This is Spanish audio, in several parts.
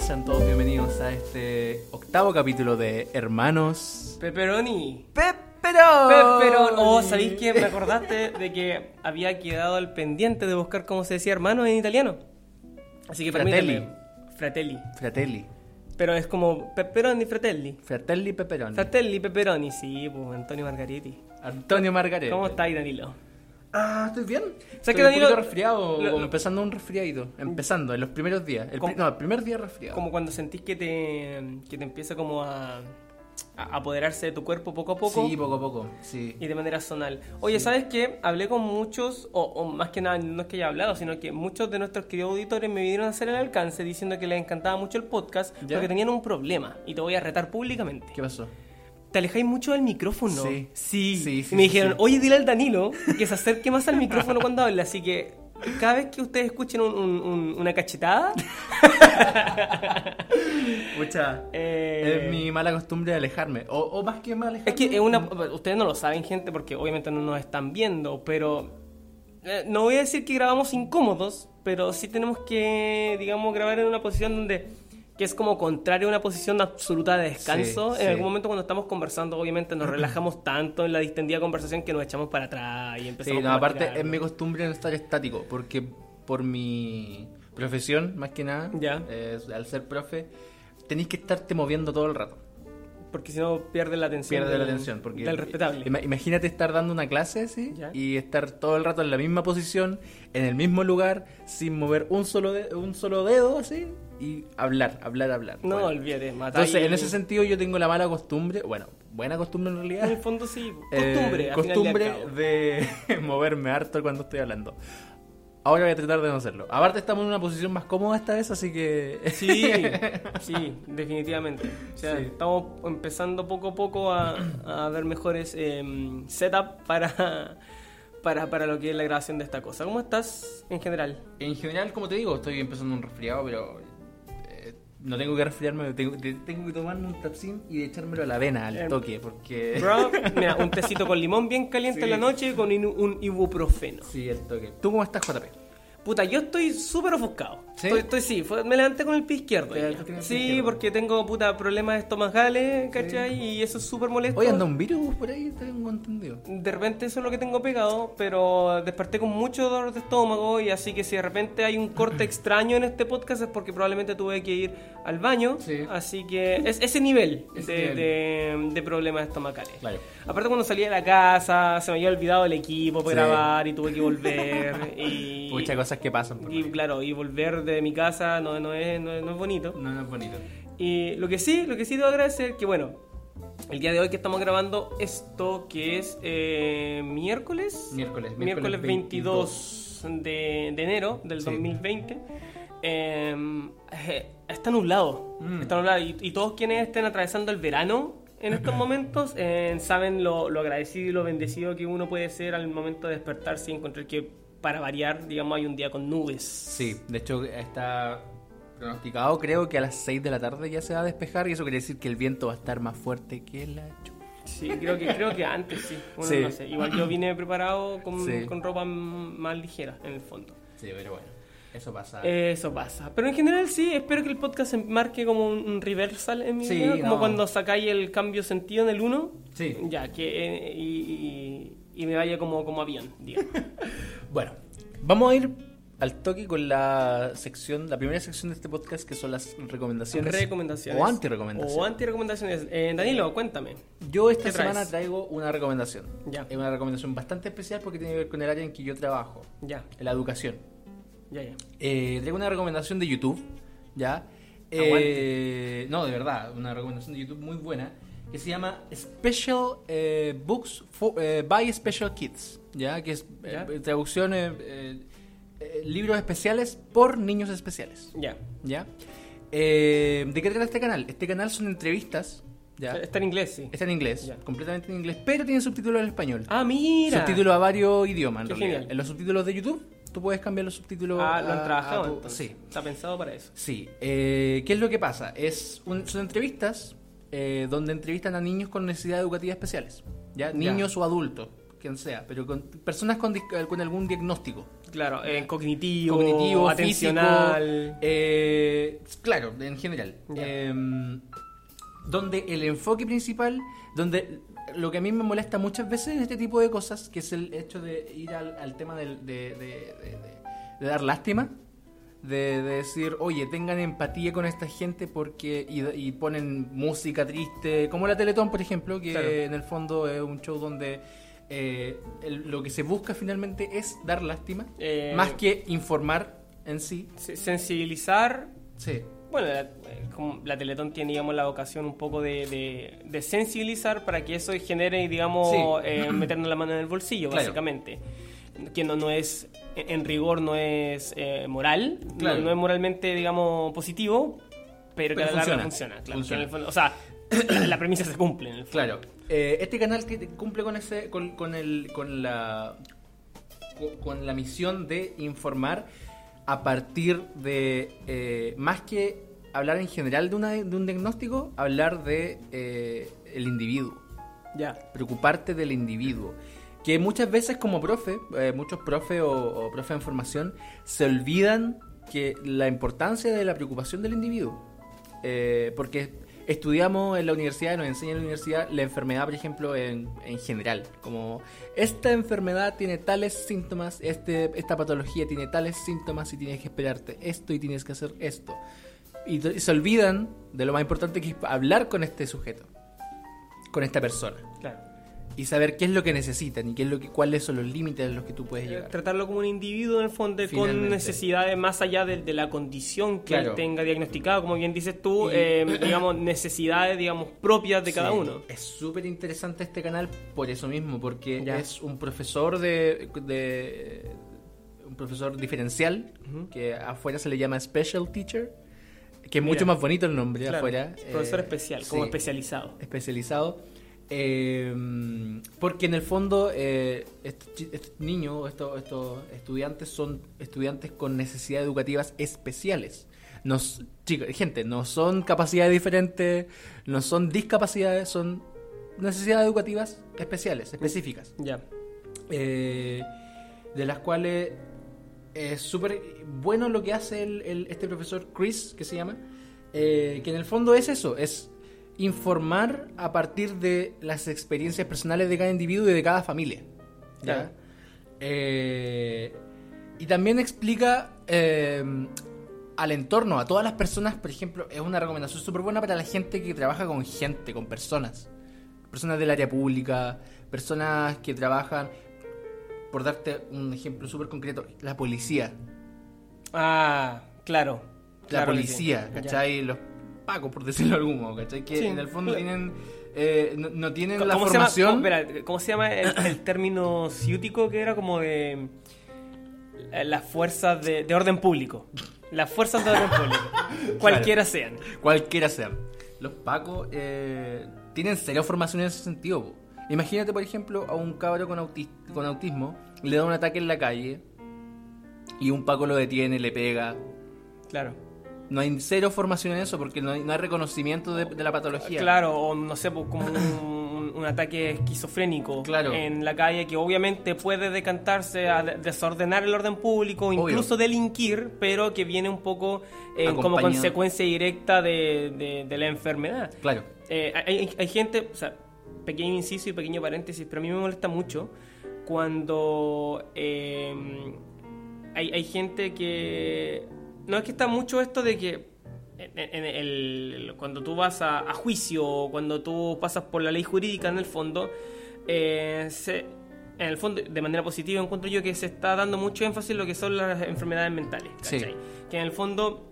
Sean todos bienvenidos a este octavo capítulo de Hermanos Pepperoni. Pepperoni. Pepperoni. Oh, ¿sabéis que me acordaste de que había quedado al pendiente de buscar cómo se decía hermano en italiano? Así que Fratelli. Fratelli. Fratelli. Pero es como Pepperoni Fratelli. Fratelli Pepperoni. Fratelli Pepperoni, sí, pues Antonio Margariti. Antonio Margaret. ¿Cómo estáis, Danilo? Ah, estoy bien. Estoy que un Danilo- poquito resfriado, lo- empezando un resfriadito. Empezando, en los primeros días. No, el primer día resfriado. Como cuando sentís que te, que te empieza como a, a apoderarse de tu cuerpo poco a poco. Sí, poco a poco. Sí. Y de manera zonal. Oye, ¿sabes qué? Hablé con muchos, o, o más que nada, no es que haya hablado, sino que muchos de nuestros queridos auditores me vinieron a hacer el alcance diciendo que les encantaba mucho el podcast ¿Ya? porque tenían un problema. Y te voy a retar públicamente. ¿Qué pasó? ¿Te alejáis mucho del micrófono? Sí. Sí. Sí, sí, y me dijeron, oye, dile al Danilo que se acerque más al micrófono cuando hable. Así que cada vez que ustedes escuchen un- un- un- una cachetada, Mucha. eh, Es mi mala costumbre de alejarme. O, o más que mal alejarme. Es que es una, ustedes no lo saben, gente, porque obviamente no nos están viendo, pero eh, no voy a decir que grabamos incómodos, pero sí tenemos que, digamos, grabar en una posición donde que es como contrario a una posición absoluta de descanso. Sí, en sí. algún momento cuando estamos conversando, obviamente nos relajamos tanto en la distendida conversación que nos echamos para atrás y Sí, empezamos no, como a aparte es mi costumbre no estar estático, porque por mi profesión, más que nada, Ya. eh, al ser profe, tenéis que estarte moviendo todo el rato. Porque si no pierdes la atención. Pierde la atención. Porque Del respetable. Ima- Imagínate estar dando una clase así Ya. y estar todo el rato en la misma posición, en el mismo lugar, sin mover un solo, de- un solo dedo así y hablar, hablar, hablar. No, Bueno. olvídate, matar. Entonces, en ese sentido, yo tengo la mala costumbre, bueno, buena costumbre en En el realidad. fondo sí, eh, costumbre. final y al costumbre cabo. de moverme harto cuando estoy hablando. Ahora voy a tratar de no hacerlo. Aparte, estamos en una posición más cómoda esta vez, así que. Sí, sí, definitivamente. O sea, Sí. estamos empezando poco a poco a, a ver mejores em, setup para, para, para lo que es la grabación de esta cosa. ¿Cómo estás en general? En general, como te digo, estoy empezando un resfriado, pero eh, no tengo que resfriarme, tengo, te- tengo que tomarme un tapsin y echármelo a la vena al Em, toque, porque... Bro, mira, un tecito con limón bien caliente Sí. en la noche con un, un ibuprofeno. Sí, el toque. ¿Tú cómo estás, JP? Puta, yo estoy súper ofuscado. ¿Sí? Estoy, estoy- sí, fue- me levanté con el pie izquierdo. Pie Sí, izquierdo. porque tengo puta problemas estomacales, ¿cachai? Y eso es súper molesto. Oye, anda un virus por ahí, tengo entendido. De repente eso es lo que tengo pegado, pero desperté con mucho dolor de estómago y así que si de repente hay un corte extraño en este podcast es porque probablemente tuve que ir al baño. Sí. Así que es ese nivel, de, nivel. de- de problemas estomacales. Claro. Aparte cuando salí de la casa se me había olvidado el equipo para grabar y tuve que volver. y, Muchas cosas que pasan. por y claro, y volver de mi casa no, no, es, no, es- no es bonito. No, no es bonito. Y lo que sí, lo que sí debo agradecer que bueno, el día de hoy que estamos grabando esto que es eh, miércoles, Miércoles, miércoles miércoles 22 de, de enero del Sí. 2020, eh, eh, está nublado, Mm. está nublado y, y todos quienes estén atravesando el verano en estos momentos eh, saben lo, lo agradecido y lo bendecido que uno puede ser al momento de despertarse y encontrar que para variar, digamos, hay un día con nubes. Sí, de hecho está pronosticado, creo que a las 6 de la tarde ya se va a despejar y eso quiere decir que el viento va a estar más fuerte que la chupa. Sí, creo que, creo que antes sí. Bueno, Sí. no sé. Igual yo vine preparado con, Sí. con ropa más ligera, en el fondo. Sí, pero bueno, eso pasa. Eso pasa. Pero en general sí, espero que el podcast se marque como un, reversal en mi Sí, vida. Como no. cuando sacáis el cambio sentido en el 1. Sí. Ya, que eh, y, y- y me vaya como, como avión, digamos. Bueno, vamos a ir al toque con la sección, la primera sección de este podcast que son las recomendaciones. Recomendaciones. O anti-recomendaciones. O anti-recomendaciones. Eh, Danilo, cuéntame. Yo esta semana traigo una recomendación. Ya. Es una recomendación bastante especial porque tiene que ver con el área en que yo trabajo, Ya, la educación. ya, ya. Eh, traigo una recomendación de YouTube, ¿ya? Eh, no, de verdad, una recomendación de YouTube muy buena que se llama Special eh, Books for, eh, by Special Kids, ¿ya? Que es eh, Ya. traducción, eh, libros especiales por niños especiales, Ya. ¿ya? Eh, ¿De qué trata este canal? Este canal son entrevistas, ¿ya? Está en inglés, sí. Está en inglés, Ya. completamente en inglés, pero tiene subtítulos en español. Ah, mira. Subtítulos a varios idiomas, en Qué realidad. genial. En los subtítulos de YouTube, tú puedes cambiar los subtítulos. Ah, lo han trabajado. Sí, Está pensado para eso. sí. Eh, ¿Qué es lo que pasa? Es un- son entrevistas eh, donde entrevistan a niños con necesidades educativas especiales. ¿ya? Niños o adultos, quien sea, pero con personas con, algún diagnóstico. Claro, en cognitivo, cognitivo, atencional. físico, eh, claro, en general. Eh, donde el enfoque principal, donde lo que a mí me molesta muchas veces en este tipo de cosas, que es el hecho de ir al, al tema del- de, de- de- de- de dar lástima, de, de decir, oye, tengan empatía con esta gente porque y, y ponen música triste, como la Teletón, por ejemplo, que Claro. en el fondo es un show donde eh, el- lo que se busca finalmente es dar lástima, Eh, más que informar en sí. se- sensibilizar. Sí, Bueno, la, eh, como la Teletón tiene, digamos, la vocación un poco de, de- de sensibilizar para que eso genere, digamos, Sí. eh, meternos la mano en el bolsillo, Claro. básicamente. Que no, no es, en rigor, no es eh, moral, no- Claro. no, es moralmente, digamos, positivo, pero que Pero a la larga funciona. funciona. claro, Funciona. que en el fondo- o sea, la, la premisa se cumple en el fondo. claro. Eh, este canal que cumple con ese, con, con el, con la, con, la misión de informar a partir de eh, más que hablar en general de, una, de un diagnóstico, hablar de el individuo. Ya. preocuparte del individuo. Que muchas veces como profe, eh, muchos profe o, o en formación, se olvidan que la importancia de la preocupación del individuo. Eh, porque estudiamos en la universidad, nos enseña en la universidad la enfermedad, por ejemplo, en, en general. Como esta enfermedad tiene tales síntomas, este, esta patología tiene tales síntomas y tienes que esperarte esto y tienes que hacer esto. Y, y se olvidan de lo más importante que es hablar con este sujeto, con esta persona Claro. Y saber qué es lo que necesitan y qué es lo que, cuáles son los límites a los que tú puedes llegar. Tratarlo como un individuo en el fondo con Finalmente. necesidades más allá de, de la condición que Claro. él tenga diagnosticado, como bien dices tú, Y- eh, digamos, necesidades digamos propias de cada Sí, uno. Es súper interesante este canal por eso mismo, porque Ya. es un profesor de, de- un profesor diferencial, Ujú. que afuera se le llama special teacher, que es Mira. mucho más bonito el nombre Claro, afuera. Profesor eh, especial, como sí. especializado. especializado. Eh, porque en el fondo eh, estos, chi- estos niños, estos, estos estudiantes son estudiantes con necesidades educativas especiales. Nos, chicos, gente, no son capacidades diferentes, no son discapacidades, son necesidades educativas especiales, específicas. Ya. eh, de las cuales es súper bueno lo que hace el, el- este profesor Chris, que se llama, eh, que en el fondo es eso, es informar a partir de las experiencias personales de cada individuo y de cada familia. ¿ya? Claro. Eh, y también explica eh, al entorno, a todas las personas, por ejemplo, es una recomendación súper buena para la gente que trabaja con gente, con personas. Personas del área pública, personas que trabajan, por darte un ejemplo súper concreto, la policía. Ah, claro. La Claro policía, sí. ¿cachai? Los pacos, por decirlo de algún modo, ¿cachai? Que Sí, en el fondo tienen, eh, no, no tienen la ¿Cómo se llama, formación. cómo, espera, ¿cómo se llama el, el término ciútico que era como de eh, las fuerzas de, de orden público? Las fuerzas de orden público. Cualquiera sean. Cualquiera sean. Los pacos eh, tienen cero formación en ese sentido. po. Imagínate, por ejemplo, a un cabro con, autis- con autismo, le da un ataque en la calle y un paco lo detiene, le pega. Claro. No hay cero formación en eso porque no hay, no hay reconocimiento de, de la patología. Claro, o no sé, pues, como un, un ataque esquizofrénico Claro. en la calle que obviamente puede decantarse a de- desordenar el orden público, Obvio. incluso delinquir, pero que viene un poco eh, como consecuencia directa de, de- de la enfermedad. Claro. Eh, hay, hay- hay gente, o sea, pequeño inciso y pequeño paréntesis, pero a mí me molesta mucho cuando eh, hay, hay gente que... No es que está mucho esto de que en- en el- cuando tú vas a, a juicio o cuando tú pasas por la ley jurídica en el fondo, eh, se- en el fondo, de manera positiva, encuentro yo que se está dando mucho énfasis en lo que son las enfermedades mentales. Sí. Que en el fondo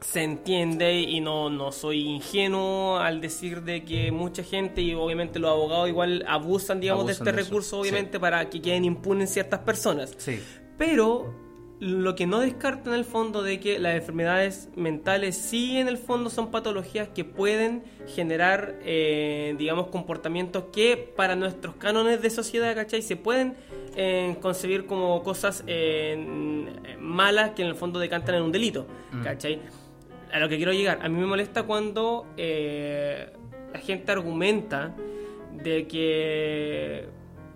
se entiende y no, no soy ingenuo al decir de que mucha gente y obviamente los abogados igual abusan, digamos, Abusan de este de recurso, sí. obviamente, para que queden impunes ciertas personas. Sí. Pero lo que no descarta en el fondo de que las enfermedades mentales sí en el fondo son patologías que pueden generar, eh, digamos, comportamientos que para nuestros cánones de sociedad, ¿cachai? Se pueden eh, concebir como cosas eh, malas que en el fondo decantan en un delito, Mm. ¿cachai? A lo que quiero llegar, a mí me molesta cuando la gente argumenta de que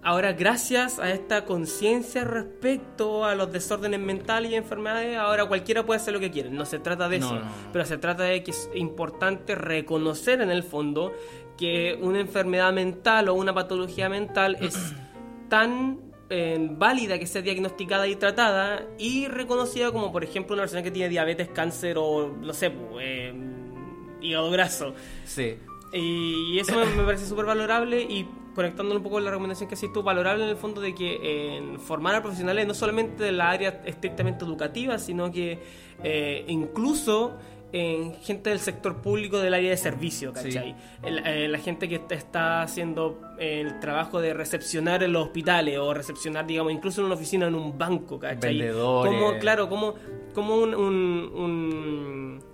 ahora gracias a esta conciencia respecto a los desórdenes mentales y enfermedades, ahora cualquiera puede hacer lo que quiere. No se trata de No, eso, no, no. pero se trata de que es importante reconocer en el fondo que una enfermedad mental o una patología mental es tan eh, válida que sea diagnosticada y tratada y reconocida como por ejemplo una persona que tiene diabetes, cáncer o no sé, eh, hígado graso. Sí. Y eso me, me parece súper valorable y conectándolo un poco con la recomendación que haces tú, valorable en el fondo de que eh, formar a profesionales no solamente de la área estrictamente educativa, sino que eh, incluso en gente del sector público del área de servicio, ¿cachai? Sí. El- eh, la gente que está haciendo el trabajo de recepcionar en los hospitales o recepcionar, digamos, incluso en una oficina, en un banco, ¿cachai? Vendedores. Como, claro, como, como un- un- un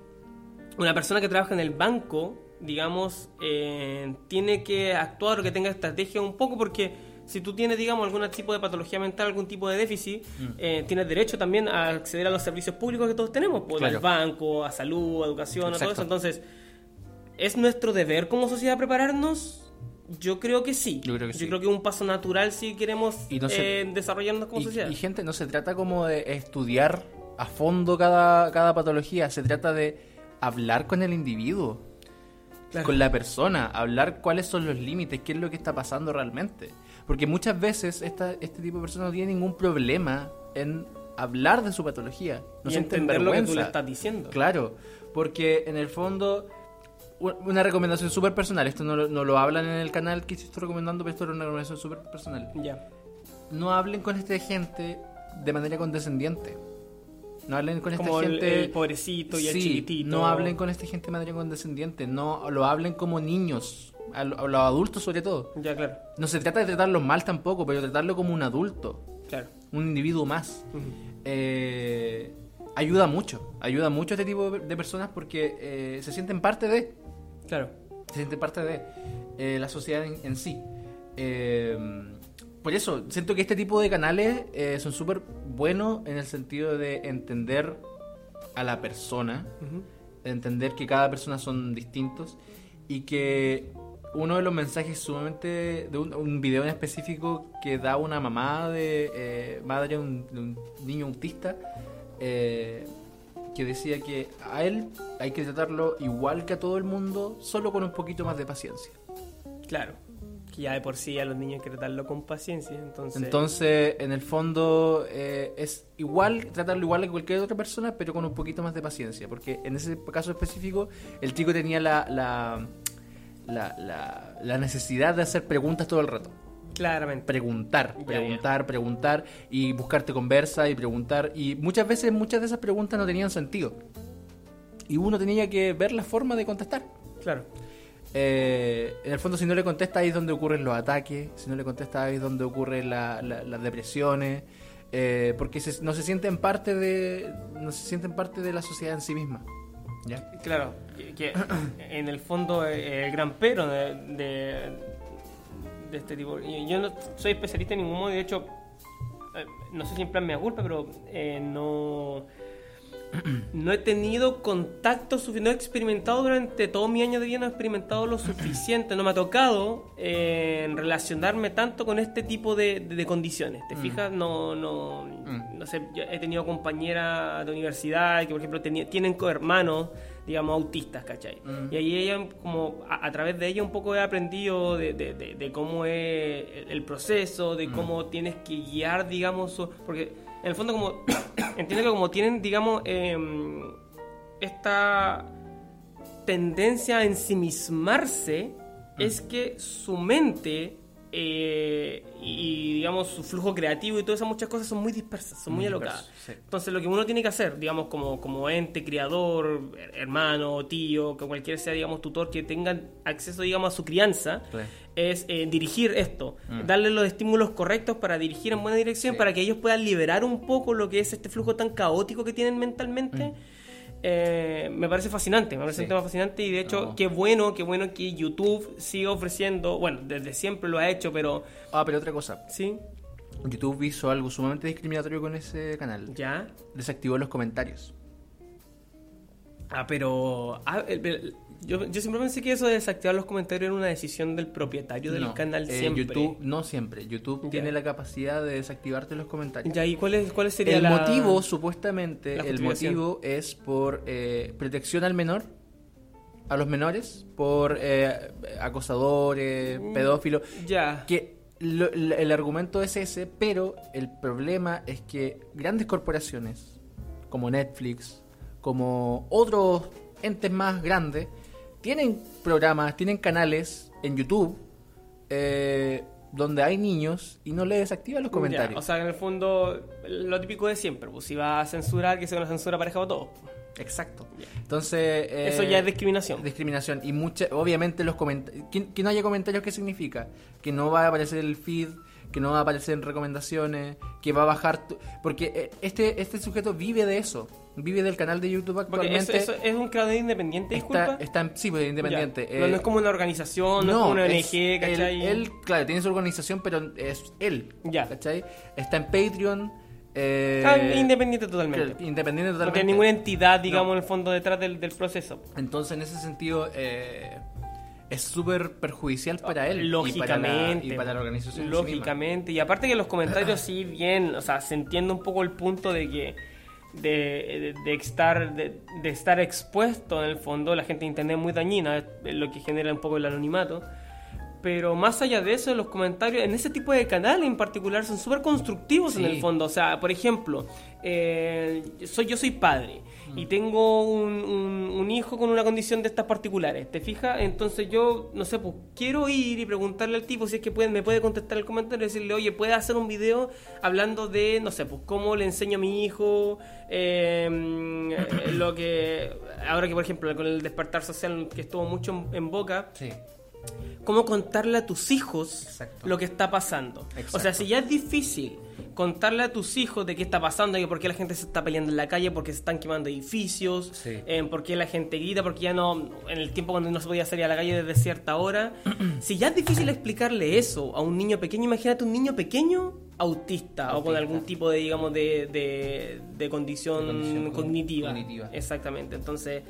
una persona que trabaja en el banco, digamos, eh, tiene que actuar o que tenga estrategia un poco porque si tú tienes, digamos, algún tipo de patología mental, algún tipo de déficit, Mm. eh, tienes derecho también a acceder a los servicios públicos que todos tenemos, pues, Claro. al banco, a salud, a educación, a todo eso. Entonces, ¿es nuestro deber como sociedad prepararnos? Yo creo que sí. Yo creo que sí. es un paso natural si queremos Y no se- eh, desarrollarnos como Y, sociedad. y, gente, no se trata como de estudiar a fondo cada, cada patología, se trata de hablar con el individuo, Claro. con la persona, hablar cuáles son los límites, qué es lo que está pasando realmente. Porque muchas veces esta, este tipo de personas no tiene ningún problema en hablar de su patología. No y entender lo que tú le estás diciendo. Claro, porque en el fondo, una recomendación súper personal, esto no lo, no lo hablan en el canal que estoy recomendando, pero esto es una recomendación súper personal. Ya. No hablen con esta gente de manera condescendiente. No hablen con esta Como el, gente... el pobrecito y el Sí, chiquitito. no hablen con esta gente manera condescendiente, no lo hablen como niños, a, lo- a los adultos sobre todo. Ya, claro. No se trata de tratarlos mal tampoco, pero tratarlo como un adulto, Claro. un individuo más. Eh, ayuda mucho, ayuda mucho a este tipo de de personas porque eh, se sienten parte de, Claro. se sienten parte de eh, la sociedad en, en sí. Eh, por eso, siento que este tipo de canales eh, son súper buenos en el sentido de entender a la persona, entender que cada persona son distintos y que uno de los mensajes sumamente de un, un video en específico que da una mamá de eh, madre de un, de un niño autista eh, que decía que a él hay que tratarlo igual que a todo el mundo solo con un poquito más de paciencia Claro. Que ya de por sí a los niños hay que tratarlo con paciencia. Entonces. entonces en el fondo eh, es igual tratarlo igual que cualquier otra persona pero con un poquito más de paciencia porque en ese caso específico el chico tenía la, la, la, la- la necesidad de hacer preguntas todo el rato Claramente. preguntar, preguntar, preguntar y buscarte conversa y preguntar y muchas veces muchas de esas preguntas no tenían sentido y uno tenía que ver la forma de contestar. Claro. Eh, en el fondo si no le contesta ahí es donde ocurren los ataques, si no le contesta ahí es donde ocurren la- la- las depresiones, eh, porque se- no se sienten parte de no se sienten parte de la sociedad en sí misma. ¿Ya? Claro. Que, que en el fondo eh, el gran pero de, de, de este tipo. Yo no soy especialista en ningún modo. y De hecho, eh, no sé si en plan me da culpa, pero eh, no. No he tenido contacto suficiente, no he experimentado durante todo mi año de vida, no he experimentado lo suficiente, no me ha tocado eh, relacionarme tanto con este tipo de, de- de condiciones. ¿Te Mm. fijas? No, no, Mm. no sé, yo he tenido compañeras de universidad que, por ejemplo, teni- tienen hermanos, digamos, autistas, ¿cachai? Mm. Y ahí ella, como a, a través de ella un poco he aprendido de, cómo es el, el proceso, de cómo tienes que guiar, digamos, su- porque en el fondo como entiendo que como tienen, digamos, em, esta tendencia a ensimismarse, Mm. es que su mente eh, y, digamos, su flujo creativo y todas esas muchas cosas son muy dispersas, son muy, Muy alocadas. sí. Entonces lo que uno tiene que hacer, digamos, como, como ente, criador, her- hermano, tío, que cualquiera sea, digamos, tutor, que tengan acceso, digamos, a su crianza, es eh, dirigir esto, Mm. darle los estímulos correctos para dirigir en buena dirección, Sí. para que ellos puedan liberar un poco lo que es este flujo tan caótico que tienen mentalmente. Eh, me parece fascinante, me parece. Sí. un tema fascinante y de hecho No. qué bueno, qué bueno que YouTube siga ofreciendo, bueno, desde siempre lo ha hecho, pero Ah, pero otra cosa, sí, YouTube hizo algo sumamente discriminatorio con ese canal. ya, Desactivó los comentarios. Ah, pero... ah, el- el- yo, yo siempre pensé que eso de desactivar los comentarios era una decisión del propietario del No, canal eh, siempre. YouTube, no siempre. YouTube tiene la capacidad de desactivarte los comentarios. Ya, ¿y cuál, es, cuál sería El la- motivo, supuestamente, la el motivo es por eh, protección al menor, a los menores, por eh, acosadores, Mm. pedófilos. Ya. Que lo- el argumento es ese, pero el problema es que grandes corporaciones, como Netflix, como otros entes más grandes, tienen programas, tienen canales en YouTube eh, donde hay niños y no le desactivan los comentarios. Ya, o sea, en el fondo, lo típico de siempre. Pues si va a censurar, que sea una censura pareja para todos. Exacto. Entonces. eh, Eso ya es discriminación. Discriminación. Y mucha, obviamente los comentarios. Que, que no haya comentarios, ¿qué significa? Que no va a aparecer el feed, que no va a aparecer en recomendaciones, que va a bajar. tu- porque eh, este, este sujeto vive de eso. Vive del canal de YouTube Porque eso, actualmente. eso es un creador independiente, disculpa. está, está en, sí, pues, independiente. Ya. No, Eh, no es como una organización, no, es como una ONG, ¿cachai? Él, él, claro, tiene su organización, pero es él. Ya. ¿Cachai? Está en Patreon. eh, Ah, independiente totalmente. que- Independiente No totalmente. tiene ninguna entidad, digamos, No. en el fondo detrás del, del proceso. Entonces, en ese sentido, eh, es súper perjudicial para él. Lógicamente. Y para la, y para la organización. sí. Lógicamente. Y aparte que los comentarios sí bien, o sea, se entiende un poco el punto de que de, de- de estar de, de estar expuesto en el fondo, la gente de internet es muy dañina, es lo que genera un poco el anonimato. Pero más allá de eso, los comentarios en ese tipo de canales en particular son súper constructivos en el fondo. O sea, por ejemplo, eh, soy, yo soy padre y tengo un, un- un hijo con una condición de estas particulares. ¿Te fijas? Entonces yo, no sé, pues quiero ir y preguntarle al tipo si es que me puede contestar el comentario y decirle, oye, ¿puede hacer un video hablando de, no sé, pues cómo le enseño a mi hijo eh, eh, lo que... Ahora que, por ejemplo, con el despertar social que estuvo mucho en- en boca, Sí. Cómo contarle a tus hijos Exacto. lo que está pasando. Exacto. O sea, si ya es difícil contarle a tus hijos de qué está pasando, y por qué la gente se está peleando en la calle, porque se están quemando edificios, Sí. eh, por qué la gente grita, porque ya no, en el tiempo cuando no se podía salir a la calle desde cierta hora. si ya es difícil explicarle eso a un niño pequeño, imagínate un niño pequeño autista, o con Autista. algún tipo de, digamos, de, de, de condición, De condición cognitiva. cognitiva. Exactamente, entonces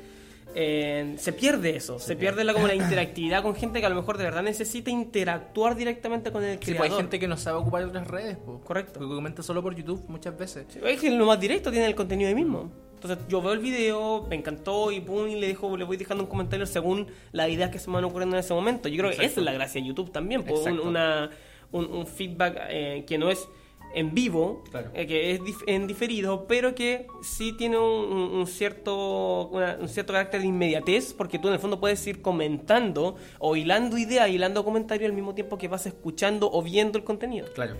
eh, se pierde eso, se, pierde la, como la interactividad con gente que a lo mejor de verdad necesita interactuar directamente con el Sí, pues creador. hay gente que no sabe ocupar otras redes, pues. Correcto. Porque comenta solo por YouTube muchas veces. Es que lo más directo tiene el contenido ahí mismo. Entonces yo veo el video, me encantó y pum, y le, dejo, le voy dejando un comentario según las ideas que se me van ocurriendo en ese momento. Yo creo que esa es la gracia de YouTube también, pues, un, Exacto. una, un, un feedback eh, que no es en vivo, Claro. eh, que es dif- en diferido, pero que sí tiene un, un- cierto, una- un cierto carácter de inmediatez, porque tú en el fondo puedes ir comentando o hilando ideas, hilando comentarios al mismo tiempo que vas escuchando o viendo el contenido. Claro.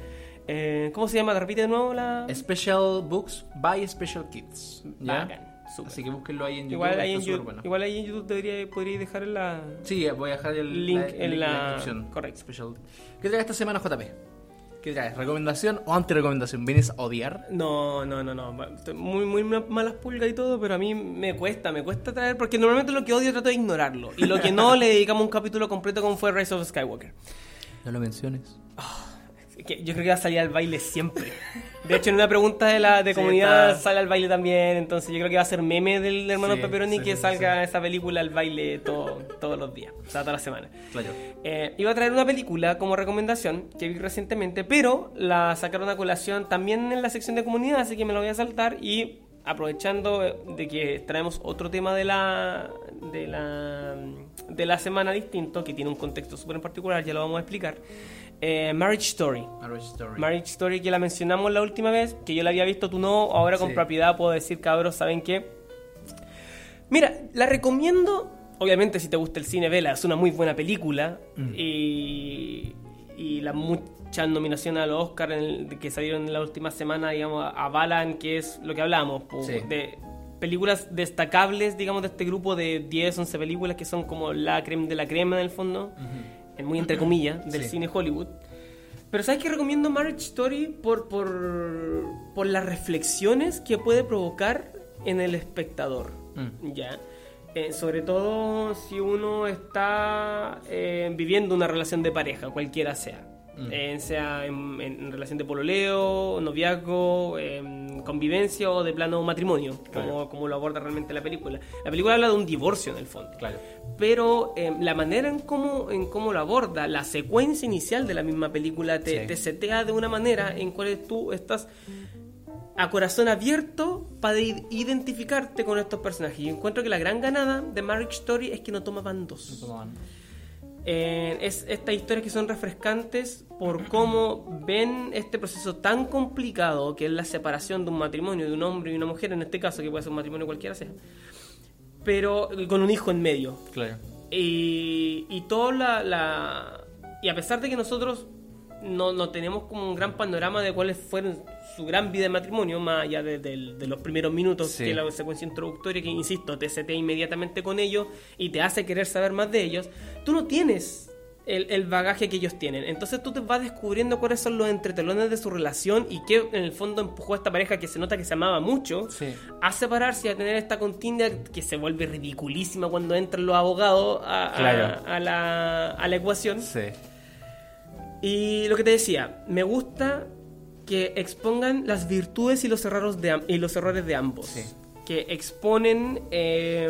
Eh, ¿Cómo se llama? Repite de nuevo la... Special Books by Special Kids. ¿ya? Bacán, súper. Así que búsquenlo ahí en YouTube. Igual ahí, en YouTube, bueno. igual ahí en YouTube debería, podría dejar en la... Sí, voy a dejar el Link la- en link la- descripción. correcto. Special. ¿Qué trae esta semana, JP? ¿Qué traes? ¿Recomendación o anti-recomendación? ¿Vienes a odiar? No, no, no, no. Estoy Muy, muy ma- malas pulgas y todo, pero a mí me cuesta, me cuesta traer, porque normalmente lo que odio trato de ignorarlo. Y lo que no le dedicamos un capítulo completo como fue Rise of Skywalker. No lo menciones. Que yo creo que va a salir al baile siempre. De hecho, en una pregunta de la de Sí, comunidad está. sale al baile también. Entonces, yo creo que va a ser meme del hermano Sí, Pepperoni sí, que salga esa película al baile todo, todos los días, o sea, toda la semana. Claro. Eh, iba a traer una película como recomendación que vi recientemente, pero la sacaron a colación también en la sección de comunidad, así que me la voy a saltar y aprovechando eh, de que traemos otro tema de la de la de la semana distinto que tiene un contexto súper en particular, ya lo vamos a explicar. Eh, Marriage Story. Marriage Story. Marriage Story que la mencionamos la última vez, que yo la había visto, tú no, ahora con Sí. propiedad puedo decir, cabros, ¿saben qué? Mira, la recomiendo, obviamente si te gusta el cine, vela, es una muy buena película Mm. y, y las muchas nominaciones a los Oscar en el- que salieron en la última semana, digamos, avalan que es lo que hablamos, po, Sí. de películas destacables, digamos, de este grupo de 10, 11 películas que son como la crema de la crema en el fondo, muy entre comillas, del Sí. cine Hollywood. Pero ¿sabes qué recomiendo Marriage Story? Por, por, por las reflexiones que puede provocar en el espectador. Mm. Ya. Eh, sobre todo si uno está eh, viviendo una relación de pareja, cualquiera sea. Mm. Eh, sea en, en relación de pololeo, noviazgo, em, convivencia o de plano matrimonio, Claro. como, como lo aborda realmente la película. La película habla de un divorcio en el fondo Claro. pero eh, la manera en cómo, en cómo lo aborda, la secuencia inicial de la misma película te, Sí. te setea de una manera en cual tú estás a corazón abierto para identificarte con estos personajes. Y encuentro que la gran ganada de Marriage Story es que no toma bandos. No tomaban. Eh, es estas historias que son refrescantes por cómo ven este proceso tan complicado que es la separación de un matrimonio de un hombre y una mujer, en este caso que puede ser un matrimonio cualquiera sea, pero con un hijo en medio. Claro. Y, y todo la, la- Y a pesar de que nosotros no, no tenemos como un gran panorama de cuáles fueron su gran vida de matrimonio, más allá de, los primeros minutos, Sí. que la secuencia introductoria, que insisto, te setea inmediatamente con ellos y te hace querer saber más de ellos, tú no tienes el, el bagaje que ellos tienen. Entonces tú te vas descubriendo cuáles son los entretelones de su relación y qué en el fondo empujó a esta pareja que se nota que se amaba mucho Sí. a separarse y a tener esta contienda que se vuelve ridiculísima cuando entran los abogados a, a- Claro. a la, a la ecuación. Sí. Y lo que te decía, me gusta que expongan las virtudes y los errores de, y los errores de ambos. Sí. Que exponen eh,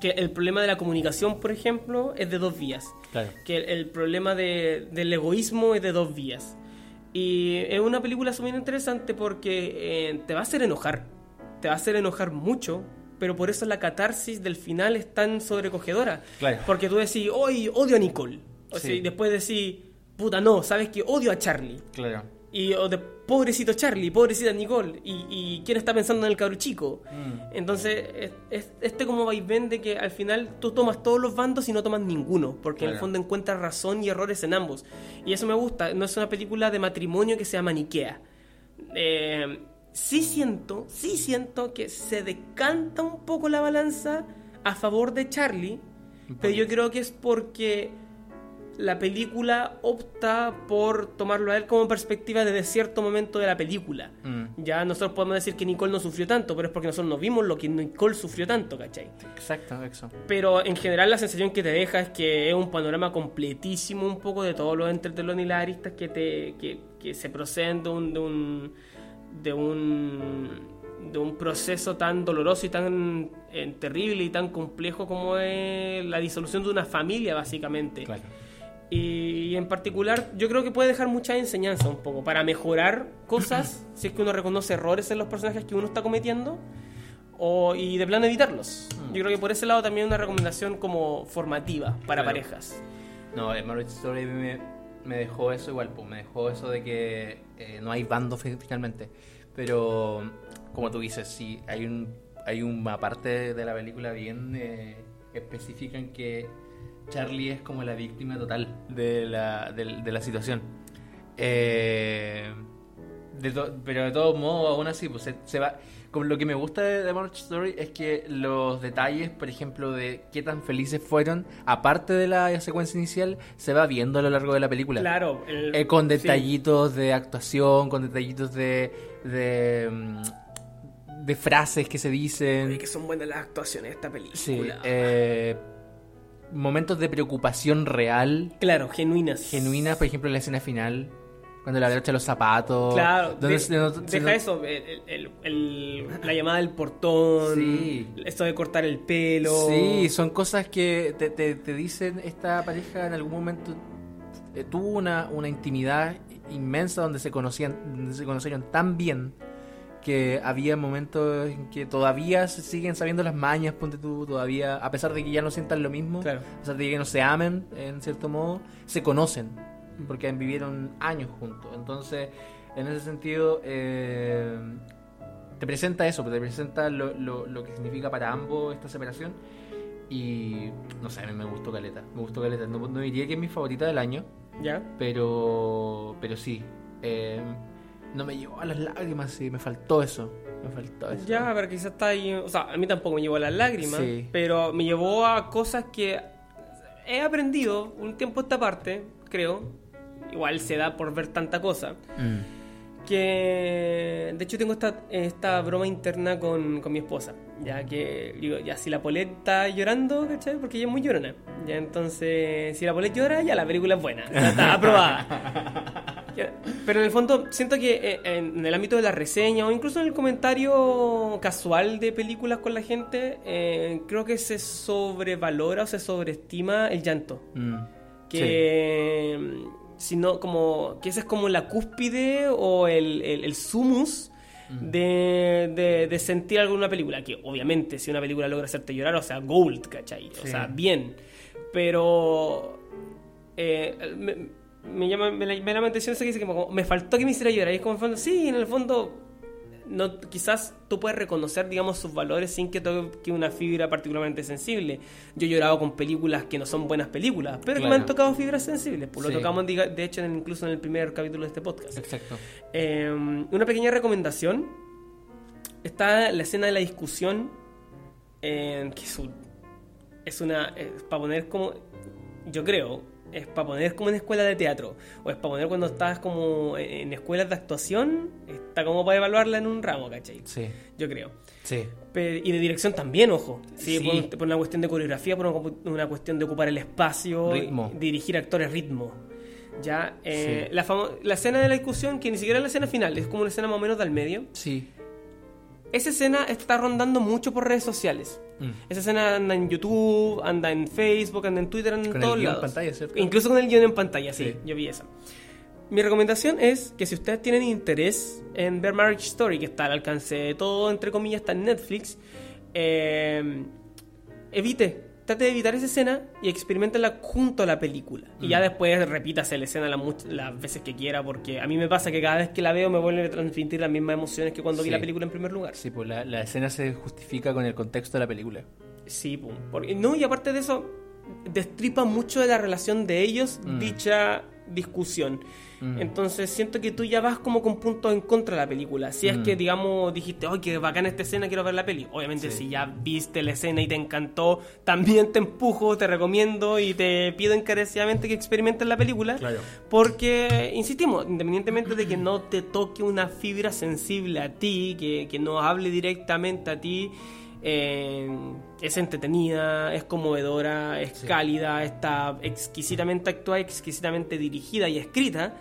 que el problema de la comunicación, por ejemplo, es de dos vías. Claro. Que el, el problema de- del egoísmo es de dos vías. Y es una película sumamente interesante porque eh, te va a hacer enojar. Te va a hacer enojar mucho. Pero por eso la catarsis del final es tan sobrecogedora. Claro. Porque tú decís, hoy odio a Nicole. O Sí. sea, y después decís, puta, no, sabes que odio a Charlie. Claro. Y o de pobrecito Charlie, pobrecita Nicole. Y, y quién está pensando en el cabro chico. Mm. Entonces, es, es- este como vaivén de que al final tú tomas todos los bandos y no tomas ninguno. Porque en el fondo encuentras razón y errores en ambos. Y eso me gusta. No es una película de matrimonio que sea maniquea. Eh, sí siento, sí siento que se decanta un poco la balanza a favor de Charlie. Pero yo creo que es porque la película opta por tomarlo a él como perspectiva desde cierto momento de la película. Mm. Ya nosotros podemos decir que Nicole no sufrió tanto, pero es porque nosotros no vimos lo que Nicole sufrió tanto, ¿cachai? Exacto, eso. Pero en general la sensación que te deja es que es un panorama completísimo un poco de todos los entretelones y las aristas que, te, que, que se proceden de un, de un, de un de un proceso tan doloroso y tan eh, terrible y tan complejo como es la disolución de una familia básicamente Claro. Y en particular yo creo que puede dejar mucha enseñanza un poco para mejorar cosas si es que uno reconoce errores en los personajes que uno está cometiendo o, y de plano evitarlos. Mm. Yo creo que por ese lado también una recomendación como formativa para Claro. parejas. No, el Marriage Story me, me dejó eso igual, pues me dejó eso de que eh, no hay bando fi- finalmente. Pero, como tú dices, sí, hay un hay una parte de la película bien eh, específica en que Charlie es como la víctima total de la, de la situación. Eh, de to- pero de todos modos, aún así, pues se, se va. Como lo que me gusta de The Marriage Story es que los detalles, por ejemplo, de qué tan felices fueron, aparte de la secuencia inicial, se va viendo a lo largo de la película. Claro, el- Eh, con sí. detallitos de actuación, con detallitos de. de, mm, de frases que se dicen. Oye, que son buenas las actuaciones de esta película. Sí, eh, momentos de preocupación real, Claro, genuinas. genuinas, por ejemplo, en la escena final, cuando le abrocha los zapatos. Claro, donde de- se deja eso, el- el- el- la llamada del portón, Sí. esto de cortar el pelo. Sí, son cosas que te, te- te dicen esta pareja en algún momento eh, tuvo una, una intimidad inmensa donde se conocían, donde se conocieron tan bien que había momentos en que todavía se siguen sabiendo las mañas, ponte tú, todavía, a pesar de que ya no sientan lo mismo, Claro. a pesar de que no se amen, en cierto modo, se conocen, porque vivieron años juntos. Entonces, en ese sentido, eh, te presenta eso, te presenta lo, lo- lo que significa para ambos esta separación. Y no sé, a mí me gustó Caleta, me gustó Caleta. No, no diría que es mi favorita del año, ¿Ya? pero pero sí. eh, no me llevó a las lágrimas, sí, me faltó eso. Me faltó eso. Ya, pero quizás está ahí. O sea, a mí tampoco me llevó a las lágrimas, Sí. pero me llevó a cosas que he aprendido un tiempo a esta parte, creo. Igual se da por ver tanta cosa. Mm, que de hecho tengo esta, esta broma interna con, con mi esposa, ya que digo, ya si la Polet está llorando, ¿cachai? Porque ella es muy llorona, ya entonces si la Polet llora, ya la película es buena, ya está aprobada. Pero en el fondo siento que eh, en el ámbito de la reseña o incluso en el comentario casual de películas con la gente, eh, creo que se sobrevalora o se sobreestima el llanto Mm. que mm, sino como que esa es como la cúspide o el, el, el sumus de, de, de sentir algo en una película que obviamente si una película logra hacerte llorar o sea gold ¿cachai? o Sí. sea bien pero eh, me, me llama me, la- me llama la atención eso que dice que como, me faltó que me hiciera llorar y es como en el fondo sí en el fondo no, quizás tú puedes reconocer, digamos, sus valores sin que toque una fibra particularmente sensible. Yo he llorado con películas que no son buenas películas, pero que me Claro. han tocado fibras sensibles. Pues Sí. lo tocamos, de hecho, en- incluso en el primer capítulo de este podcast. Exacto. Eh, una pequeña recomendación. Está la escena de la discusión, eh, que es, un- es una... para poner como... Yo creo, es para poner como en escuela de teatro, o es para poner cuando estás como en, escuelas de actuación, está como para evaluarla en un ramo, ¿cachai? Sí. Yo creo. Sí. Pe- y de dirección también, ojo. Sí, Sí. Por, por una cuestión de coreografía, por una, una cuestión de ocupar el espacio, Ritmo. dirigir actores, ritmo. Ya, eh, Sí. la, la escena de la discusión, que ni siquiera es la escena final, es como una escena más o menos del medio. Sí. Esa escena está rondando mucho por redes sociales. Mm. Esa escena anda en YouTube, anda en Facebook, anda en Twitter, anda en Con todos guion en lados. pantalla, ¿cierto? Incluso con el guion en pantalla, sí, Sí. yo vi esa. Mi recomendación es que si ustedes tienen interés en ver Marriage Story, que está al alcance de todo, entre comillas, está en Netflix, eh, evite, trate de evitar esa escena y experimentenla junto a la película. Y Mm. ya después repítase la escena la las veces que quiera, porque a mí me pasa que cada vez que la veo me vuelve a transmitir las mismas emociones que cuando vi la película en primer lugar. Sí, pues la, la escena se justifica con el contexto de la película. Sí, pum. Porque, no, y aparte de eso, destripa mucho de la relación de ellos Mm. dicha discusión. Mm. Entonces siento que tú ya vas como con puntos en contra de la película. Si es que, digamos, dijiste, ¡ay, qué bacán esta escena, quiero ver la peli! Obviamente, Sí. si ya viste la escena y te encantó, también te empujo, te recomiendo y te pido encarecidamente que experimentes la película. Claro. Porque, insistimos, independientemente de que no te toque una fibra sensible a ti, que, que no hable directamente a ti, eh, es entretenida, es conmovedora, es Sí. cálida, está exquisitamente actuada, exquisitamente dirigida y escrita.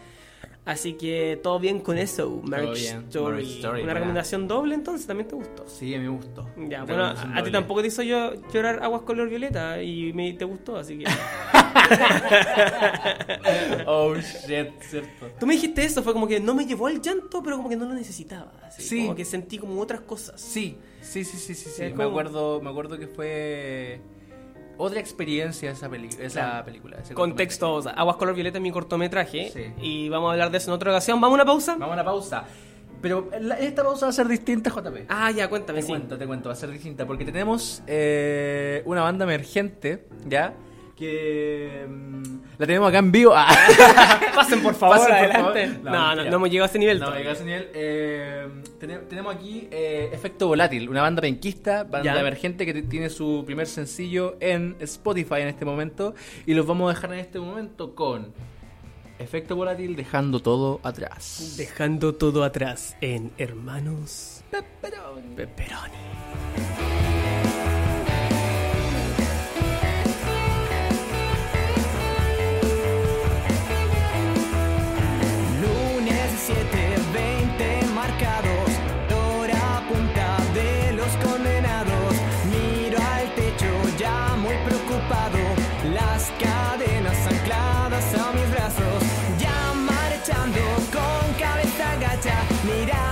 Así que todo bien con eso, Marriage Story. Marriage Story, Una recomendación doble entonces, también te gustó. Sí, a mí me gustó. Ya, bueno, a, a ti tampoco te hizo yo llorar aguas color violeta y me, te gustó, así que... Oh, shit, cierto. Tú me dijiste eso, fue como que no me llevó al llanto, pero como que no lo necesitaba. así, Sí. Como que sentí como otras cosas. Sí, sí, sí, sí, sí. sí. Me como- acuerdo, me acuerdo que fue otra experiencia esa, peli esa Claro. película. ese Contexto, o sea, Aguas Color Violeta es mi cortometraje Sí. y vamos a hablar de eso en otra ocasión. ¿Vamos a una pausa? Vamos a una pausa. Pero la- esta pausa va a ser distinta, JP. Ah, ya, cuéntame, te sí. cuento, te cuento, va a ser distinta. Porque tenemos eh, una banda emergente, ¿ya? Que mm, la tenemos acá en vivo. Ah. Pasen por favor, Pasen, por adelante. favor. No, No, no, no hemos llegado a ese nivel. No, todavía. llega a ese nivel. Eh, tene- tenemos aquí eh, Efecto Volátil, una banda penquista, banda Ya. emergente que tiene su primer sencillo en Spotify en este momento. Y los vamos a dejar en este momento con Efecto Volátil, dejando todo atrás. Dejando todo atrás en Hermanos Pepperoni. Pepperoni. 7:20 marcados, hora punta de los condenados. Miro al techo ya muy preocupado, las cadenas ancladas a mis brazos, ya marchando con cabeza gacha, mirada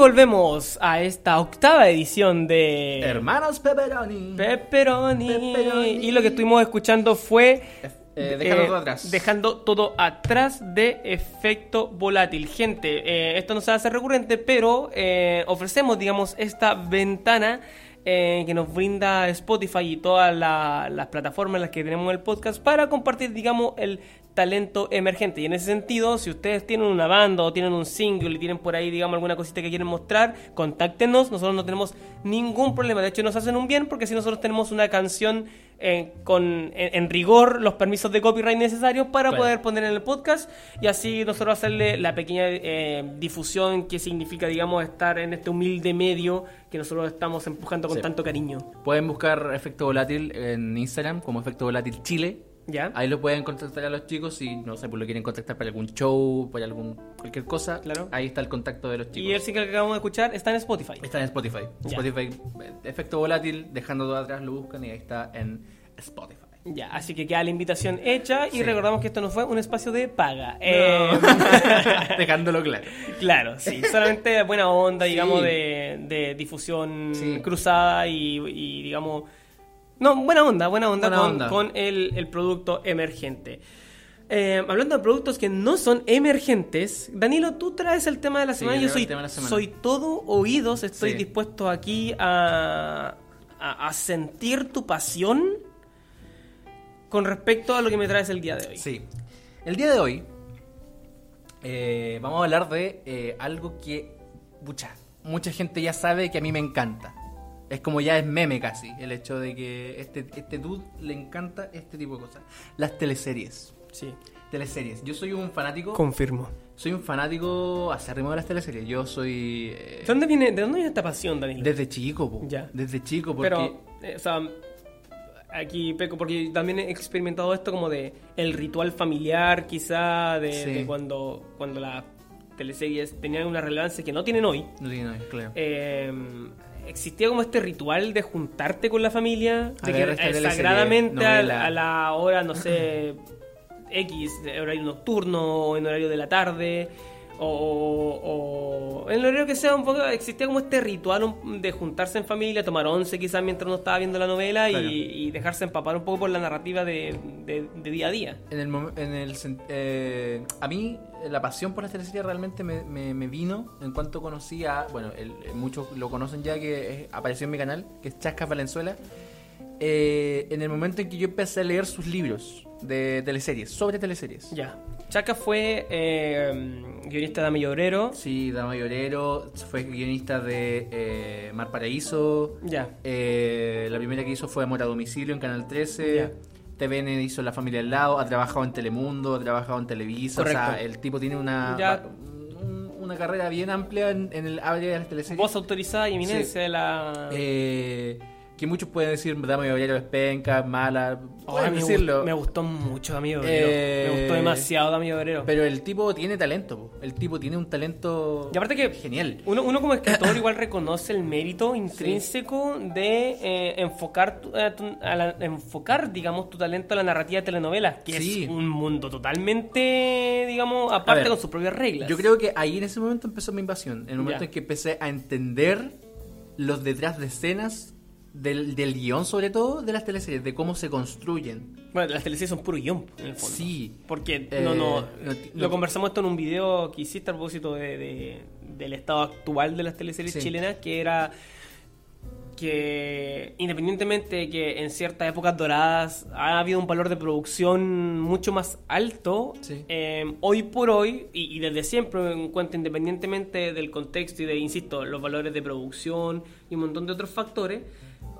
volvemos a esta octava edición de Hermanos Pepperoni. Pepperoni. Pepperoni. Y lo que estuvimos escuchando fue Eh, dejando eh, todo atrás. Dejando todo atrás de efecto volátil. Gente, eh, esto no se hace recurrente, pero eh, ofrecemos, digamos, esta ventana eh, que nos brinda Spotify y todas la- las plataformas en las que tenemos el podcast para compartir, digamos, el talento emergente. Y en ese sentido, si ustedes tienen una banda o tienen un single y tienen por ahí, digamos, alguna cosita que quieren mostrar, contáctenos. Nosotros no tenemos ningún problema. De hecho, nos hacen un bien porque si nosotros tenemos una canción eh, con en, en rigor los permisos de copyright necesarios para Claro. poder poner en el podcast y así nosotros hacerle la pequeña eh, difusión que significa, digamos, estar en este humilde medio que nosotros estamos empujando con Sí. tanto cariño. Pueden buscar Efecto Volátil en Instagram como Efecto Volátil Chile. ¿Ya? Ahí lo pueden contactar a los chicos si no sé, pues lo quieren contactar para algún show, para algún cualquier cosa. Claro. Ahí está el contacto de los chicos. Y el single que acabamos de escuchar está en Spotify. Está en Spotify. Ya. Spotify, Efecto Volátil, dejando todo atrás, lo buscan y ahí está en Spotify. Ya, así que queda la invitación hecha y Sí. recordamos que esto no fue un espacio de paga. Eh, Dejándolo claro. Claro, sí, solamente buena onda, Sí. digamos, de, de difusión Sí. cruzada y, y, digamos... No, buena onda, buena onda, Buena con, onda. con el, el producto emergente. Eh, hablando de productos que no son emergentes, Danilo, tú traes el tema de la semana. yo soy, semana. todo oídos, estoy Sí. dispuesto aquí a, a, a sentir tu pasión con respecto a lo que me traes el día de hoy. Sí. El día de hoy eh, vamos a hablar de eh, algo que mucha, mucha gente ya sabe que a mí me encanta. Es como ya es meme casi, el hecho de que este, este dude le encanta este tipo de cosas. Las teleseries. Sí, Teleseries. Yo soy un fanático. confirmo. Soy un fanático acérrimo de las teleseries. Yo soy. eh, ¿De dónde viene, de dónde viene esta pasión, Danilo? desde chico, po. Ya. Desde chico, porque. Pero, eh, o sea, aquí peco, porque también he experimentado esto como de el ritual familiar, quizá, de, Sí. de cuando, cuando las teleseries tenían una relevancia que no tienen hoy. No tiene nada, claro. Eh, existía como este ritual de juntarte con la familia, A de ver que eh, sagradamente a, a la hora, no sé, X, horario nocturno, o en horario de la tarde, o, o en horario que sea, un poco existía como este ritual de juntarse en familia, tomar once quizás mientras uno estaba viendo la novela y- Claro. y, dejarse empapar un poco por la narrativa de, de- de día a día. En el, en eh, a mí la pasión por las teleseries realmente me, me- me vino en cuanto conocí a, bueno, el- muchos lo conocen ya que es- apareció en mi canal, que es Chascas Valenzuela, eh, en el momento en que yo empecé a leer sus libros de teleseries, sobre teleseries. Ya. Chaca fue eh, guionista de Amillo Obrero. Sí, Dama Llorero, fue guionista de eh, Mar Paraíso, Ya. eh, la primera que hizo fue Amor a Domicilio en Canal 13. Ya. TVN hizo La Familia al Lado, ha trabajado en Telemundo, ha trabajado en Televisa. O sea, Correcto. el tipo tiene una, Ya. una carrera bien amplia en, en el área de las teleseries. Voz autorizada y eminencia de la... Eh, que muchos pueden decir Dama Llorero es penca, mala, pueden me, decirlo. me gustó mucho Dami Obrero. Eh, Me gustó demasiado Dami Obrero. Pero el tipo tiene talento, po. el tipo tiene un talento Y aparte que genial. uno, uno como escritor igual reconoce el mérito intrínseco de eh, enfocar, tu- eh, tu- a la- enfocar, digamos, tu talento a la narrativa de telenovelas, que Sí. es un mundo totalmente, digamos, aparte ver, con sus propias reglas. Yo creo que ahí en ese momento empezó mi invasión. En el momento Ya. en que empecé a entender los detrás de escenas del, del guion, sobre todo, de las teleseries, de cómo se construyen. Bueno, las teleseries son puro guion, en el fondo. Sí. Porque Eh, no, no, no lo conversamos esto en un video que hiciste a propósito de, de- del estado actual de las teleseries Sí. chilenas, que era que independientemente de que en ciertas épocas doradas ha habido un valor de producción mucho más alto, Sí. eh, hoy por hoy, y, y desde siempre en cuanto independientemente del contexto y de, insisto, los valores de producción y un montón de otros factores,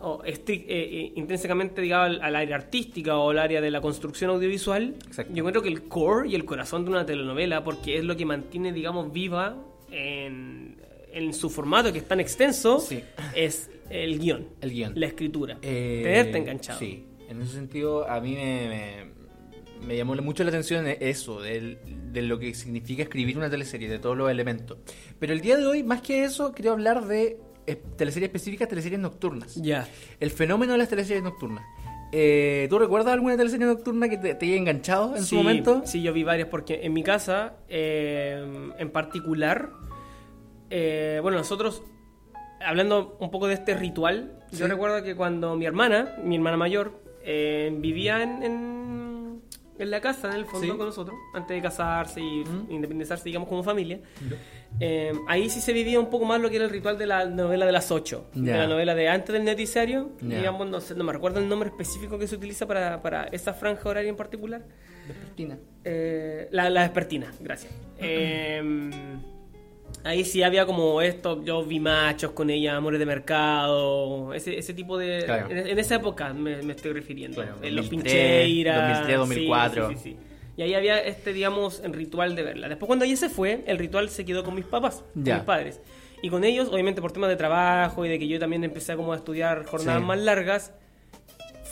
o eh, eh, intrínsecamente digamos al, al área artística o al área de la construcción audiovisual, Exacto. yo encuentro que el core y el corazón de una telenovela, porque es lo que mantiene, digamos, viva en, en su formato que es tan extenso, Sí. es el guion, El guion. la escritura, Eh, tenerte enganchado. Sí, en ese sentido a mí me, me, me llamó mucho la atención eso, del- de lo que significa escribir una teleserie, de todos los elementos. Pero el día de hoy, más que eso, quiero hablar de teleseries específicas, teleseries nocturnas. Ya. El fenómeno de las teleseries nocturnas. Eh, ¿Tú recuerdas alguna teleserie nocturna que te, te haya enganchado en sí, su momento? Sí, yo vi varias porque en mi casa, eh, en particular, eh, bueno, nosotros, hablando un poco de este ritual, yo Sí. recuerdo que cuando mi hermana, mi hermana mayor, eh, vivía en, en, en la casa, en el fondo, Sí. con nosotros, antes de casarse y Mm. independizarse, digamos, como familia, eh, ahí sí se vivía un poco más lo que era el ritual de la novela de las ocho, de la novela de antes del noticiario, digamos, no, sé, no me recuerdo el nombre específico que se utiliza para, para esa franja horaria en particular. Vespertina. Eh, la, la despertina, gracias. Eh, ahí sí había como esto, yo vi machos con ella, amores de mercado, ese, ese tipo de... Claro. En, en esa época me, me estoy refiriendo. Claro, en los 2003, Pincheiras. 2003, 2004. Sí, sí, sí. Y ahí había este, digamos, el ritual de verla. Después cuando ella se fue, el ritual se quedó con mis papás, con Ya. mis padres. Y con ellos, obviamente por temas de trabajo y de que yo también empecé como a estudiar jornadas más largas,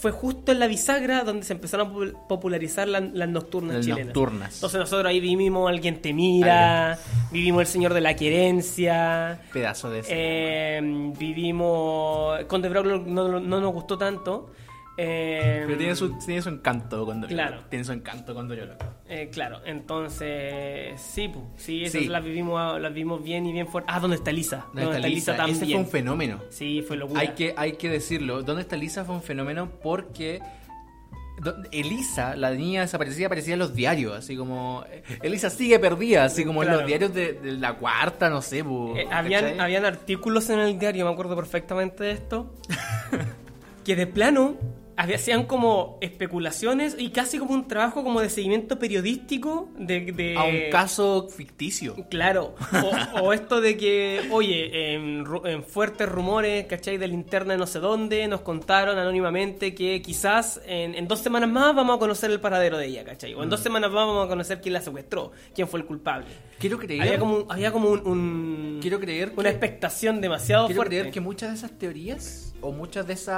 fue justo en la bisagra donde se empezaron a popul- popularizar la- las nocturnas Las chilenas. nocturnas. Entonces nosotros ahí vivimos Alguien te mira, vivimos El Señor de la Querencia, Pedazo de ese. eh, vivimos... Conde Brown no, no- no nos gustó tanto. Eh, Pero tiene su, tiene su encanto cuando Claro. Tiene su encanto cuando yo lo eh, claro, entonces sí, pu, sí, esas Sí. las vivimos, las vimos bien y bien fuerte. Ah, ¿dónde está Lisa? ¿Dónde está Lisa? Ese también. fue un fenómeno. Sí, fue locura. Hay que, hay que decirlo. ¿Dónde está Elisa? Fue un fenómeno porque Elisa, la niña desaparecida, aparecía en los diarios, así como eh, Elisa sigue perdida, así como en los diarios de, de la cuarta, no sé, bu, Eh, habían, habían artículos en el diario, me acuerdo perfectamente de esto, que de plano hacían como especulaciones y casi como un trabajo como de seguimiento periodístico de... de- a un caso ficticio. Claro, o, o esto de que, oye, en, en fuertes rumores, ¿cachai? De linterna de no sé dónde, nos contaron anónimamente que quizás en, en dos semanas más vamos a conocer el paradero de ella, ¿cachai? O en Mm. dos semanas más vamos a conocer quién la secuestró, quién fue el culpable. Quiero creer, Había como, había como un, un- quiero creer una que- expectación demasiado quiero fuerte. creer que muchas de esas teorías o muchos de esos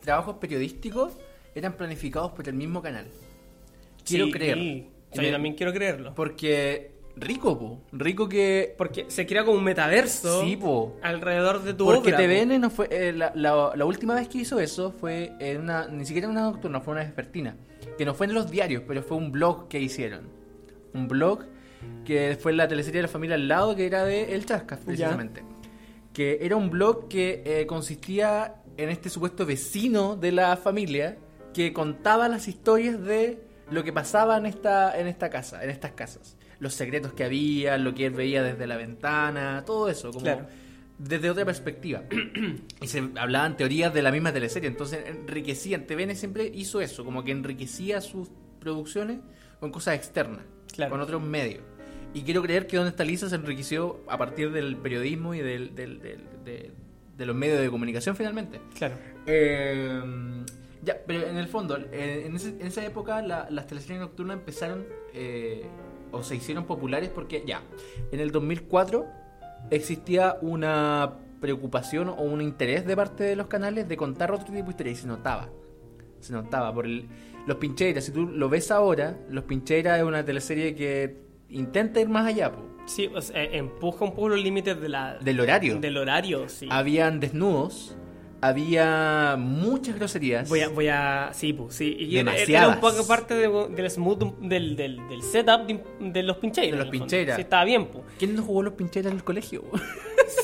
trabajos periodísticos eran planificados por el mismo canal. Quiero Sí, creer. o sea, yo también quiero creerlo. Porque rico, po. Rico que Porque se crea como un metaverso Sí, po. alrededor de tu Porque obra, TVN no fue. eh, la, la- la última vez que hizo eso fue en una. Ni siquiera en una nocturna, fue una vespertina. Que no fue en los diarios, pero fue un blog que hicieron. Un blog que fue en la teleserie de la familia al lado, que era de El Chascas, precisamente. Que era un blog que eh, consistía en este supuesto vecino de la familia que contaba las historias de lo que pasaba en esta, en esta casa, en estas casas. Los secretos que había, lo que él veía desde la ventana, todo eso, como Claro. desde otra perspectiva. y se hablaban teorías de la misma teleserie, entonces enriquecían. TVN siempre hizo eso, como que enriquecía sus producciones con cosas externas, Claro. con otros medios. Y quiero creer que Donde está Lisa se enriqueció a partir del periodismo y del, del- del- de, de los medios de comunicación finalmente. Claro. Eh, ya, pero en el fondo, eh, en, ese- en esa época la- las teleseries nocturnas empezaron eh, o se hicieron populares porque ya, en el 2004 existía una preocupación o un interés de parte de los canales de contar otro tipo de historias y se notaba. Se notaba por el- los Pincheras. Si tú lo ves ahora, Los Pincheras es una teleserie que intenta ir más allá po, Sí, o sea, eh, empuja un poco los límites de la, del horario. del horario, sí. Habían desnudos, había muchas groserías. Voy a, voy a, sí, pues, sí. Y era- era Demasiadas. un poco parte de- del smooth, del, del, del setup de, de los pincheiros. De los pincheiras. Sí, estaba bien, pues. ¿Quién no jugó los Pincheras en el colegio?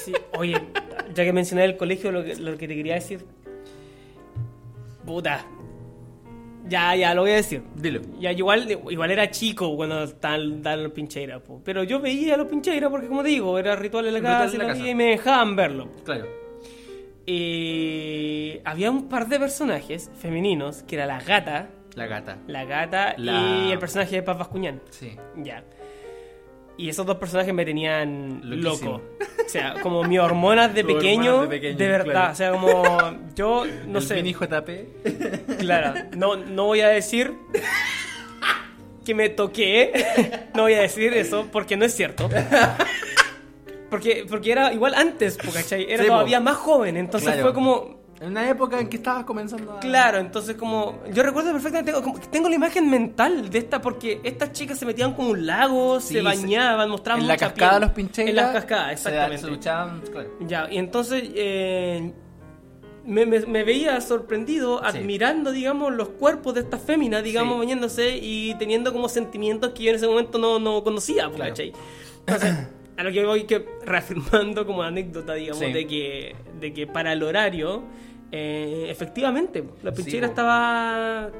Sí, oye, ya que mencioné el colegio, lo que, lo que te quería decir. Puta. Ya, ya, lo voy a decir. Dilo. Ya, igual, igual era chico cuando estaban estaban los pincheiras, pero yo veía los pincheiras porque, como digo, era ritual en la casa, la casa. y me dejaban verlo. Claro. Y había un par de personajes femeninos, que era la gata, La gata. la gata La- y el personaje de Paz Bascuñán. Sí. Ya. Y esos dos personajes me tenían Loquísimo. loco. O sea, como mis hormonas de pequeño, hormonas de, verdad. claro. O sea, como yo, no El sé. Vini JP. Claro, no, no voy a decir que me toqué. No voy a decir eso porque no es cierto. Porque, porque era igual antes, ¿cachai? Era Sí, po. todavía más joven. Entonces Claro. fue como. En una época en que estabas comenzando a. Claro, entonces como... Yo recuerdo perfectamente, tengo, como- tengo la imagen mental de esta porque estas chicas se metían como un lago, Sí, se bañaban, mostraban En la mucha cascada piel. los Pincheras. En las cascadas, exactamente. Se, luchaban. Claro. Ya, y entonces eh, me, me- me veía sorprendido Sí. admirando, digamos, los cuerpos de estas féminas, digamos, Sí. bañándose y teniendo como sentimientos que yo en ese momento no, no conocía, po, Claro. ¿cachai? Entonces, a lo que voy que reafirmando como anécdota, digamos, Sí. de que de que para el horario eh, efectivamente la pinchera estaba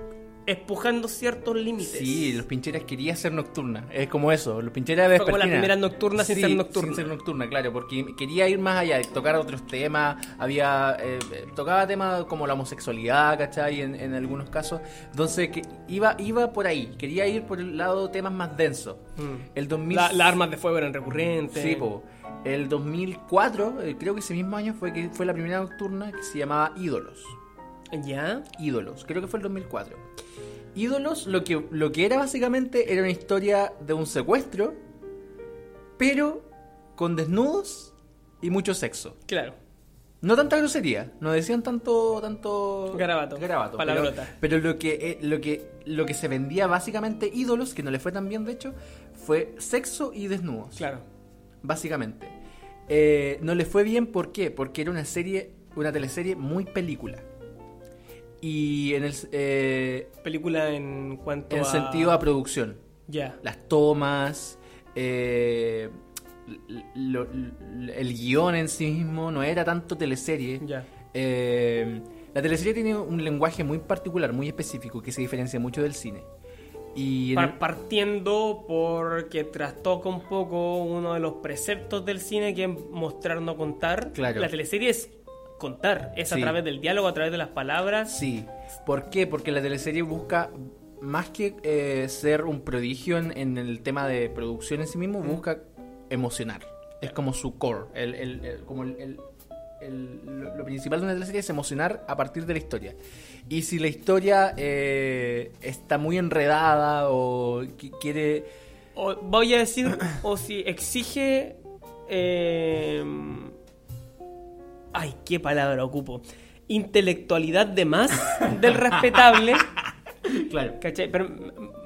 espujando ciertos límites. Sí, los pincheras quería ser nocturna. Es como eso, los pincheras Fue como la primera nocturna sin Sí, ser nocturna. Sin ser nocturna, claro, porque quería ir más allá, tocar otros temas. Había. eh, tocaba temas como la homosexualidad, ¿cachai? En, en algunos casos. Entonces, que iba, iba por ahí. Quería ir por el lado de temas más densos. Mm. El 2000. La- las armas de fuego eran recurrentes. Sí, po. El 2004, eh, creo que ese mismo año fue que fue la primera nocturna que se llamaba Ídolos. ¿Ya? Ídolos, creo que fue el 2004. Ídolos, lo que, lo que era básicamente era una historia de un secuestro, pero con desnudos y mucho sexo. Claro. No tanta grosería, no decían tanto tanto Garabato, garabato pero, palabrota. pero lo que eh, lo que lo que se vendía básicamente ídolos, que no le fue tan bien de hecho, fue sexo y desnudos Claro. Básicamente. Eh, no le fue bien, ¿por qué? Porque era una serie, una teleserie muy película. Y en el, eh, Película en cuanto en a... sentido a producción. Ya. Las tomas, eh, lo- lo- el guion en sí mismo no era tanto teleserie. Ya. Eh, la teleserie tiene un lenguaje muy particular, muy específico, que se diferencia mucho del cine. Y Par- partiendo porque trastoca un poco uno de los preceptos del cine que es mostrar no contar. Claro. La teleserie es contar, es a Sí. través del diálogo, a través de las palabras. Sí. ¿Por qué? Porque la teleserie busca, más que eh, ser un prodigio en, en el tema de producción en sí mismo, busca emocionar. Es como su core. El, el- el- como el, el- lo, lo principal de una teleserie es emocionar a partir de la historia. Y si la historia eh, está muy enredada o qui- quiere... O, voy a decir, o si exige... eh, ay, qué palabra ocupo. Intelectualidad de más del respetable. Claro. ¿Cachai? Pero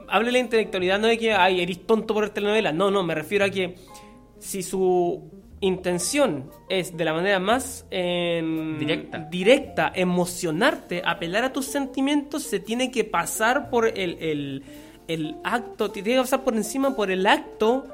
hable de la intelectualidad, no de que, ay, eres tonto por ver telenovela. No, no, me refiero a que si su intención es de la manera más em, Directa. directa, emocionarte, apelar a tus sentimientos, se tiene que pasar por el, el, el acto, te tiene que pasar por encima por el acto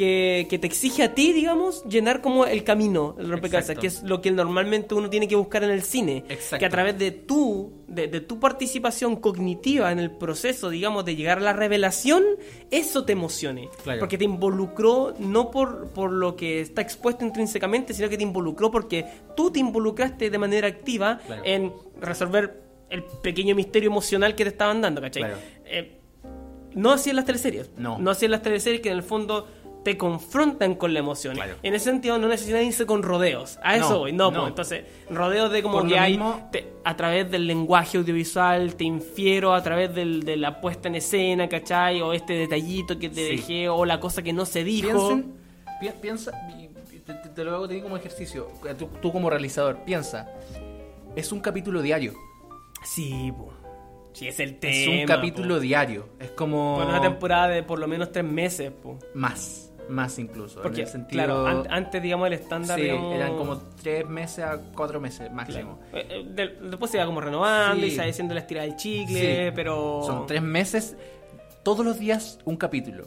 que, que te exige a ti, digamos, llenar como el camino, el rompecabezas, Exacto. que es lo que normalmente uno tiene que buscar en el cine. Exacto. Que a través de tu, de, de tu participación cognitiva en el proceso, digamos, de llegar a la revelación, eso te emocione. Claro. Porque te involucró no por, por lo que está expuesto intrínsecamente, sino que te involucró porque tú te involucraste de manera activa Claro. en resolver el pequeño misterio emocional que te estaban dando, ¿cachai? Claro. Eh, no así en las teleseries. No. No así en las teleseries que en el fondo te confrontan con la emoción. Claro. En ese sentido no necesitan irse con rodeos. A eso No, voy. No, no. pues, entonces, rodeos de como Por que hay mismo- te- a través del lenguaje audiovisual, te infiero a través del- de la puesta en escena, ¿cachai? O este detallito que te Sí. dejé, o la cosa que no se dijo. Piensen, pi- piensa, te, te- te lo hago como ejercicio, tú, tú como realizador, piensa, es un capítulo diario. Sí, po. Sí, es el Es tema. un capítulo po. diario. Es como. Por una temporada de por lo menos tres meses, po. Más. Más incluso. Porque, en el sentido. claro, an- antes, digamos, el estándar, sí, digamos, eran como tres meses a cuatro meses máximo. Eh, eh, de- después se iba como renovando y se iba haciendo la estirada del chicle, Sí. pero... Son tres meses, todos los días un capítulo.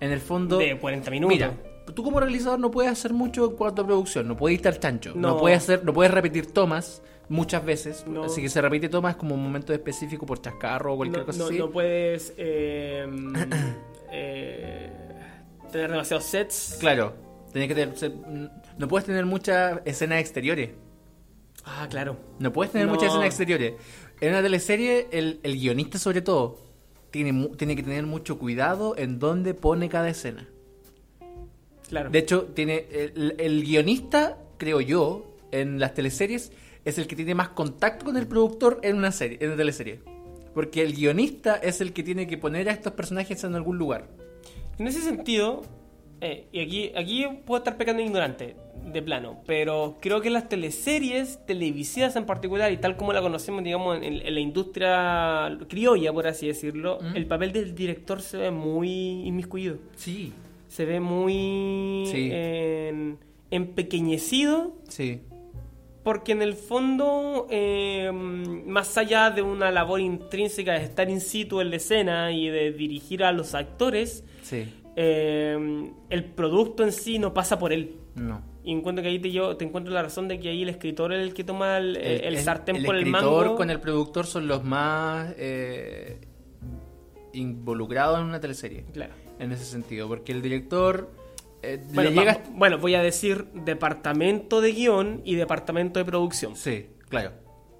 En el fondo. De 40 minutos. Mira, tú como realizador no puedes hacer mucho en cuanto a producción, no puedes estar chancho, no, No. puedes hacer, no puedes repetir tomas muchas veces, No. así que se repite tomas como un momento específico por chascarro o cualquier no, cosa no- así. no puedes eh, eh, tener demasiados sets. Claro, tenés que tener, no puedes tener muchas escenas exteriores. Ah, claro. No puedes tener No. muchas escenas exteriores. En una teleserie, el, el guionista sobre todo, tiene, tiene que tener mucho cuidado en dónde pone cada escena. Claro. De hecho, tiene el, el guionista, creo yo, en las teleseries, es el que tiene más contacto con el productor en una serie, en una teleserie. Porque el guionista es el que tiene que poner a estos personajes en algún lugar. En ese sentido, eh, y aquí, aquí puedo estar pecando ignorante, de plano, pero creo que las teleseries televisivas en particular, y tal como la conocemos, digamos, en, en la industria criolla, por así decirlo, Mm. el papel del director se ve muy inmiscuido. Sí. Se ve muy Sí. en- empequeñecido Sí. Porque en el fondo, eh, más allá de una labor intrínseca de estar in situ en la escena y de dirigir a los actores, Sí. eh, el producto en sí no pasa por él. No. Y encuentro que ahí te, yo, te encuentro la razón de que ahí el escritor es el que toma el, el, sartén el por el escritor mango. con el productor son los más eh, involucrados en una teleserie. Claro. En ese sentido, porque el director eh, Bueno, le voy a decir departamento de guion y departamento de producción. Sí, claro,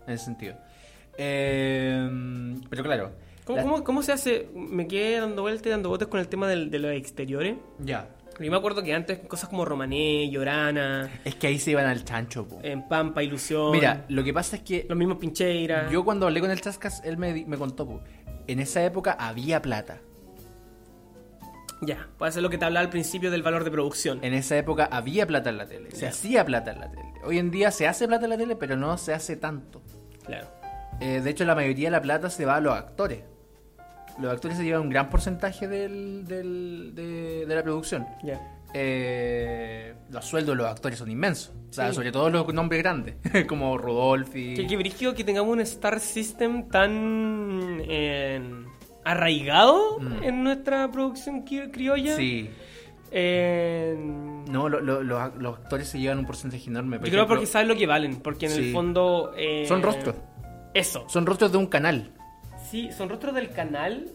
en ese sentido. Eh, pero claro. ¿Cómo, la- cómo- cómo se hace? Me quedé dando vueltas y dando vueltas con el tema del- de los exteriores. Ya. Yo me acuerdo que antes cosas como Romané, Llorana, Es que ahí se iban al chancho, po. en Pampa, Ilusión, Mira, lo que pasa es que los mismos Pincheira. yo cuando hablé con el Chascas, él me contó, po, en esa época había plata. Ya, puede ser lo que te hablaba al principio del valor de producción. En esa época había plata en la tele, se hacía plata en la tele. Hoy en día se hace plata en la tele, pero no se hace tanto. Claro. Eh, de hecho, la mayoría de la plata se va a los actores. Los actores se llevan un gran porcentaje del, del- de, de la producción. Ya. Eh, los sueldos de los actores son inmensos. O sea, Sí. sobre todo los nombres grandes, como Rodolfi. Qué brígido que tengamos un Star System tan eh, arraigado Mm. en nuestra producción cri- criolla. Sí. Eh, No, lo- lo- los, los actores se llevan un porcentaje enorme. yo Por creo ejemplo, porque saben lo que valen, porque en el fondo... eh, Son rostros. Eso. Son rostros de un canal. Sí, son rostros del canal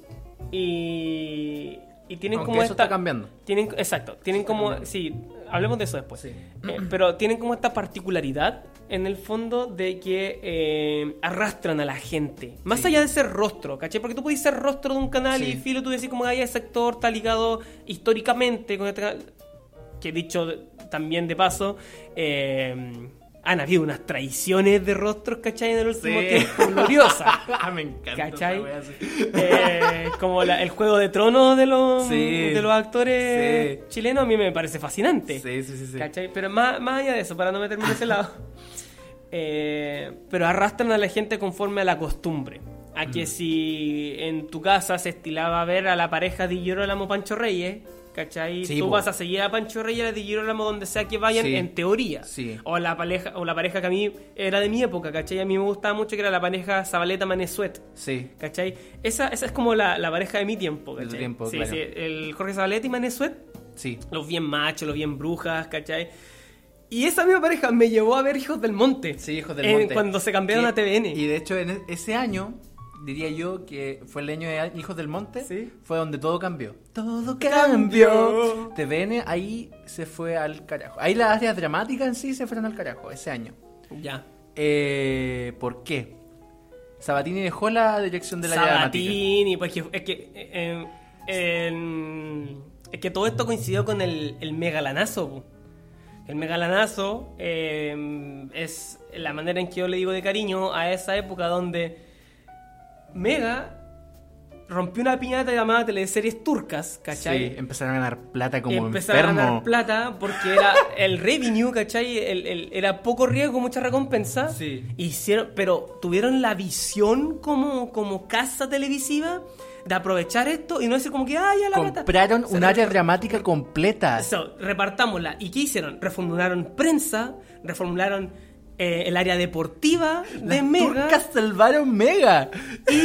y, y tienen Aunque como eso esta... está cambiando. Tienen, exacto, tienen como... Sí, hablemos de eso después. Sí. Eh, pero tienen como esta particularidad en el fondo de que eh, arrastran a la gente. Más Sí. allá de ser rostro, ¿cachai? Porque tú puedes ser rostro de un canal y filo, tú decís como que ese sector está ligado históricamente con este canal. Que dicho también de paso, eh, han habido unas traiciones de rostros, ¿cachai? En el último Sí. tiempo, gloriosa. Me encanta. ¿Cachai? esa wea, sí. Eh, como la- el juego de tronos de los, Sí. de los actores chilenos a mí me parece fascinante. Sí, sí, sí. sí. ¿Cachai? Pero más, más allá de eso, para no meterme en ese lado. eh, pero arrastran a la gente conforme a la costumbre. A Mm. que si en tu casa se estilaba ver a la pareja de Girolamo Pancho Reyes, ¿cachai? Sí, Tú po. vas a seguir a Pancho Reyes y a la de Girolamo donde sea que vayan, Sí. en teoría. Sí. O la pareja, o la pareja que a mí era de mi época, ¿cachai? A mí me gustaba mucho que era la pareja Zabaleta Manesuet. Sí. ¿Cachai? Esa, esa es como la, la pareja de mi tiempo, ¿cachai? tiempo, sí, claro. sí, el Jorge Zabaleta y Manesuet, Sí. los bien machos, los bien brujas, ¿cachai? Y esa misma pareja me llevó a ver Hijos del Monte. Sí, hijos del en- monte. Cuando se cambiaron Que- a TVN. Y de hecho, en e- ese año, diría yo que fue el año de Hijos del Monte, Sí. fue donde todo cambió. Todo cambió. TVN ahí se fue al carajo. Ahí las áreas dramáticas en sí se fueron al carajo ese año. Ya. Eh, ¿Por qué? Sabatini dejó la dirección de la. Sabatini, pues que, es que. eh, eh, es que todo esto coincidió con el, el megalanazo. El megalanazo eh, es la manera en que yo le digo de cariño a esa época donde Mega rompió una piñata llamada teleseries turcas, ¿cachai? Sí, empezaron a ganar plata como empezaron a ganar plata porque era el revenue, ¿cachai? El- el- era poco riesgo, mucha recompensa. Sí. Hicieron, pero tuvieron la visión como, como casa televisiva de aprovechar esto y no decir como que, ah, ya la plata". Compraron un re- área dramática completa. Eso, repartámosla. ¿Y qué hicieron? Reformularon prensa, reformularon eh, el área deportiva de Las Mega. turcas salvaron Mega. Y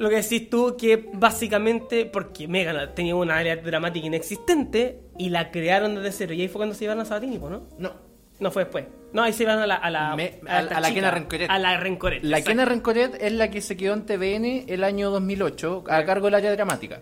lo que decís tú, que básicamente, porque Mega tenía una área dramática inexistente y la crearon desde cero. Y ahí fue cuando se iban a Sabatini, ¿no? No, No fue después. No, ahí se iban a la. A la, Me- a a- esta a la Kena Rencoret. A la Rencoret. La. Kena Rencoret es la que se quedó en TVN el año 2008 a cargo del área dramática.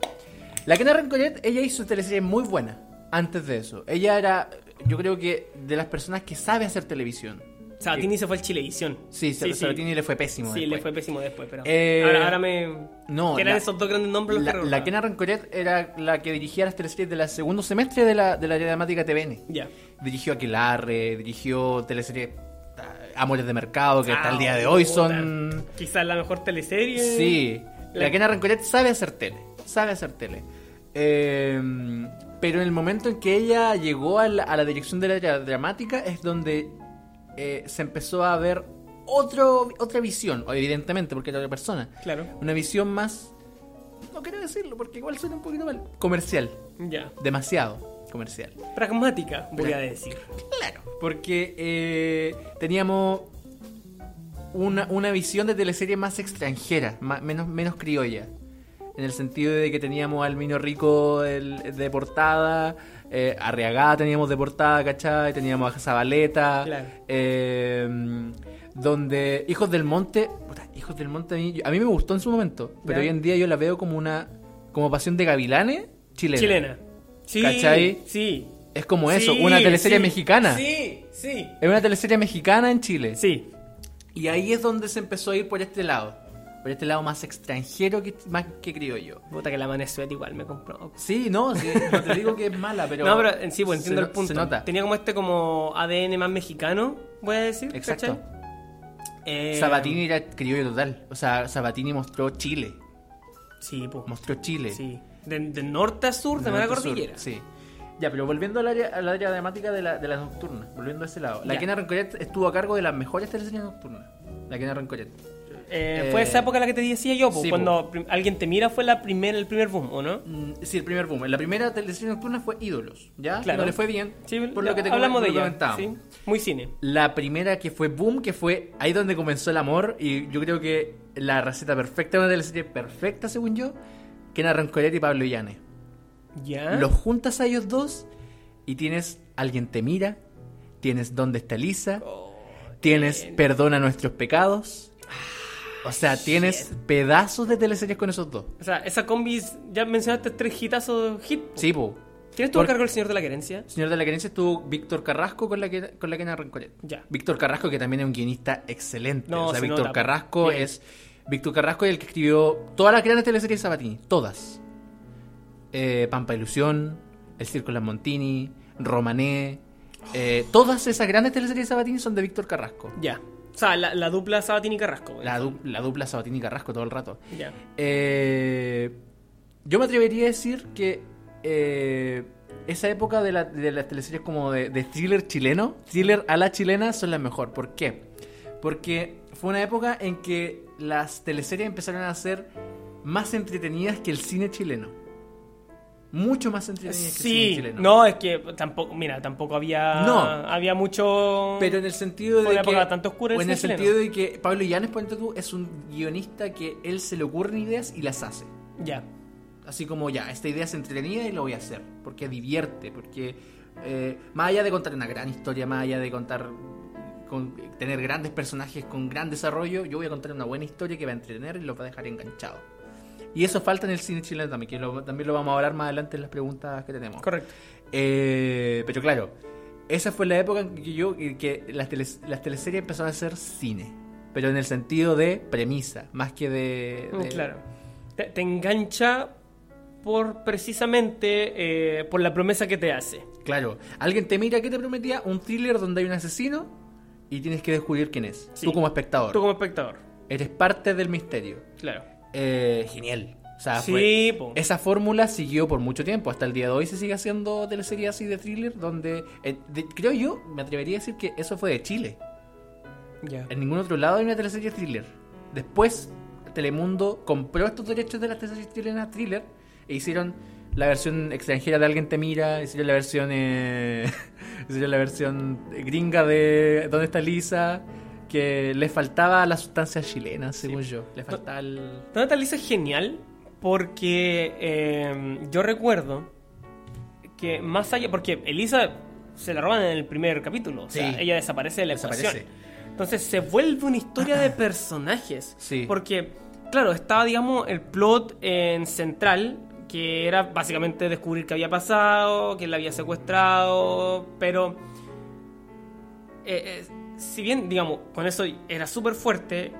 La Kena Rencoret, ella hizo teleseries muy buenas antes de eso. Ella era, yo creo que, de las personas que sabe hacer televisión. Sabatini se fue al Chilevisión. Sí, sí, Sabatini le fue pésimo. Sí, le después. fue pésimo después, pero. Eh, ahora, ahora me. no, que eran la- esos dos grandes nombres los La, que la. Kena Rencoret era la que dirigía las teleseries del segundo semestre de la, de la área dramática TVN. Ya. Dirigió Aquelarre, dirigió teleseries ah, Amores de Mercado, que hasta Ah, el día de hoy puta. son Quizás la mejor teleserie. Sí, La- Kena Rencoret sabe hacer tele, sabe hacer tele. Eh, pero en el momento en que ella llegó a la, a la dirección de la área dramática es donde eh, se empezó a ver otro, otra visión, evidentemente porque era otra persona, Claro. una visión más, no quiero decirlo porque igual suena un poquito mal, comercial, Ya. demasiado comercial. Pragmática, voy a decir. Claro. Porque eh, teníamos una, una visión de teleserie más extranjera, ma- menos, menos criolla. en el sentido de que teníamos al Mino Rico el- de portada, eh, Arriagada teníamos de portada, ¿cachai? Teníamos a Zabaleta, Claro. eh, donde Hijos del Monte, puta, Hijos del Monte a mí, a mí me gustó en su momento, pero Ya. hoy en día yo la veo como una, como Pasión de Gavilanes chilena. Chilena. Sí, ¿Cachai? sí. Es como eso, una teleserie sí, mexicana. Sí, sí. Es una teleserie mexicana en Chile. Sí. Y ahí es donde se empezó a ir por este lado. Por este lado más extranjero que, más que criollo. Puta que la Manesuet igual me compró. Sí, no, sí, no te digo que es mala, pero. no, pero en sí, pues entiendo el punto. Se nota. Tenía como este como ADN más mexicano, voy a decir. Exacto. Eh, Sabatini era criollo total. O sea, Sabatini mostró Chile. Sí, pues. Mostró Chile. Sí. De, de norte a sur, de, manera norte a sur, cordillera. Sí. Ya, pero volviendo al área, al área dramática de la, de la nocturna, volviendo a ese lado. La. Kena Rencoret estuvo a cargo de las mejores teleseries nocturnas. La Kena Rencoret. Eh, Eh, fue esa época la que te decía yo, sí, cuando prim- alguien te mira fue la primer, el primer boom, ¿o no? Mm, Sí, el primer boom. La primera teleserie nocturna fue Ídolos, ¿ya? Claro. No le fue bien, Sí, por ya, lo que te hablamos com- de ella. Sí, muy cine. La primera que fue boom, que fue ahí donde comenzó el amor, y yo creo que la receta perfecta, una teleserie perfecta, según yo, que era Rancoret y Pablo Llanes. ¿Ya? Los juntas a ellos dos y tienes Alguien te mira, tienes ¿Dónde está Lisa? Oh, tienes bien. Perdona nuestros pecados. O sea, tienes pedazos de teleseries con esos dos. O sea, esa combi, ya mencionaste tres hitazos hit. po. Sí, po. ¿Quién estuvo a cargo del Señor de la Querencia? Señor de la Querencia estuvo Víctor Carrasco con la que con la que era Rancoret. Ya. Víctor Carrasco, que también es un guionista excelente. No, o sea, se Víctor nota. Carrasco Bien. es. Víctor Carrasco es el que escribió todas las grandes teleseries de Sabatini. Todas. Eh, Pampa Ilusión, El Circo de las Montini, Romané. eh, todas esas grandes teleseries de Sabatini son de Víctor Carrasco. Ya. O sea, la, la dupla Sabatini Carrasco. La, du- la dupla Sabatini Carrasco todo el rato. Eh, yo me atrevería a decir que eh, esa época de, la- de las teleseries como de, de thriller chileno, thriller a la chilena, son las mejor. ¿Por qué? Porque fue una época en que las teleseries empezaron a ser más entretenidas que el cine chileno. Mucho más entretenidas que el cine Sí, chileno. no, es que tampoco, mira, tampoco había No. había mucho Pero en el sentido de que, bastante oscura o del en el sentido de que Pablo Llanes, ponte tú, es un guionista que él se le ocurren ideas y las hace. Ya. Así como ya, esta idea es entretenida y lo voy a hacer. Porque divierte, porque eh, más allá de contar una gran historia, más allá de contar, con, tener grandes personajes con gran desarrollo, yo voy a contar una buena historia que va a entretener y lo va a dejar enganchado. Y eso falta en el cine chileno también, que lo- también lo vamos a hablar más adelante en las preguntas que tenemos. Correcto. Eh, pero claro, esa fue la época en que yo que las, teles- las teleseries empezaron a ser cine. Pero en el sentido de premisa, más que de... de- Mm, Claro. Te, te engancha por precisamente eh, por la promesa que te hace. Claro, alguien te mira, ¿qué te prometía? Un thriller donde hay un asesino y tienes que descubrir quién es. Sí. Tú como espectador. Tú como espectador. Eres parte del misterio. Claro. Eh, genial. O sea, Sí, fue- po. esa fórmula siguió por mucho tiempo. Hasta el día de hoy se sigue haciendo teleseries así de thriller donde... eh, de- creo yo, me atrevería a decir que eso fue de Chile. En ningún otro lado hay una teleserie thriller. Después, Telemundo compró estos derechos de las teleseries chilenas thriller e hicieron la versión extranjera de Alguien te mira, hicieron la versión eh, hicieron la versión gringa de ¿Dónde está Lisa? Que le faltaba la sustancia chilena, según yo. Le faltaba el... ¿Dónde está Lisa? Es genial porque eh, yo recuerdo que más allá, porque Elisa se la roban en el primer capítulo, o sea, Sí. ella desaparece de la Desaparece. ecuación. Entonces se vuelve una historia de personajes. Sí. Porque, claro, estaba, digamos, el plot en central, que era básicamente descubrir qué había pasado, quién la había secuestrado, pero eh, eh, si bien, digamos, con eso era súper fuerte,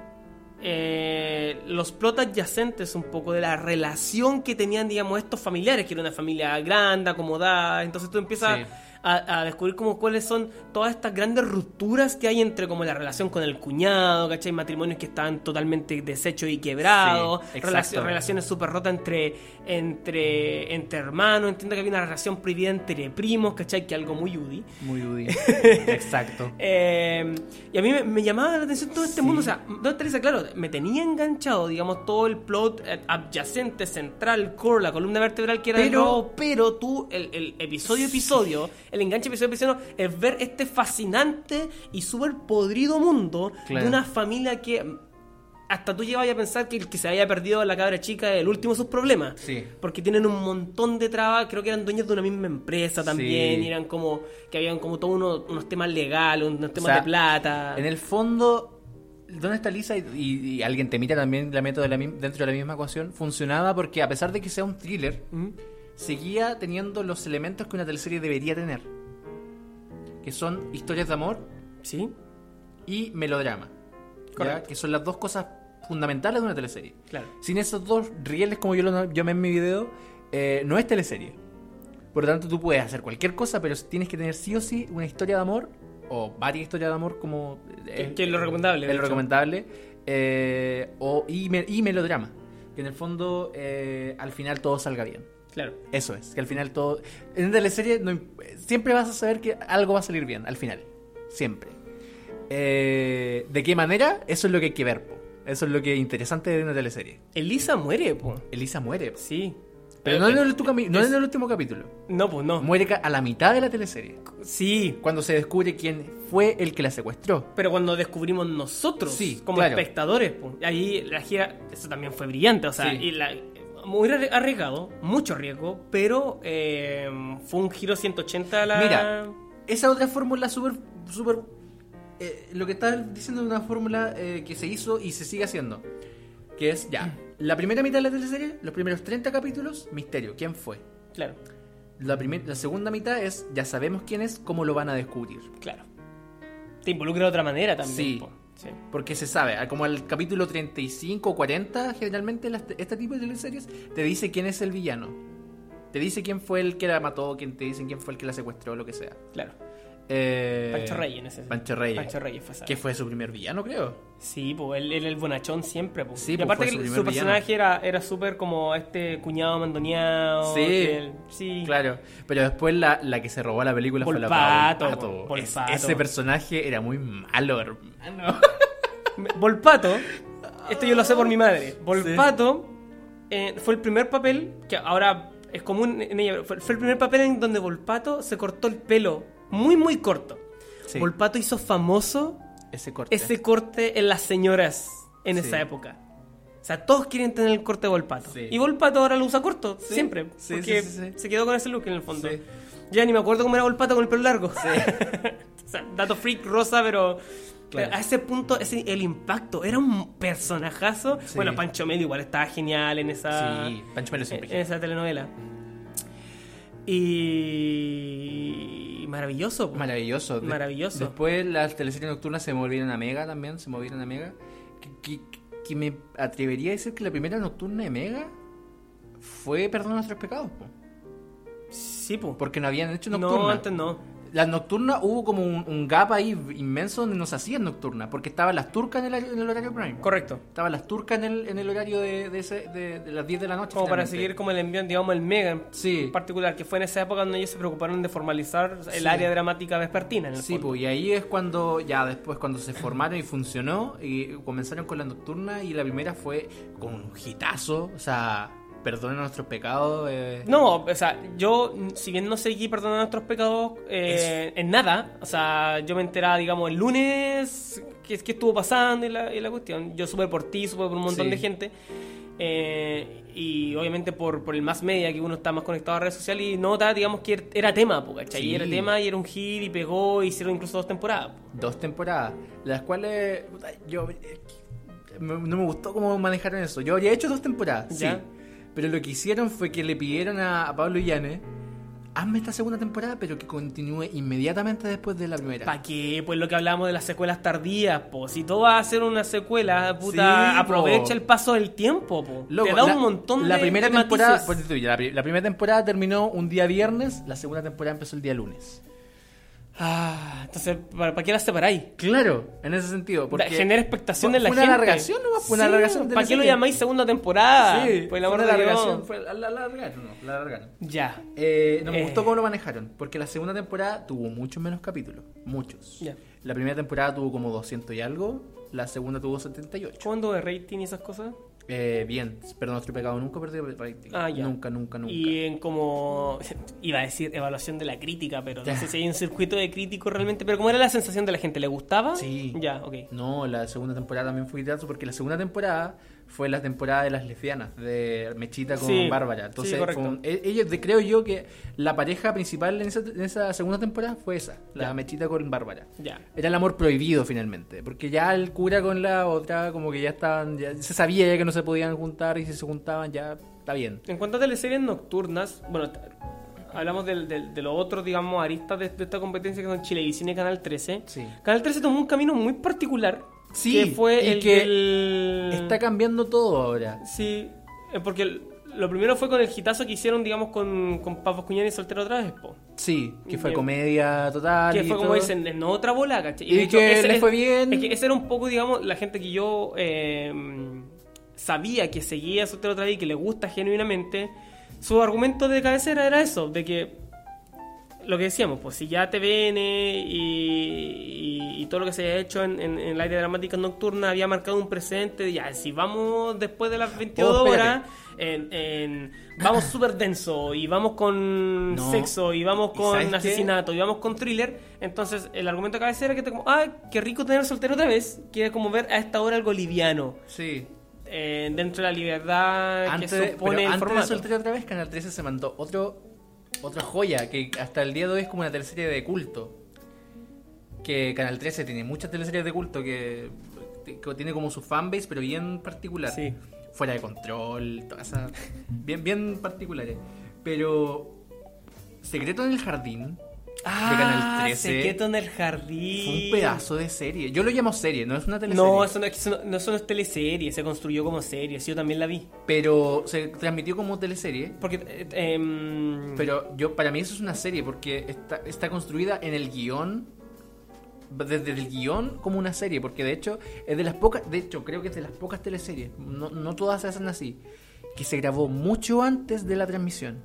eh, los plot adyacentes un poco de la relación que tenían, digamos, estos familiares, que era una familia grande, acomodada, entonces tú empiezas. A, a descubrir como cuáles son todas estas grandes rupturas que hay entre como la relación con el cuñado, ¿cachai? Matrimonios que estaban totalmente deshechos y quebrados, Sí, relaciones súper rotas entre, entre, entre hermanos, entiendo que había una relación prohibida entre primos, ¿cachai? Que algo muy UDI. Muy UDI. Exacto. Eh, y a mí me, me llamaba la atención todo este Sí. mundo. O sea, ¿dónde está Lisa? Claro, me tenía enganchado, digamos, todo el plot eh, adyacente, central, core, la columna vertebral que era el Pero- robo, pero tú, el, el episodio episodio, el enganche episodio episodio, es ver este fascinante y súper podrido mundo Claro. de una familia que. hasta tú llegabas a pensar que el que se había perdido la cabra chica es el último de sus problemas. Sí. Porque tienen un montón de trabas, creo que eran dueños de una misma empresa también, Sí. y eran como, que habían como todos unos, unos temas legales, unos temas sea, de plata. En el fondo, ¿dónde está Lisa? Y, y- y alguien te mira también la meto de la, mi- dentro de la misma ecuación. Funcionaba porque a pesar de que sea un thriller, ¿Mm? Seguía teniendo los elementos que una teleserie debería tener. Que son historias de amor ¿Sí? y melodrama. Correcto. Que son las dos cosas fundamentales de una teleserie. Claro. Sin esos dos rieles, como yo lo llamé en mi video, eh, no es teleserie. Por lo tanto, tú puedes hacer cualquier cosa, pero tienes que tener sí o sí una historia de amor, o varias historias de amor, como. Que, que es lo recomendable. de es lo recomendable. eh, o, y, me- y melodrama. Que en el fondo, eh, al final todo salga bien. Claro. Eso es, que al final todo. En una teleserie no siempre vas a saber que algo va a salir bien, al final. Siempre. Eh, ¿De qué manera? Eso es lo que hay que ver, po. Eso es lo que es interesante de una teleserie. Elisa muere, po. Elisa muere. po. Sí. Pero no en, el último, cami- no es- en el último capítulo. No, pues no. Muere a la mitad de la teleserie. Sí. Cuando se descubre quién fue el que la secuestró. Pero cuando descubrimos nosotros, Sí, como claro. espectadores, po, ahí la gira, eso también fue brillante, o sea, Sí. y la- muy arri- arriesgado, mucho riesgo, pero eh, fue un giro 180 a la... Mira, esa otra fórmula súper. súper eh, lo que estás diciendo es una fórmula eh, que se hizo y se sigue haciendo. Que es ya. La primera mitad de la teleserie, los primeros 30 capítulos, misterio. ¿Quién fue? Claro, La, primer- la segunda mitad es ya sabemos quién es, cómo lo van a descubrir. claro. Te involucra de otra manera también. Sí. po. Sí. Porque se sabe, a- como al capítulo 35 o 40, generalmente las- este tipo de teleseries te dice quién es el villano. Te dice quién fue el que la mató, quién te dicen quién fue el que la secuestró, lo que sea. Claro. Eh, Pancho Reyes en ese Pancho Reyes. Pancho Reyes fue. Que fue su primer villano, creo. Sí, pues él era el bonachón siempre. Pues. Sí, y aparte que su personaje era, era súper como este cuñado mandoneado. Sí, él- sí. Claro. Pero después la, la que se robó la película fue la Volpato, po, Volpato. Es- ese personaje era muy malo, hermano. Volpato, esto yo lo sé por mi madre. Volpato eh, fue el primer papel que ahora es común en ella. Fue, fue el primer papel en donde Volpato se cortó el pelo muy, muy corto. Sí. Volpato hizo famoso Ese corte. ese corte en las señoras en Sí. esa época. O sea, todos quieren tener el corte de Volpato. Sí. Y Volpato ahora lo usa corto, siempre. porque se quedó con ese look en el fondo. Ya ni me acuerdo cómo era Volpato con el pelo largo. o sea, dato freak rosa, pero. Claro. pero a ese punto, ese, el impacto, era un personajazo. Sí. Bueno, Pancho Melo igual estaba genial en esa, Sí, Pancho Melo siempre. en esa telenovela. Y. Maravilloso. po. Maravilloso. De- Maravilloso. Después las teleseries nocturnas se movieron a Mega también, se movieron a Mega. Que, que- que me atrevería a decir que la primera nocturna de Mega fue Perdón nuestros pecados, po. Sí, po. porque no habían hecho nocturna. No, antes no. Las nocturnas hubo como un, un gap ahí inmenso donde no se hacían nocturnas, porque estaban las turcas en el, en el horario prime. Correcto. Estaban las turcas en el, en el horario de, de, ese- de- de las 10 de la noche. Como para seguir como el envío, digamos, el mega en Sí. particular, que fue en esa época donde ellos se preocuparon de formalizar el Sí. área dramática vespertina. En el Sí, pues, y ahí es cuando, ya después, cuando se formaron y funcionó, y comenzaron con la nocturna, y la primera fue con un hitazo, o sea, perdonen nuestros pecados. eh, No, o sea, yo, si bien no seguí perdonando nuestros pecados eh, en nada, o sea, yo me enteraba, digamos, el lunes qué, qué estuvo pasando y la, y la cuestión. Yo supe por ti, supe por un montón Sí. de gente. eh, y obviamente por, por el más media, que uno está más conectado a redes sociales, y nota, digamos, que era tema, ¿cachai? Sí. Y era tema y era un hit y pegó, y hicieron incluso dos temporadas. po. Dos temporadas, las cuales yo no me gustó cómo manejaron eso. Yo había hecho dos temporadas, Ya. sí. Pero lo que hicieron fue que le pidieron a, a Pablo Illanes, hazme esta segunda temporada, pero que continúe inmediatamente después de la primera. ¿Para qué? Pues lo que hablamos de las secuelas tardías, po. Si todo va a ser una secuela, puta, Sí, po. aprovecha el paso del tiempo, po. Loco, Te da la- un montón la de primera temporada la primera temporada terminó un día viernes la segunda temporada empezó el día lunes Ah, entonces, ¿para, para qué las separáis? claro en ese sentido porque Genera expectación en la fue gente. una alargación nomás, fue una alargación ¿Para la qué lo llamáis segunda temporada? sí Por el fue una alargación fue la, la alargaron no, la alargaron Ya. Eh, no me Eh. gustó cómo lo manejaron porque la segunda temporada tuvo muchos menos capítulos muchos Ya. la primera temporada tuvo como 200 y algo la segunda tuvo 78 ¿Cuándo de rating y esas cosas? Eh, bien, pero nuestro pecado nunca perdió rating. Ah, ya. Nunca, nunca, nunca. Y en como, iba a decir evaluación de la crítica, pero no sé si hay un circuito de crítico realmente, pero ¿cómo era la sensación de la gente? ¿Le gustaba? Sí. Ya, ok. No, la segunda temporada también fue hitazo porque la segunda temporada fue la temporada de las lesbianas, de Mechita con Sí, Bárbara. sí, Entonces, correcto. fue un- e- ellos, creo yo que la pareja principal en esa, en esa segunda temporada fue esa, la. Mechita con Bárbara. Ya. Era el amor prohibido finalmente, porque ya el cura con la otra como que ya estaban, ya se sabía ya que no se podían juntar y si se juntaban ya está bien. En cuanto a teleseries nocturnas, bueno, hablamos del- del- de, los otros, digamos, aristas de, de esta competencia que son Chilevisión y Canal 13. Sí. Canal 13 tomó un camino muy particular. Sí, que fue y el que Está cambiando todo ahora. Sí, eh, porque el- lo primero fue con el hitazo que hicieron, digamos, con, con Pavos Cuñán y Soltero otra vez, po. Sí, que fue comedia total. Que y fue como todo. dicen, en otra bola, ¿cachai? Y hecho, que ese le es- fue bien. Es que ese era un poco, digamos, la gente que yo eh, sabía que seguía Soltero otra vez y que le gusta genuinamente. Su argumento de cabecera era eso, de que lo que decíamos, pues si ya TVN y, y, y todo lo que se ha hecho en, en, en la área dramática nocturna había marcado un presente de ya, si vamos después de las 22 Oh, horas, en, en- vamos súper denso y vamos con No. sexo y vamos ¿Y con qué? asesinato y vamos con thriller, entonces el argumento de cabecera que te como, ah, qué rico tener soltero otra vez, que como ver a esta hora algo liviano, Sí. eh, dentro de la libertad Antes, que supone pero el antes de soltar otra vez, Canal 13 se mandó otro, otra joya que hasta el día de hoy es como una teleserie de culto. Que Canal 13 tiene muchas teleseries de culto que, que tiene como su fanbase, pero bien particular. Sí. Fuera de control, todas esas. Bien, bien particulares. Pero. Secreto en el Jardín de Canal 13 Secreto en el jardín. fue un pedazo de serie. Yo lo llamo serie, no es una teleserie. No, eso no, eso no, no, eso no es teleserie, se construyó como serie, yo también la vi. Pero se transmitió como teleserie. Porque, eh, em, Pero yo para mí eso es una serie porque está, está construida en el guion, desde el guion como una serie, porque de hecho es de las pocas, de hecho creo que es de las pocas teleseries, no, no todas se hacen así, que se grabó mucho antes de la transmisión.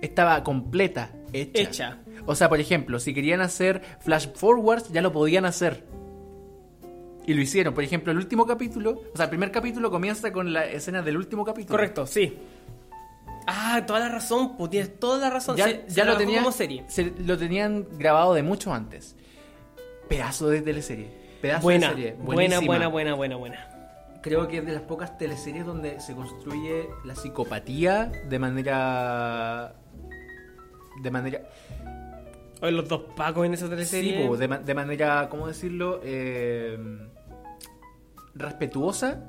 Estaba completa, hecha. Hecha. O sea, por ejemplo, si querían hacer flash forwards ya lo podían hacer. Y lo hicieron. Por ejemplo, el último capítulo, o sea, el primer capítulo comienza con la escena del último capítulo. correcto, sí. Ah, toda la razón, pues tienes toda la razón. ya, Se- se ya lo grabó tenían como serie. se- lo tenían grabado de mucho antes pedazo de teleserie pedazo Buena, de serie buena, buena, buena, buena, buena. creo que es de las pocas teleseries donde se construye la psicopatía de manera de manera Los dos pacos en esa teleserie. sí, po, de, ma- de manera cómo decirlo Eh, respetuosa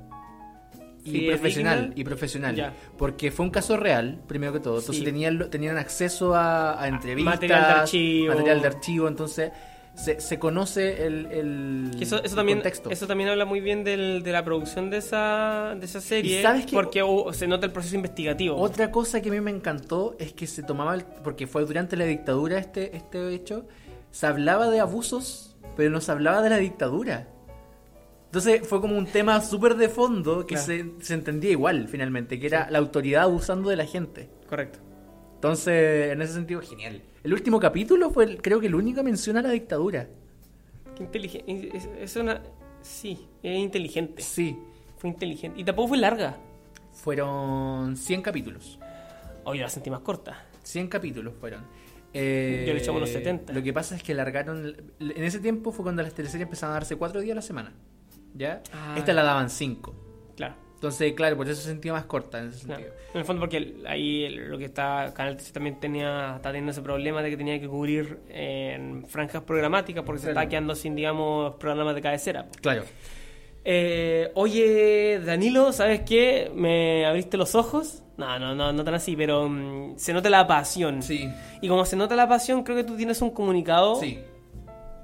y Sí, profesional digna. y profesional Ya. porque fue un caso real primero que todo entonces Sí. tenían tenían acceso a, a entrevistas material de archivo. material de archivo, entonces se, se conoce el, el, eso, eso el también contexto eso también habla muy bien del- de la producción de esa, de esa serie ¿Y sabes qué? porque hubo- se nota el proceso investigativo Otra cosa que a mí me encantó es que se tomaba, el- porque fue durante la dictadura este, este hecho, se hablaba de abusos, pero no se hablaba de la dictadura. Entonces fue como un tema súper de fondo que Claro. se, se entendía igual finalmente, que era la autoridad abusando de la gente. correcto Entonces, en ese sentido, genial. El último capítulo fue, el- creo que el único que menciona la dictadura. Qué inteligente es, es una sí es inteligente Sí, fue inteligente y tampoco fue larga fueron 100 capítulos. hoy la sentí más corta 100 capítulos fueron. Eh, Yo le echaba unos 70. Lo que pasa es que largaron. En ese tiempo fue cuando las teleseries empezaron a darse 4 días a la semana. ¿Ya? Ah. Esta la daban 5. claro Entonces, claro, por eso se sentía más corta en ese sentido. En el fondo porque ahí lo que está Canal 13 también tenía está teniendo ese problema de que tenía que cubrir en franjas programáticas porque se está quedando sin digamos programas de cabecera. Claro. Eh, oye Danilo, ¿sabes qué? Me abriste los ojos. No, no, no, no tan así, pero mm, se nota la pasión. Sí. Y como se nota la pasión, creo que tú tienes un comunicado Sí.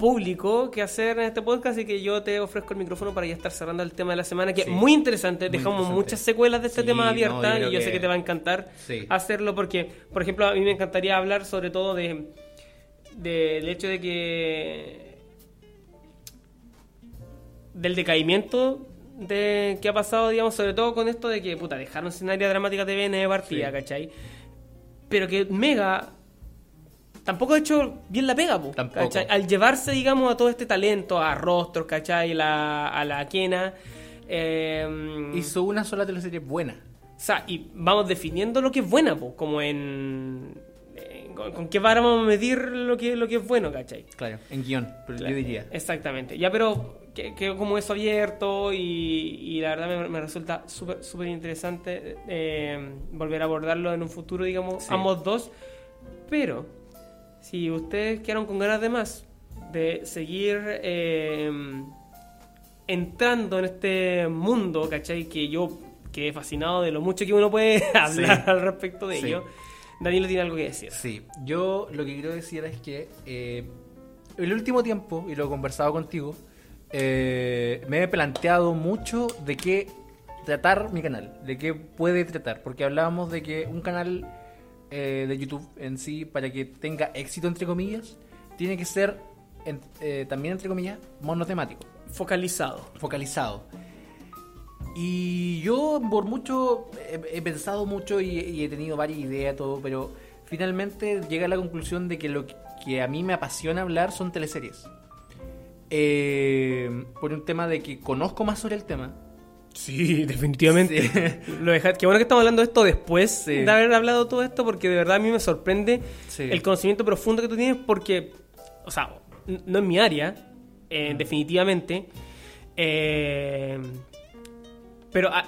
Público que hacer en este podcast y que yo te ofrezco el micrófono para ya estar cerrando el tema de la semana, que Sí. es muy interesante. Muy Dejamos interesante. muchas secuelas de este Sí, tema abiertas y yo sé que- te va a encantar Sí. hacerlo porque, por ejemplo, a mí me encantaría hablar sobre todo de del hecho de que del decaimiento de que ha pasado, digamos, sobre todo con esto de que, puta, dejaron sin área dramática TVN de partida. ¿cachai? Pero que Mega tampoco ha hecho bien la pega, po. Al llevarse, digamos, a todo este talento, a Rostros, ¿cachai? La- a la Kena, Eh, Hizo una sola teleserie buena. O sea, y vamos definiendo lo que es buena, pues, como en... en- con, con qué vara vamos a medir lo que, lo que es bueno, ¿cachai? Claro, en guion, pero yo diría. Exactamente. Ya, pero que, que como eso abierto y, y la verdad me, me resulta súper súper interesante eh, volver a abordarlo en un futuro, digamos, Sí. ambos dos. Pero, si ustedes quedaron con ganas de más, de seguir eh, entrando en este mundo, ¿cachai? Que yo quedé fascinado de lo mucho que uno puede hablar al respecto de Sí. ello. Danilo tiene algo que decir. Sí, yo lo que quiero decir es que eh, el último tiempo, y lo he conversado contigo, eh, me he planteado mucho de qué tratar mi canal, de qué puede tratar, porque hablábamos de que un canal eh, de YouTube en sí, para que tenga éxito, entre comillas, tiene que ser en- eh, también, entre comillas, monotemático Focalizado. focalizado. Y yo por mucho he, he pensado mucho y, y he tenido varias ideas, todo, pero finalmente llega a la conclusión de que lo que- que a mí me apasiona hablar son teleseries. Eh, por un tema de que conozco más sobre el tema. Sí, definitivamente. Sí. Lo Qué bueno que estamos hablando de esto después Sí. de haber hablado todo esto, porque de verdad a mí me sorprende Sí. el conocimiento profundo que tú tienes, porque, o sea, no es mi área, eh, definitivamente, eh, pero ah,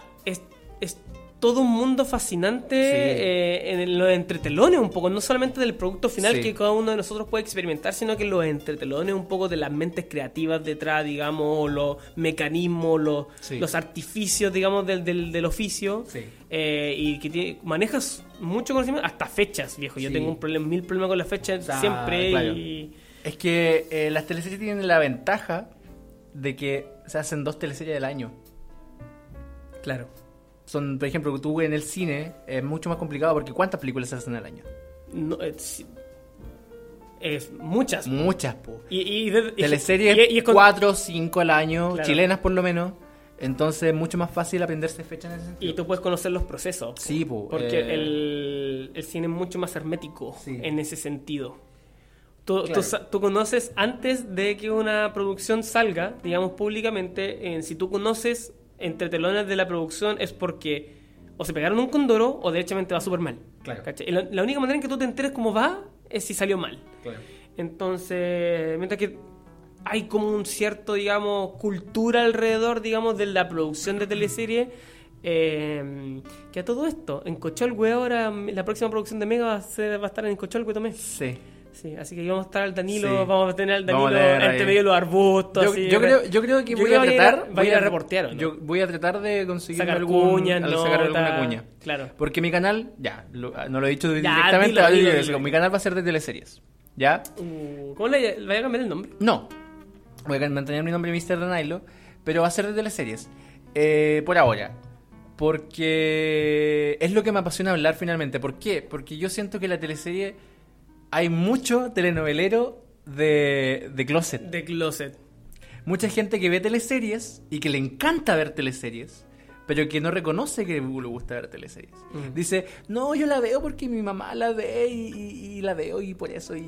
todo un mundo fascinante Sí. eh, en los entretelones un poco, no solamente del producto final Sí. que cada uno de nosotros puede experimentar, sino que los entretelones un poco de las mentes creativas detrás, digamos, los mecanismos, los, Sí. los artificios, digamos, del, del, del oficio. Eh, y que tiene- manejas mucho conocimiento, hasta fechas, viejo. Yo tengo un problema, mil problemas con las fechas Ah, siempre. claro. Y... Es que eh, las teleseries tienen la ventaja de que se hacen dos teleseries al año. Claro. Son, por ejemplo, tú en el cine es mucho más complicado porque ¿cuántas películas se hacen al año? No, es, es muchas. Muchas, po. Y, y, de- teleseries y- y con- 4 o 5 al año, Claro. chilenas por lo menos. Entonces es mucho más fácil aprenderse fechas en ese sentido. Y tú puedes conocer los procesos. Sí, po, Porque eh, el, el cine es mucho más hermético Sí. en ese sentido. Tú, tú Claro. sa- tú conoces antes de que una producción salga, digamos públicamente, en, si tú conoces entre telones de la producción es porque o se pegaron un condoro o derechamente va súper mal. Claro. La, la única manera en que tú te enteres cómo va es si salió mal. Claro. Entonces, mientras que hay como un cierto, digamos, cultura alrededor, digamos, de la producción de teleseries, eh, que a todo esto, en Cocholwe ahora, la próxima producción de Mega va a, ser- va a estar en Cocholwe también. Sí. Sí, así que vamos a estar al Danilo, Sí. vamos a tener al a Danilo entre ahí. medio de los arbustos. Yo, así, yo re- creo, yo creo que yo voy creo a tratar. va a voy ir a reportear, ¿o no? Yo voy a tratar de conseguir Sacar algún, al sacar alguna cuña. claro. Porque mi canal, ya, lo- no lo he dicho Ya, directamente, dilo, dilo, mi canal va a ser de teleseries. ¿Ya? Uh, ¿Cómo le vaya a cambiar el nombre? No. Voy a mantener mi nombre Mr. Danilo, pero va a ser de teleseries. Eh, por ahora. Porque es lo que me apasiona hablar finalmente. ¿Por qué? Porque yo siento que la teleserie hay mucho telenovelero de, de closet. The Closet. Mucha gente que ve teleseries y que le encanta ver teleseries, pero que no reconoce que le gusta ver teleseries. Mm. Dice, no, yo la veo porque mi mamá la ve y, y- y la veo y por eso y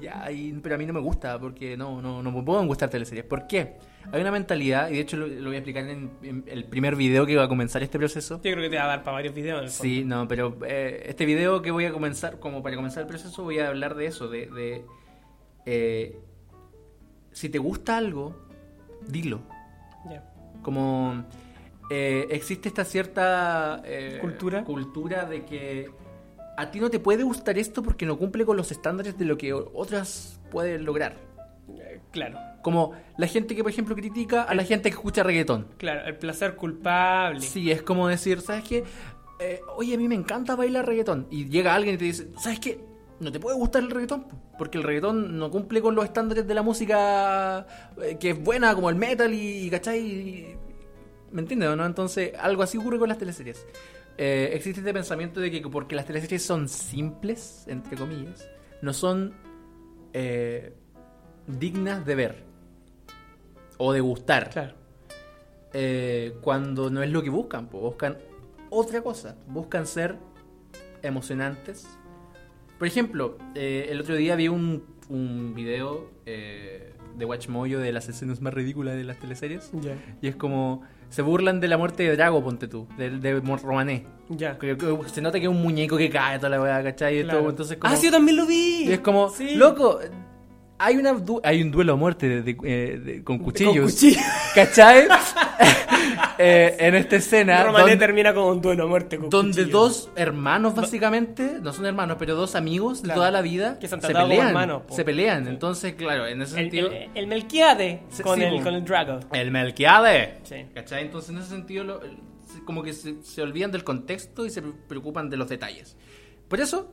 ya, y- pero a mí no me gusta porque no, no, no me pueden gustar teleseries. ¿Por qué? Hay una mentalidad, y de hecho lo, lo voy a explicar en, en el primer video que va a comenzar este proceso. Yo creo que te va a dar para varios videos. Sí, no, pero eh, este video que voy a comenzar, como para comenzar el proceso, voy a hablar de eso, de, de, eh, si te gusta algo, dilo. Ya. Como eh, existe esta cierta ¿Cultura? cultura de que a ti no te puede gustar esto porque no cumple con los estándares de lo que otras pueden lograr. Eh, Claro. Como la gente que, por ejemplo, critica a la gente que escucha reggaetón. Claro, el placer culpable. Sí, es como decir, ¿sabes qué? Eh, oye, a mí me encanta bailar reggaetón. Y llega alguien y te dice, ¿sabes qué? No te puede gustar el reggaetón, po, porque el reggaetón no cumple con los estándares de la música eh, que es buena, como el metal y, ¿cachai? ¿Me entiendes o no? Entonces, algo así ocurre con las teleseries. Eh, existe este pensamiento de que porque las teleseries son simples, entre comillas, no son eh, dignas de ver o de gustar Claro. eh, cuando no es lo que buscan, pues buscan otra cosa, buscan ser emocionantes. Por ejemplo, el otro día vi un, un video de Watchmoyo de las escenas más ridículas de las teleseries. Y es como. Se burlan de la muerte de Drago, ponte tú, de, de Romané. Ya. Que- que Se nota que es un muñeco que cae toda la weá, ¿cachai? Y, Claro. todo, entonces como, Ah, sí, yo también lo vi. y es como, Sí. loco, hay, una hay un duelo a muerte de- de- eh, de- con cuchillos. Con cuchillo. ¿Cachai? Eh, en esta escena. Romané donde- termina con un duelo a muerte. Con donde cuchillo. dos hermanos básicamente, no son hermanos, pero dos amigos de Claro. toda la vida Que se pelean, hermanos, se pelean. Entonces, claro, en ese El, sentido el, el Melquiade con, sí, el, con el Drago. el Melquiade. Sí. ¿Cachai? Entonces, en ese sentido lo- como que se, se olvidan del contexto y se preocupan de los detalles. Por eso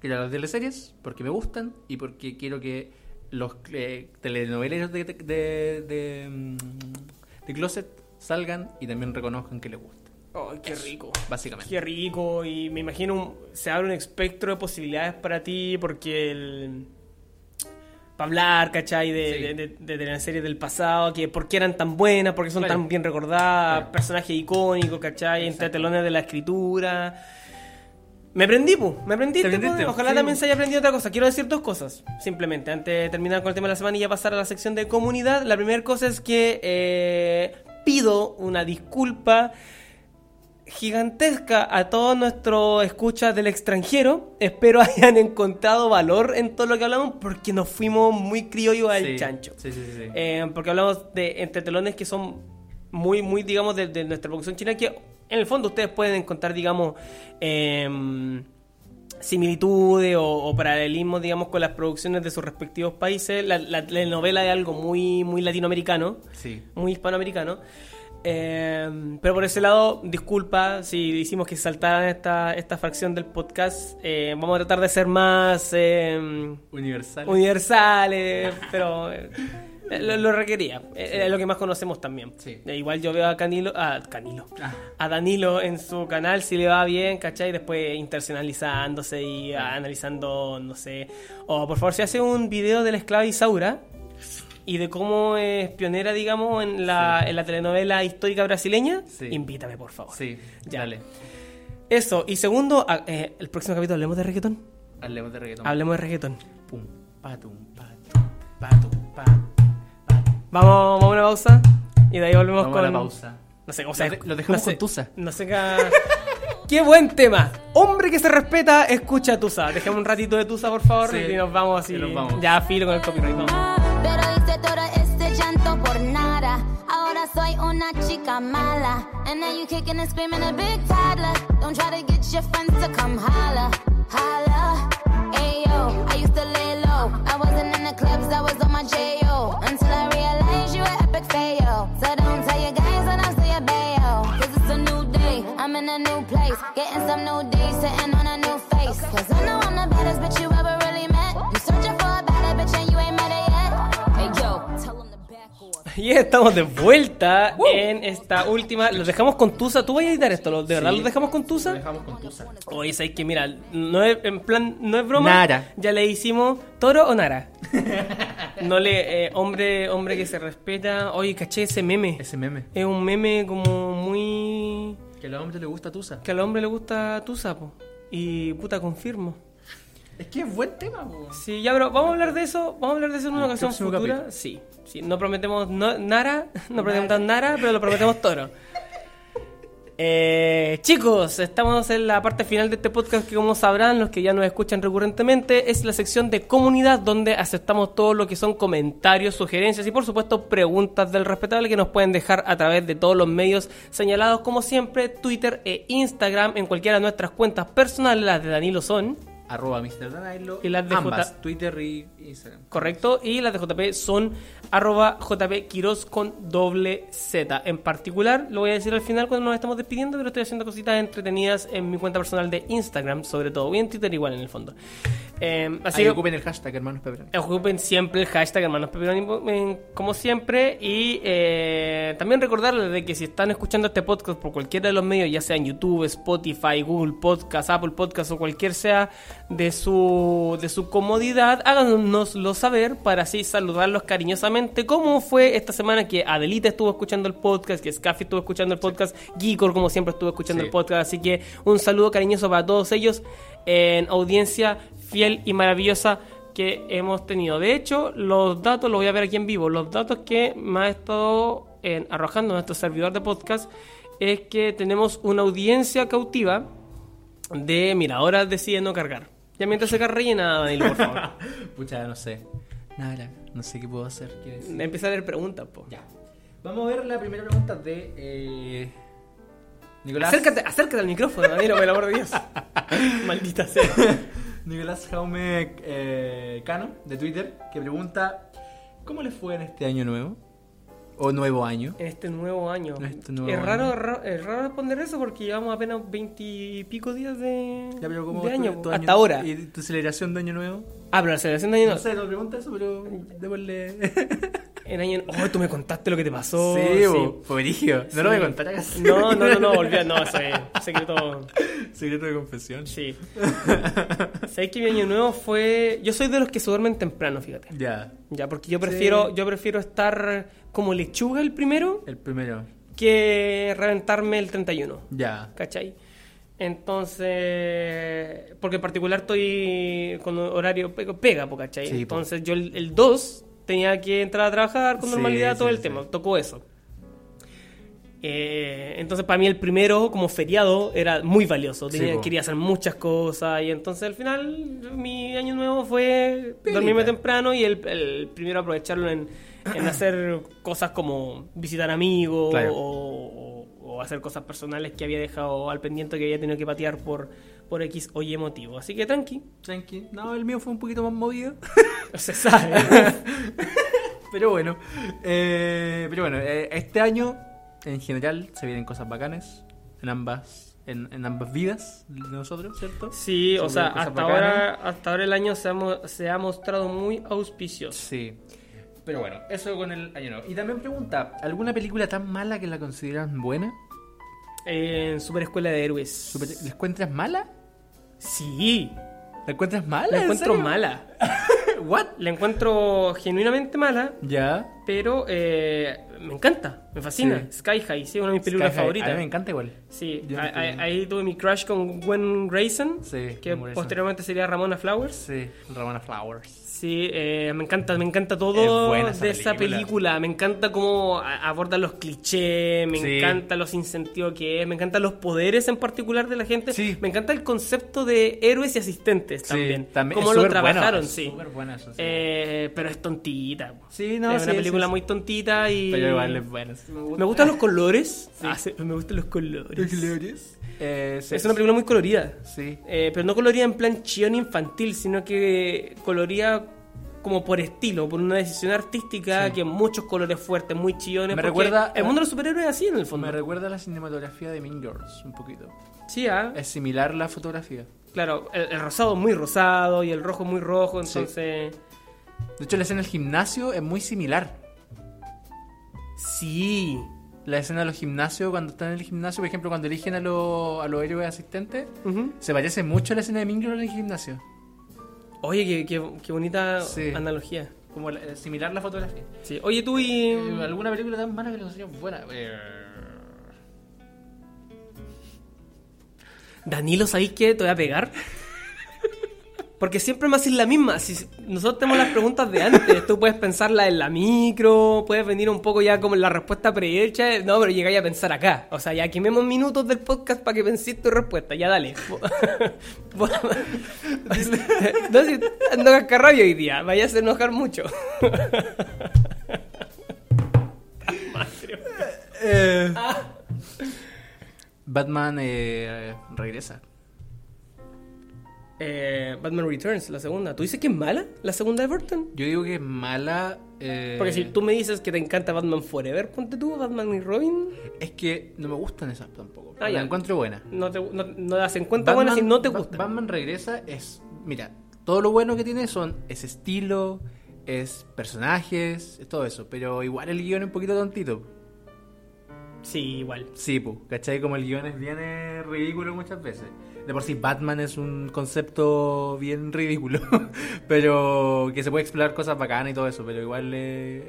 quiero de teleseries porque me gustan y porque quiero que los eh, telenoveleros de, de, de, de, mm, de Closet salgan y también reconozcan que les gusta, Ay, qué rico. básicamente. Qué rico. Y me imagino un- se abre un espectro de posibilidades para ti porque el. Para hablar, ¿cachai? De, Sí. de, de, de teleseries del pasado, que por qué eran tan buenas, por qué son Claro. tan bien recordadas, Claro. personajes icónicos, ¿cachai? Entre Exacto. telones de la escritura. Me aprendí, pu, me aprendí. Ojalá sí. también se haya aprendido otra cosa. Quiero decir dos cosas, simplemente, antes de terminar con el tema de la semana y ya pasar a la sección de comunidad. La primera cosa es que eh, pido una disculpa gigantesca a todos nuestros escuchas del extranjero. Espero hayan encontrado valor en todo lo que hablamos porque nos fuimos muy criollos al Sí, chancho. Sí, sí. Eh, porque hablamos de entretelones que son muy, muy, digamos, de, de nuestra producción china, que en el fondo ustedes pueden encontrar, digamos, em, similitudes o, o paralelismos, digamos, con las producciones de sus respectivos países. La, la telenovela es algo muy, muy latinoamericano, Sí. muy hispanoamericano. Eh, pero por ese lado, disculpa si hicimos que saltaran esta, esta fracción del podcast. Eh, vamos a tratar de ser más... em, Universal. universales, pero eh, lo, lo requería. Eh, Es lo que más conocemos también. Sí. Eh, igual yo veo a Canilo, a Canilo, Ah. a Danilo en su canal si le va bien, ¿cachai? Después internacionalizándose y ah, analizando, no sé. O por favor, si hace un video de la esclava Isaura y de cómo es pionera, digamos, en la, en la telenovela histórica brasileña, invítame, por favor. Sí, Ya. dale. Eso. Y segundo, eh, el próximo capítulo hablemos de reggaetón. Hablemos de reggaetón. Hablemos de reggaetón. Pum, patum, patum, patum. Vamos, vamos a una pausa y de ahí volvemos Vamos con. a la pausa. No sé cómo Lo se de- lo dejamos no sé- con Tusa. No sé qué. ¡Qué buen tema! Hombre que se respeta, escucha a Tusa. Dejemos un ratito de Tusa, por favor, Sí, y nos vamos así. nos vamos. Ya filo con el copyright. vamos. Pero hice todo este llanto por nada. Ahora soy una chica mala. And now you kicking and screaming a big toddler. Don't try to get your friends to come holla. Holla. Ayo, I used to lay low. I wasn't in the clubs, I was on my J.O. epic fail. So don't tell your guys when I say a bail. Cause it's a new day, I'm in a new place. Getting some new days, sitting on a new face. Cause I know I'm the baddest bitch you Y estamos de vuelta en esta última. Los dejamos con Tusa. ¿Tú vas a editar esto? ¿De verdad Sí. los dejamos con Tusa? Lo dejamos con Tusa. Oye, sabes que mira, no es, en plan, no es broma. Nara. Ya le hicimos toro o nara. no le, eh, hombre, hombre que se respeta. Oye, caché ese meme. Ese meme. Es un meme como muy. Que a los hombres les gusta Tusa. que al hombre le gusta tu sapo. Y puta, confirmo. Es que es buen tema, po. Sí, ya, pero vamos a hablar de eso. Vamos a hablar de eso en una ocasión futura. capítulo. Sí, sí. No prometemos no- Nara, no prometemos Nara, pero lo prometemos Toro. Eh, chicos, estamos en la parte final de este podcast que como sabrán los que ya nos escuchan recurrentemente es la sección de comunidad donde aceptamos todo lo que son comentarios, sugerencias y por supuesto preguntas del respetable que nos pueden dejar a través de todos los medios señalados como siempre Twitter e Instagram en cualquiera de nuestras cuentas personales, las de Danilo son Arroba Mr. Danilo. Y las de ambas, J- Twitter y Instagram. Correcto, y las de JP son arroba JP Quiroz con doble Z. En particular, lo voy a decir al final cuando nos estamos despidiendo, pero estoy haciendo cositas entretenidas en mi cuenta personal de Instagram, sobre todo, y en Twitter igual en el fondo. Eh, así Ahí que ocupen el hashtag hermanos Pepperoni. ocupen siempre el hashtag hermanos Pepperoni, como siempre y eh, también recordarles de que si están escuchando este podcast por cualquiera de los medios ya sea en YouTube, Spotify, Google Podcast, Apple Podcast o cualquier sea de su de su comodidad háganoslo saber para así saludarlos cariñosamente como fue esta semana que Adelita estuvo escuchando el podcast que Scaffy estuvo escuchando el podcast Geekor como siempre estuvo escuchando Sí. el podcast así que un saludo cariñoso para todos ellos en audiencia fiel y maravillosa que hemos tenido. De hecho, los datos, lo voy a ver aquí en vivo, los datos que me ha estado en- arrojando nuestro servidor de podcast es que tenemos una audiencia cautiva de, mira, ahora decide no cargar. Ya mientras se carga rellena, Danilo, por favor. Pucha, no sé. Nada, no sé qué puedo hacer. Empieza a leer preguntas, po. Ya. Vamos a ver la primera pregunta de eh, Nicolás. Acércate, acércate al micrófono, Danilo, por el amor de Dios. Maldita sea. Nicolás Jaume eh, Cano, de Twitter, que pregunta: ¿Cómo le fue en este año nuevo? ¿O nuevo año? En este nuevo año. Este nuevo es, año. raro, ra- es raro responder eso porque llevamos apenas veintipico días de, Ya, pero ¿cómo de tu- año. tu hasta ahora. ¿Y tu celebración de año nuevo? Ah, pero la celebración de año No no. sé, no pregunta eso, pero démosle. En año Oh, tú me contaste lo que te pasó. sí, fue brígido. No lo voy a contar acá. No, no, no, no, olvida, no, eso es secreto. Secreto de confesión. Sí. ¿Sabes que mi año nuevo fue. Yo soy de los que se duermen temprano, fíjate. Ya, Ya, porque yo prefiero, Sí. yo prefiero estar como lechuga el primero el primero. que reventarme el 31. Ya. ¿Cachai? Entonces, porque en particular estoy con horario pega, ¿cachai? Sí, po. Entonces yo el, el 2 tenía que entrar a trabajar con Sí, normalidad todo sí, el tema, tocó eso. Eh, entonces para mí el primero como feriado era muy valioso, Tenía- quería hacer muchas cosas y entonces al final mi año nuevo fue dormirme temprano y el, el primero aprovecharlo en, en hacer cosas como visitar amigos Claro. o, o- o hacer cosas personales que había dejado al pendiente que había tenido que patear por, por X o Y motivo. Así que tranqui, Tranqui. No, el mío fue un poquito más movido. se sabe. Pero bueno, eh, pero bueno, eh, este año en general se vienen cosas bacanes en ambas en, en ambas vidas de nosotros, ¿cierto? Sí, o Se sea, hasta bacanas. ahora, hasta ahora el año se ha, mo- se ha mostrado muy auspicioso. Sí. Pero bueno, eso con el año nuevo. Y también pregunta, ¿alguna película tan mala que la consideran buena? En Super Escuela de Héroes. Super- ¿La encuentras mala? Sí, ¿La encuentras mala? la ¿En encuentro serio? mala. ¿What? La encuentro genuinamente mala, Ya. Pero eh, me encanta, me fascina. Sí. Sky High, sí, una de mis películas favoritas. A mí me encanta igual. Sí, ahí, tuve mi crush con Gwen Grayson, Sí, que posteriormente sería Ramona Flowers. Sí, Ramona Flowers. Sí, eh, me encanta, me encanta Es todo buena de esa esa película. película. Me encanta cómo a- aborda los clichés, me Sí. encanta lo sin sentido que es, me encantan los poderes en particular de la gente. Sí. Me encanta el concepto de héroes y asistentes también. también. Cómo es lo bueno, trabajaron, es sí. súper bueno eso, sí. Eh, pero es tontita. Sí, no, es sí, una sí, película sí. muy tontita y... Pero igual es bueno. sí me gusta. Me gustan los colores. Ah, sí, me gustan los colores. Eh, sí. Es una película muy colorida. Sí. Eh, pero no colorida en plan chillón infantil, sino que colorida como por estilo, por una decisión artística, Sí. que muchos colores fuertes, muy chillones. Me recuerda- El mundo de los superhéroes es así en el fondo. Me recuerda a la cinematografía de Mean Girls, un poquito. Sí, ah, Es similar la fotografía. claro, el, el rosado muy rosado y el rojo muy rojo, Sí. entonces. De hecho, la escena del gimnasio es muy similar. Sí. La escena de los gimnasios, cuando están en el gimnasio, por ejemplo, cuando eligen a, los- a los héroes asistentes, Ujú. se parece mucho a la escena de Mean Girls en el gimnasio. Oye, qué, qué- qué bonita Sí. analogía. Como la- eh, similar la fotografía. Sí. Oye, tú y. Eh, ¿Alguna película tan mala que la considero buena? Eh, Danilo, ¿sabéis qué? Te voy a pegar. Porque siempre me haces la misma. Si nosotros tenemos las preguntas de antes, tú puedes pensarla en la micro, puedes venir un poco ya como en la respuesta prehecha. No, pero llegáis a pensar acá. O sea, ya quememos minutos del podcast para que penséis tu respuesta. Ya dale. no, si ando cascarrabia hoy día, vayas a enojar mucho. Eh, Batman eh, regresa. Eh, Batman Returns, la segunda. ¿Tú dices que es mala la segunda de Burton? Yo digo que es mala. eh, Porque si tú me dices que te encanta Batman Forever, ponte tú Batman y Robin. Es que no me gustan esas tampoco. Ah, la ya. encuentro buena. No, te, no, no das en cuenta buenas si no te gustan. Batman regresa es. Mira, todo lo bueno que tiene son ese estilo, es personajes, es todo eso. Pero igual el guion es un poquito tontito. Sí, igual. Sí, pu, ¿cachai? Como el guion es bien eh, ridículo muchas veces. De por sí, Batman es un concepto bien ridículo. pero que se puede explorar cosas bacanas y todo eso. Pero igual eh,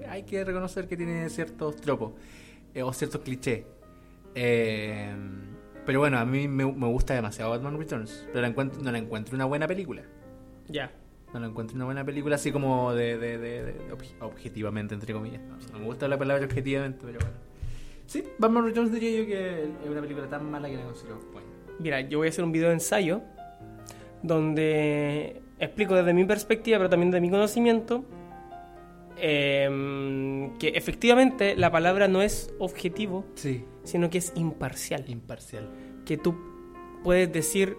eh, hay que reconocer que tiene ciertos tropos eh, o ciertos clichés. Eh, pero bueno, a mí me, me gusta demasiado Batman Returns. Pero la encuentro, no la encuentro una buena película. Ya. No lo encuentro una buena película así como de, de, de- de- obje- objetivamente, entre comillas. No, no me gusta la palabra objetivamente, pero bueno. Sí, Batman Returns diría yo que es una película tan mala que la considero. Mira, yo voy a hacer un video de ensayo donde explico desde mi perspectiva, pero también de mi conocimiento, em, que efectivamente la palabra no es objetivo, Sí. sino que es imparcial. Imparcial. Que tú puedes decir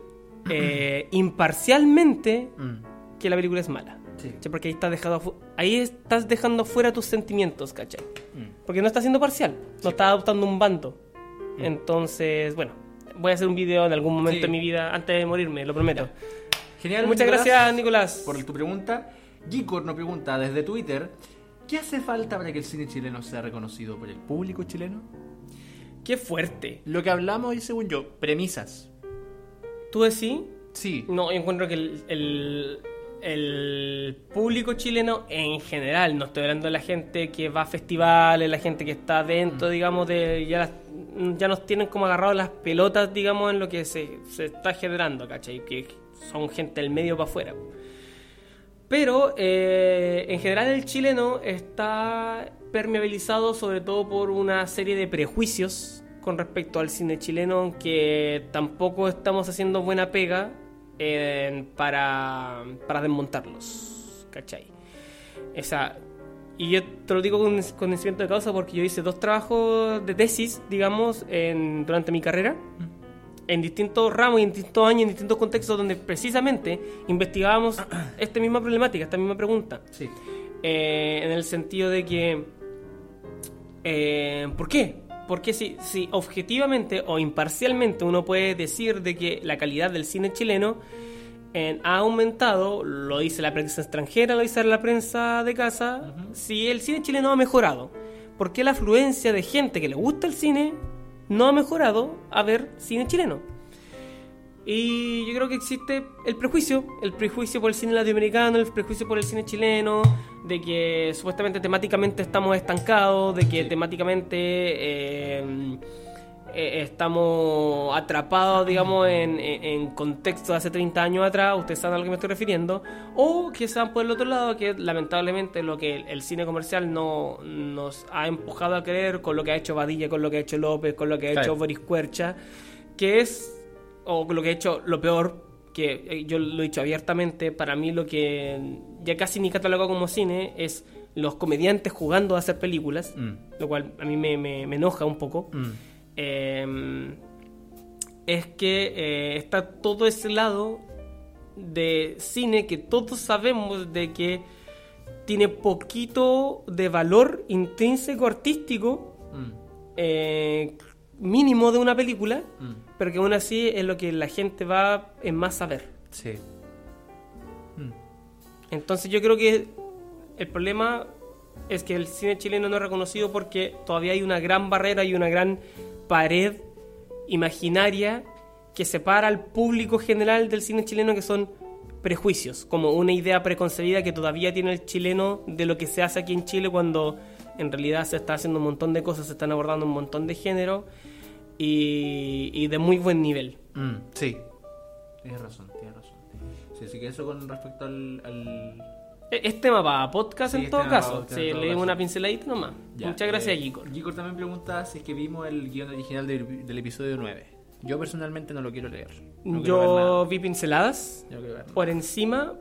eh, imparcialmente Mm, que la película es mala. Sí. Porque ahí estás, dejando, fu- ahí estás dejando fuera tus sentimientos, ¿cachai? Mm. Porque no estás siendo parcial, no estás adoptando un bando. Entonces, bueno, voy a hacer un video en algún momento Sí. de mi vida antes de morirme, lo prometo. Genial. Muchas Nicolás, gracias, Nicolás. por tu pregunta. Gicor nos pregunta desde Twitter: ¿Qué hace falta para que el cine chileno sea reconocido por el público chileno? Qué fuerte. Lo que hablamos, y según yo, premisas. ¿Tú decís? Sí. No, yo encuentro que el, el- el público chileno en general, no estoy hablando de la gente que va a festivales, la gente que está dentro, digamos, de ya, las- ya nos tienen como agarrados las pelotas, digamos, en lo que se, se está generando, ¿cachai? Que son gente del medio para afuera. Pero eh, en general el chileno está permeabilizado sobre todo por una serie de prejuicios con respecto al cine chileno que tampoco estamos haciendo buena pega para, para desmontarlos, ¿cachai? Esa, y yo te lo digo con conocimiento de causa porque yo hice dos trabajos de tesis, digamos, en, durante mi carrera en distintos ramos y en distintos años, en distintos contextos, donde precisamente investigábamos esta misma problemática, esta misma pregunta. Sí. Eh, en el sentido de que. eh, ¿Por qué? Porque si, si objetivamente o imparcialmente uno puede decir de que la calidad del cine chileno eh, ha aumentado, lo dice la prensa extranjera, lo dice la prensa de casa, si el cine chileno ha mejorado, ¿por qué la afluencia de gente que le gusta el cine no ha mejorado a ver cine chileno? Y yo creo que existe el prejuicio, el prejuicio por el cine latinoamericano, el prejuicio por el cine chileno, de que supuestamente temáticamente estamos estancados, de que temáticamente eh, eh, estamos atrapados, digamos, en, en, en contextos de hace 30 años atrás, ustedes saben a lo que me estoy refiriendo, o que sean por el otro lado, que lamentablemente lo que el, el cine comercial no nos ha empujado a creer con lo que ha hecho Badilla, con lo que ha hecho López, con lo que ha Claro. hecho Boris Cuercha, que es o lo que he hecho, lo peor, que eh, yo lo he dicho abiertamente, para mí lo que ya casi ni catalogo como cine es los comediantes jugando a hacer películas, Mm. lo cual a mí me, me- me enoja un poco. Mm. Eh, es que eh, está todo ese lado de cine que todos sabemos de que tiene poquito de valor intrínseco artístico Mm. eh, mínimo de una película, Mm. pero que aún así es lo que la gente va en más a ver. Sí. Mm. Entonces yo creo que el problema es que el cine chileno no es reconocido porque todavía hay una gran barrera y una gran pared imaginaria que separa al público general del cine chileno que son prejuicios, como una idea preconcebida que todavía tiene el chileno de lo que se hace aquí en Chile cuando en realidad se está haciendo un montón de cosas, se están abordando un montón de géneros y, y de muy buen nivel. Mm, sí. Tienes razón, tienes razón. Sí, así que eso con respecto al. al- E- Es tema para podcast Sí, en todo caso. Sí, le dimos una pinceladita nomás. Ya, Muchas gracias, eh, Kiko. Gicor también pregunta si es que vimos el guion original del, del episodio 9. Yo personalmente no lo quiero leer. No quiero ver yo nada. vi pinceladas Yo no quiero ver nada. por encima,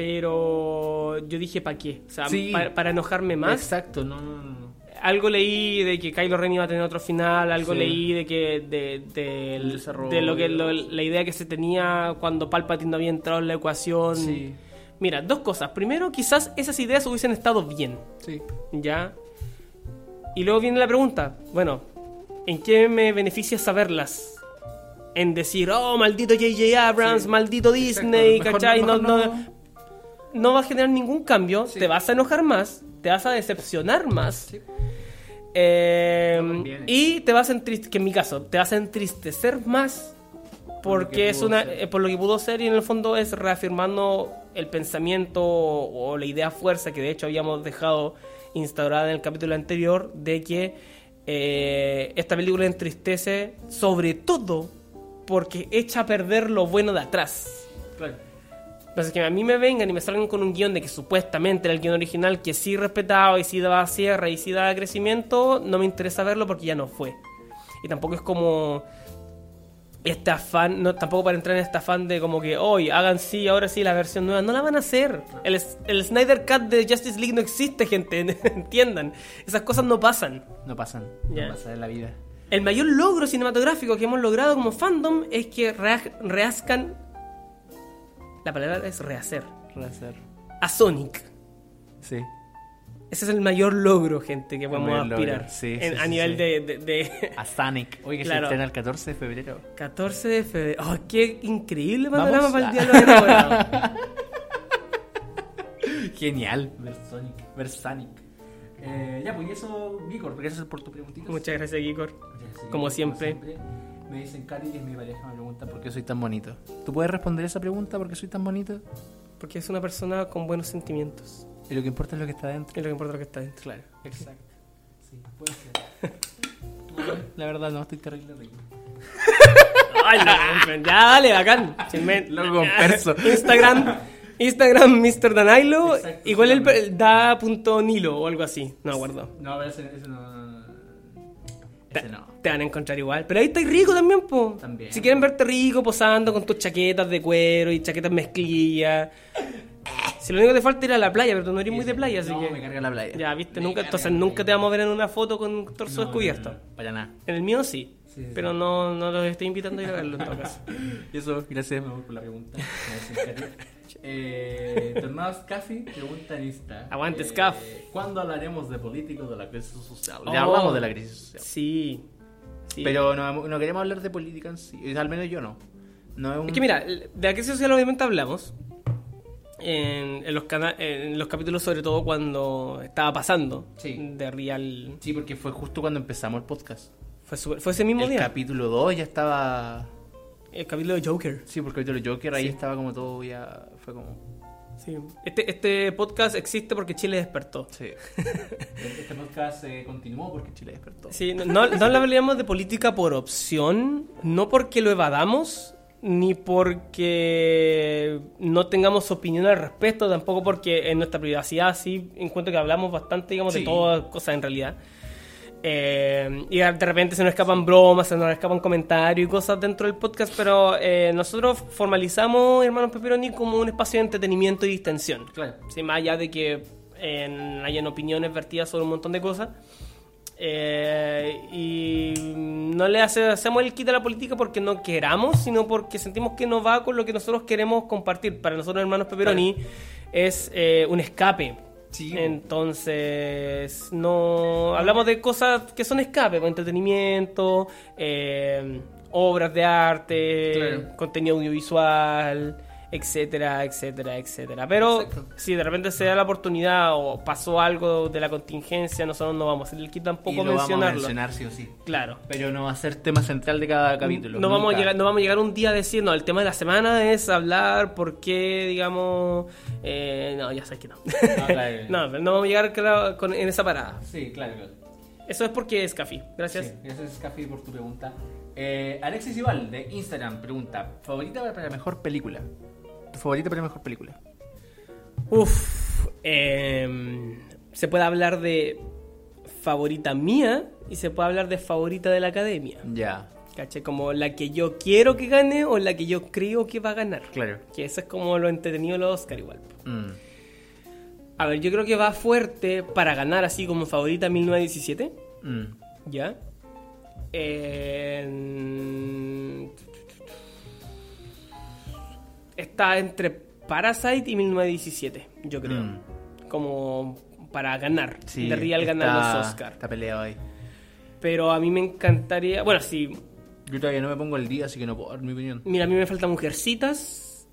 pero yo dije, ¿para qué? O sea, Sí. pa- para enojarme más. Exacto, no, no, no. Algo leí de que Kylo Ren iba a tener otro final, algo Sí. leí de que de, de- El desarrollo. de lo que lo- la idea que se tenía cuando Palpatine no había entrado en la ecuación. Sí. Mira, dos cosas. Primero, quizás esas ideas hubiesen estado bien. Sí. ¿Ya? Y luego viene la pregunta, bueno, ¿en qué me beneficia saberlas? En decir, oh, maldito J.J. Abrams, Sí. maldito Disney, Exacto. Mejor ¿cachai? no- no, no va a generar ningún cambio, Sí. te vas a enojar más, te vas a decepcionar más. Sí. eh, No conviene. y te vas a entristecer, que en mi caso, te vas a entristecer más porque que es una eh, por lo que pudo ser y en el fondo es reafirmando el pensamiento o la idea fuerza que de hecho habíamos dejado instaurada en el capítulo anterior de que eh, esta película entristece sobre todo porque echa a perder lo bueno de atrás. Claro. Entonces que a mí me vengan y me salgan con un guion de que supuestamente era el guion original, que sí respetaba y sí daba cierre y sí daba crecimiento, no me interesa verlo porque ya no fue. Y tampoco es como este afán, no, tampoco para entrar en este afán de como que hoy hagan sí, ahora sí la versión nueva, no la van a hacer. El, el Snyder Cut de Justice League no existe, gente, entiendan. Esas cosas no pasan. No pasan, Ya. no pasa en la vida. El mayor logro cinematográfico que hemos logrado como fandom es que rea- reazcan. La palabra es rehacer. Rehacer. A Sonic. Sí. Ese es el mayor logro, gente, que podemos aspirar. sí, En- sí, a sí, nivel de, de- de- A Sonic. Oye, que Claro. se estrena el 14 de febrero. 14 de febrero. ¡Oh, qué increíble panorama para el día de los! Genial. Ver Sonic. Ver Sonic. Eh, ya, pues y eso, Vícor, gracias por tu preguntita. Muchas gracias. Gracias, como siempre. Me dicen, Cari, que es mi pareja, me pregunta por qué soy tan bonito. ¿Tú puedes responder esa pregunta por qué soy tan bonito? Porque es una persona con buenos sentimientos. Y lo que importa es lo que está dentro. Es lo que importa lo que está dentro. Claro, exacto. Sí, puede ser. No, la verdad, no, estoy terrible rico. ¡Ay, no! ya, dale, bacán. Loco perso. Instagram, Instagram Mr. Danilo. Exacto, Igual el, sí. el da punto Nilo o algo así. No me acuerdo. No, pero ese, ese no, Ese no. Te van a encontrar igual. Pero ahí estáis rico también, po. También. Si quieren verte rico posando con tus chaquetas de cuero y chaquetas mezclillas. Si lo único que te falta es ir a la playa, pero tú no eres muy de playa, así no, que. me carga la playa. Ya, viste, Me nunca, entonces nunca te vamos a ver en una foto con torso No, descubierto. no, para nada. En el mío sí, Sí, sí, pero no, no los estoy invitando a ir a verlo en todo caso. Y eso, gracias, me voy por la pregunta. Eh, Tornados Café pregunta en Insta. Aguante, Eh, Scaf. ¿Cuándo hablaremos de políticos de la crisis social? Oh. Ya hablamos de la crisis social. Sí. Sí. Pero no, no queremos hablar de política en sí. Al menos yo no. No es un... Es que mira, de crisis social obviamente hablamos. En, en los cana- en los capítulos, sobre todo cuando estaba pasando. Sí. De Real. Sí, porque fue justo cuando empezamos el podcast. Fue, fue ese mismo El día. capítulo 2 ya estaba... el capítulo de Joker. Sí, porque el capítulo Joker ahí Sí. estaba como todo ya... Fue como... Sí. Este, este podcast existe porque Chile despertó. Sí. este podcast eh, continuó porque Chile despertó. Sí, no, no, no le hablamos de política por opción, no porque lo evadamos, ni porque no tengamos opinión al respecto, tampoco porque en nuestra privacidad sí encuentro que hablamos bastante, digamos, de todas cosas en realidad. Eh, y de repente se nos escapan bromas, se nos escapan comentarios y cosas dentro del podcast, pero eh, nosotros formalizamos Hermanos Pepperoni como un espacio de entretenimiento y distensión. Claro. Sí, más allá de que eh, hayan opiniones vertidas sobre un montón de cosas. Eh, y no le hace- hacemos el quita a la política porque no queramos, sino porque sentimos que no va con lo que nosotros queremos compartir. Para nosotros, hermanos Pepperoni, es un escape. Sí. Entonces, no hablamos de cosas que son escape, pues, entretenimiento, eh, obras de arte, Claro. contenido audiovisual, etcétera, etcétera, etcétera. Pero Exacto. si de repente se da la oportunidad o pasó algo de la contingencia, nosotros no vamos a hacer el kit Y tampoco lo vamos a mencionarlo. mencionar sí o sí. Claro. Pero no va a ser tema central de cada capítulo. No vamos, a llegar, no vamos a llegar un día a decir, no, el tema de la semana es hablar por qué, digamos... eh, no, ya sabes que no. No, claro. no, pero no vamos a llegar claro, con- en esa parada. Sí, claro, claro. Eso es porque es Café. Gracias. Sí, gracias, Café, por tu pregunta. Eh, Alexis Ival, de Instagram, pregunta: ¿Favorita para la mejor película? ¿Tu favorita para la mejor película? Uf. em, se puede hablar de favorita mía y se puede hablar de favorita de la academia. Ya, ¿Caché? Como la que yo quiero que gane o la que yo creo que va a ganar. claro. Que eso es como lo entretenido de los Oscar igual. Mm, A ver, yo creo que va fuerte para ganar así como favorita 1917. mm. ¿Ya? En- Está entre Parasite y 1917, yo creo. Mm. Como para ganar. Sí, de Real está- ganar los Oscar. Está peleado ahí. Pero a mí me encantaría. Bueno, sí. Yo todavía no me pongo el día, así que no puedo dar mi opinión. Mira, a mí me faltan Mujercitas.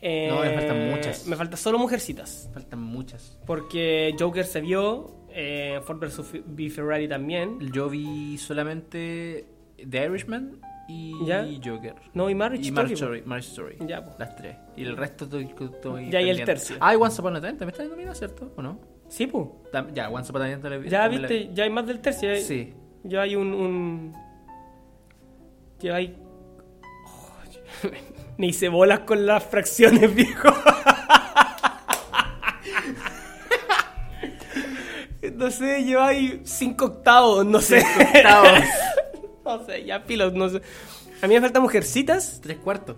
Eh, No, me faltan muchas. Me falta solo Mujercitas. Faltan muchas. Porque Joker se vio. Eh, Ford vs. B. Ferrari también. Yo vi solamente The Irishman y ¿Ya? Joker. No, y Marriage y Story, Marriage. Marriage Story. Ya, po. Las tres. Y el resto estoy, estoy Ya, y el tercio. Ah, y Once Upon a Time también está nominado, ¿cierto? ¿O no? Sí, pues. Ya, Once Upon a Time también- Ya también la viste, ya hay más del tercio. Ya, Sí. ya hay un, un. Ya hay. Oh, Me hice bolas con las fracciones, viejo. No sé, lleva ahí 5 octavos, no sé. octavos. no sé, ya pilos, no sé. A mí me faltan mujercitas. Tres cuartos.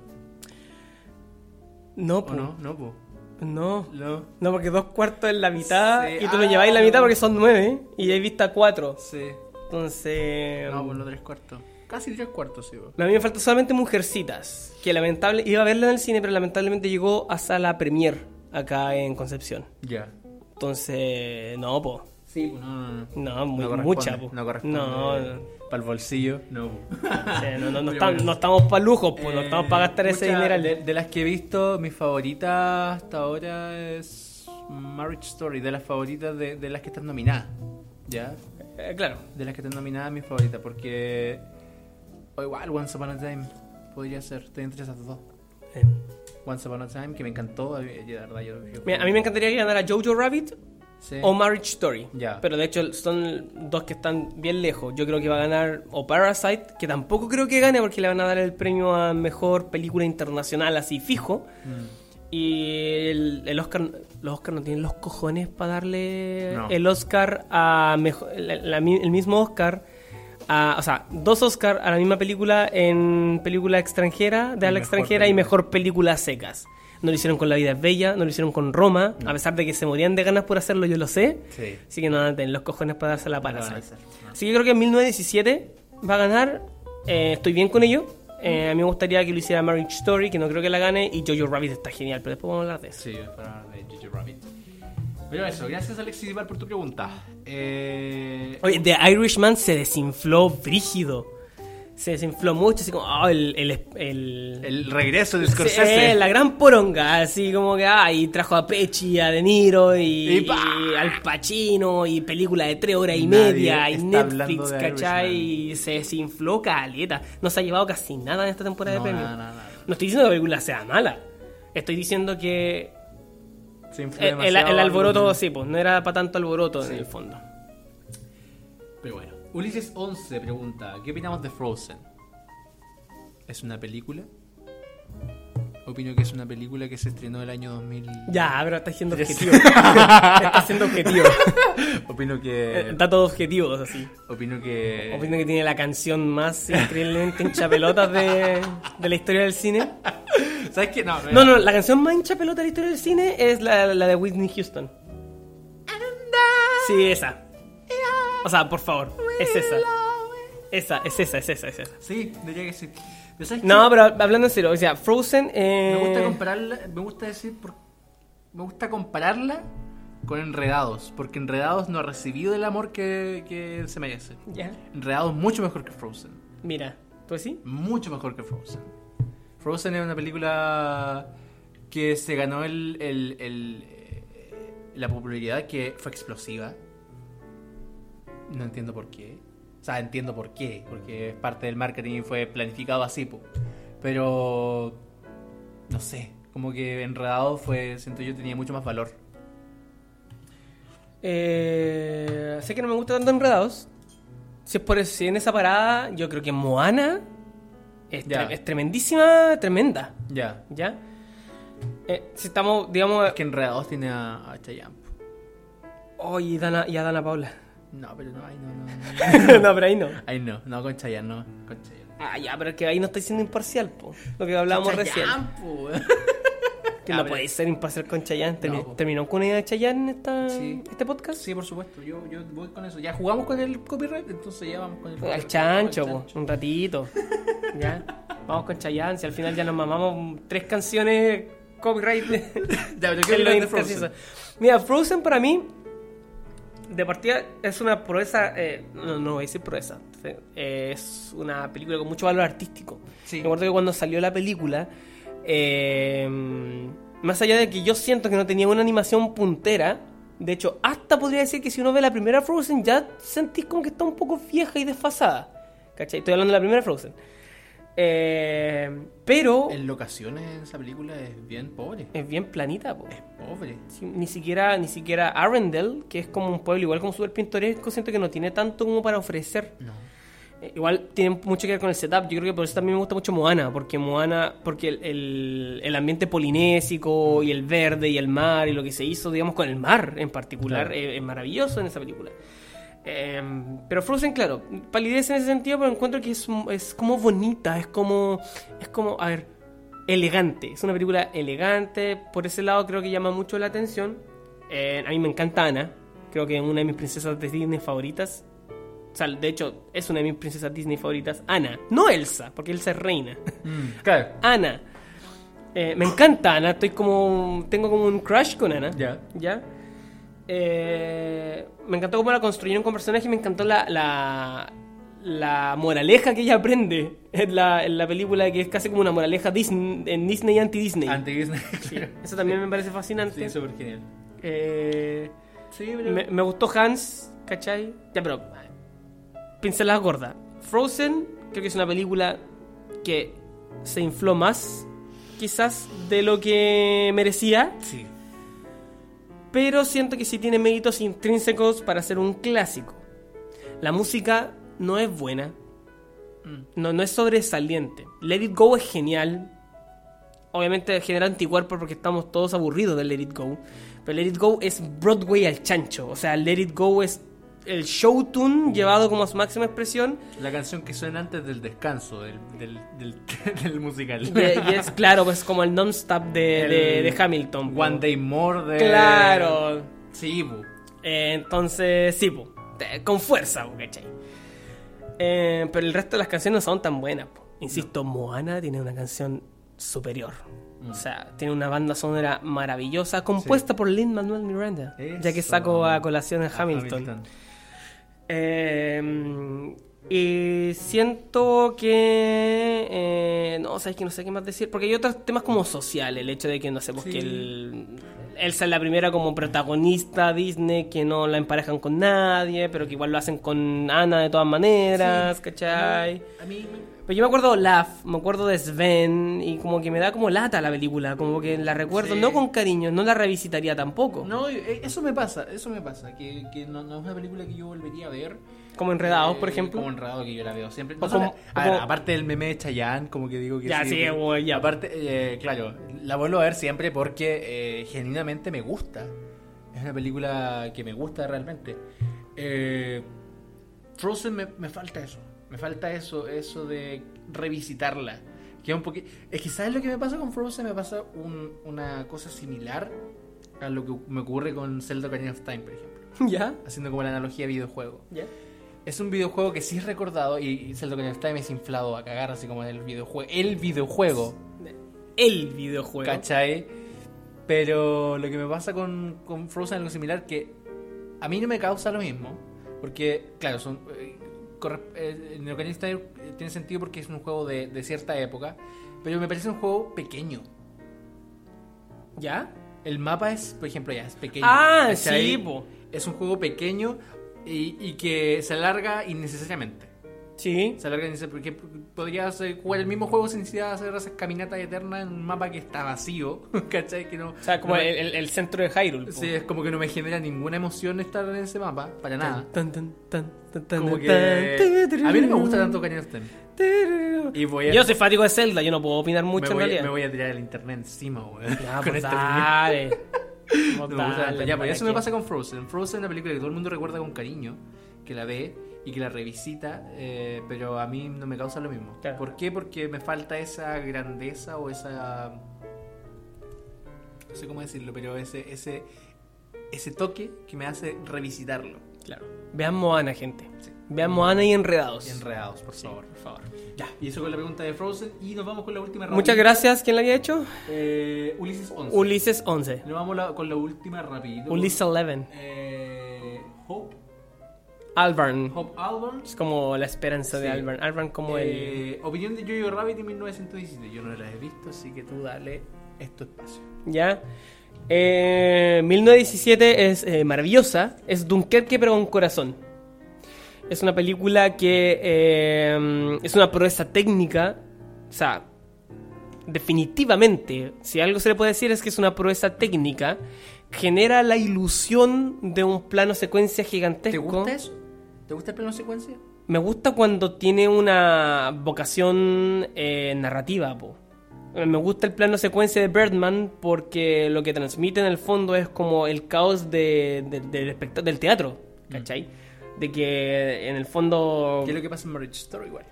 No, ¿O po. no? No, po. No. No. No, porque dos cuartos es la mitad Sí, y tú lo ah, lleváis la mitad no. porque son nueve y hay vista cuatro. Sí. Entonces. No, pues no tres cuartos. Casi tres cuartos, sí, po. A mí me falta solamente Mujercitas, que lamentable iba a verla en el cine, pero lamentablemente llegó a sala premier acá en Concepción. Ya. Entonces, no, po. Sí, pues no, no, no. No, muy, mucha, po. No corresponde. No, no. Para el bolsillo, no. po. Sí, no, no, no, no estamos para lujos, pues, no Eh, estamos para gastar ese dinero. De, de las que he visto, mi favorita hasta ahora es Marriage Story. De las favoritas de, de las que están nominadas. ¿Ya? Eh, claro. De las que están nominadas, mi favorita. Porque. O igual, Once Upon a Time. Podría ser. Estoy entre esas dos. Eh. Once Upon a Time, que me encantó. eh, De verdad, yo. yo- Mira, a mí me encantaría que ganara Jojo Rabbit Sí. o Marriage Story. Pero de hecho son dos que están bien lejos. Yo creo que va a ganar o Parasite, que tampoco creo que gane porque le van a dar el premio a mejor película internacional así fijo. Mm. Y el, el Oscar, los Oscar no tienen los cojones para darle No. el Oscar a mejor, la- la mi- el mismo Oscar. A, o sea, dos Oscar a la misma película en película extranjera, de habla extranjera y mejor película secas. No lo hicieron con La vida es bella, no lo hicieron con Roma, a pesar de que se morían de ganas por hacerlo, yo lo sé. Sí. Así que no van a tener los cojones para darse la No lo van a Parasite. hacer, no. Así que creo que en 1917 va a ganar. eh, estoy bien con ello. Eh, a mí me gustaría que lo hiciera Marriage Story, que no creo que la gane. Y Jojo Rabbit está genial, pero después vamos a hablar de eso. Sí, para hablar de Jojo Rabbit. Pero eso, gracias Alexis Iván por tu pregunta. Eh, Oye, The Irishman se desinfló brígido. Se desinfló mucho, así como, ah, el, el, el, el regreso de Scorsese. eh, la gran poronga, así como que, ah, y trajo a Pecci, a De Niro, y, Y y al Pacino, y película de tres horas y Nadie media, y Netflix, ¿cachai? Y se desinfló caleta. No se ha llevado casi nada en esta temporada No, de premios. nada, nada. No estoy diciendo que la película sea mala. Estoy diciendo que Se el, el- alboroto, sí, pues, no era para tanto alboroto Sí. en el fondo. Pero bueno, Ulises 11 pregunta: ¿Qué opinamos de Frozen? ¿Es una película? Opino que es una película que se estrenó el año 2000. Ya, pero está siendo objetivo. está siendo objetivo. Opino que. Datos objetivos, así. Opino que. Opino que tiene la canción más increíblemente hincha pelotas de, de la historia del cine. ¿Sabes qué? No, No, no, la canción más hincha pelota de la historia del cine es la, la de Whitney Houston. Sí, esa. O sea, por favor, es esa. Esa, es esa, es esa, es esa. Sí, diría que sí. Pero ¿sabes No, pero hablando en serio, o sea, Frozen. Eh... Me gusta compararla, me gusta decir, por- me gusta compararla con Enredados, porque Enredados no ha recibido el amor que, que se merece. Ya, Enredados es mucho mejor que Frozen, mira, pues sí. mucho mejor que Frozen. Frozen es una película que se ganó el, el- el, eh, la popularidad que fue explosiva. No entiendo por qué. O sea, entiendo por qué, porque es parte del marketing y fue planificado así, po. pero no sé, como que enredado fue, siento yo, tenía mucho más valor. Eh, sé que no me gusta tanto Enredados. Si es por eso, si en esa parada, yo creo que Moana es, Ya. tre- es tremendísima, tremenda. Ya. ¿Ya? Eh, si estamos, digamos. Es que enredados tiene a, a Chayanne. Oh, y, Dana, y a Dana Paula. No, pero no, ahí no, no, no. no, pero ahí no. ahí no, no con Chayanne, no, con Chayanne. Ah, ya, pero es que ahí no estoy siendo imparcial, po. Lo que hablábamos recién. Chayanne, po. Que Ya, no podéis ser imparcial con Chayanne. No. ¿Terminó con una idea de Chayanne esta, Sí. este podcast? Sí, por supuesto, yo, yo voy con eso. Ya jugamos con el copyright, entonces ya vamos con el Al copyright. chancho, Al po, un ratito. ya. Vamos con Chayanne, si al final ya nos mamamos tres canciones copyright. Ya, pero ¿qué? Mira, Frozen para mí, de partida, es una proeza. eh, no, no voy a decir proeza. eh, es una película con mucho valor artístico. Sí. Me acuerdo que cuando salió la película, eh, más allá de que yo siento que no tenía una animación puntera, de hecho, hasta podría decir que si uno ve la primera Frozen, ya sentís como que está un poco vieja y desfasada. ¿Cachai? Estoy hablando de la primera Frozen. Eh, pero En locaciones esa película es bien pobre. es bien planita, po. Es pobre. Sí, ni siquiera ni siquiera Arendelle, que es como un pueblo igual como súper pintoresco, siento que no tiene tanto como para ofrecer. No. Eh, Igual tiene mucho que ver con el setup. Yo creo que por eso también me gusta mucho Moana, porque Moana, porque el, el- el ambiente polinésico y el verde y el mar y lo que se hizo, digamos, con el mar en particular, Claro. eh, es maravilloso en esa película. Eh, pero Frozen, claro, palidez en ese sentido, pero encuentro que es, es como bonita, es como, es como, a ver, elegante. Es una película elegante, por ese lado creo que llama mucho la atención. Eh, a mí me encanta Ana, creo que es una de mis princesas de Disney favoritas. O sea, de hecho, es una de mis princesas Disney favoritas. Ana, no Elsa, porque Elsa es reina. Claro. Ana. Eh, me encanta Ana, estoy como. Tengo como un crush con Ana. Ya. ¿Ya? Eh, me encantó cómo la construyeron con personaje, me encantó la, la, la moraleja que ella aprende en la, en la película, que es casi como una moraleja Disney, en Disney anti-Disney. Anti-Disney. Sí, eso también me parece fascinante. Sí, súper genial. Eh, Sí, pero... me, me gustó Hans, ¿cachai? Ya, pero. Pincelada gorda. Frozen, creo que es una película que se infló más, quizás, de lo que merecía. Sí. Pero siento que sí tiene méritos intrínsecos para ser un clásico. La música no es buena. No, no es sobresaliente. Let It Go es genial. Obviamente genera anticuerpos porque estamos todos aburridos de Let It Go. Pero Let It Go es Broadway al chancho. O sea, Let It Go es el show tune llevado como a su máxima expresión. La canción que suena antes del descanso del, del, del, del musical. Y, y es claro, pues como el non-stop de, de- de Hamilton. po. One Day More de... Claro. Sí. Eh, entonces, sí, po, con fuerza, ¿cachai? Eh, pero el resto de las canciones no son tan buenas. po. Insisto, Moana tiene una canción superior. Mm. O sea, tiene una banda sonora maravillosa, compuesta por Lin Manuel Miranda, ya que saco a colación en A Hamilton. Eh, y siento que. eh, no, sabes que no sé qué más decir. Porque hay otros temas como sociales. El hecho de que, no sé, pues Sí. que el, Elsa es la primera como protagonista Disney, que no la emparejan con nadie, pero que igual lo hacen con Ana de todas maneras, ¿cachai? A mí... Pero yo me acuerdo de Laugh, me acuerdo de Sven, y como que me da como lata la película, como que la recuerdo Sí. no con cariño, no la revisitaría tampoco. No, eh, eso me pasa, eso me pasa, que, que no, no es una película que yo volvería a ver. Como Enredados, por Eh, ejemplo. Como enredado que yo la veo siempre. No solo- como- a ver, como- aparte del meme de Chayanne, como que digo que Ya, sí, güey, ya. Aparte, eh, claro, la vuelvo a ver siempre porque eh, genuinamente me gusta. Es una película que me gusta realmente. Eh, Frozen me, me falta eso. Me falta eso, eso de revisitarla. Que un poqui- Es que ¿sabes lo que me pasa con Frozen? Me pasa un- una cosa similar a lo que me ocurre con Zelda Ocarina of Time, por ejemplo. ¿Ya? Haciendo como la analogía videojuego. ¿Ya? Es un videojuego que sí es recordado y y Zelda Ocarina of Time es inflado a cagar, así como el videojuego. El videojuego, El videojuego. ¿cachai? Pero lo que me pasa con, con Frozen es algo similar que a mí no me causa lo mismo. Porque, claro, son, eh, corre- eh, en Time tiene sentido porque es un juego de, de cierta época. Pero me parece un juego pequeño. ¿Ya? El mapa es, por ejemplo, ya es pequeño. Ah, ¿cachai? sí, po. Es un juego pequeño y, y que se alarga innecesariamente. Sí. Se alarga innecesariamente porque podrías eh, jugar el mismo juego sin necesidad de hacer esas caminatas eternas en un mapa que está vacío. ¿Cachai? Que no, O sea, como no me- el, el- el centro de Hyrule. po. Sí, es como que no me genera ninguna emoción estar en ese mapa, para nada. Tan, tan, tan, Como que a mí no me gusta tanto Time. Y voy a, Yo soy fanático de Zelda, yo no puedo opinar mucho me, en voy, realidad. me voy a tirar el internet encima, weón. Con pues dale. No me. Ya, pues eso me ¿para pasa con Frozen. Frozen es una película que todo el mundo recuerda con cariño, que la ve y que la revisita, eh, pero a mí no me causa lo mismo. Claro. ¿Por qué? Porque me falta esa grandeza o esa... No sé cómo decirlo, pero ese, ese, ese toque que me hace revisitarlo. Claro. Vean Moana, gente. Sí. Vean Moana y Enredados. Y enredados, por favor. por favor. Ya, y eso con la pregunta de Frozen. Y nos vamos con la última Muchas rapidito. gracias. ¿Quién la había hecho? Eh, Ulises 11. Ulises 11. Nos vamos la- con la última rapidito. Ulises 11. Eh, Hope, Albarn. Hope Albarn. Es como la esperanza de Sí. Albarn. Albarn como el... Eh, opinión de Jojo Rabbit en 1917. Yo no la he visto, así que tú dale esto espacio. ¿Ya? Eh, 1917 es eh, maravillosa. Es Dunkerque, pero con corazón. Es una película que eh, es una proeza técnica. O sea, definitivamente, si algo se le puede decir es que es una proeza técnica. Genera la ilusión de un plano secuencia ¿Te gigantesco. gusta eso? ¿Te gusta el plano secuencia? me gusta cuando tiene una vocación eh, narrativa, po. Me gusta el plano secuencia de Birdman porque lo que transmite en el fondo es como el caos de, de- del del teatro, ¿cachai? De que en el fondo... ¿Qué es lo que pasa en Marriage Story igual?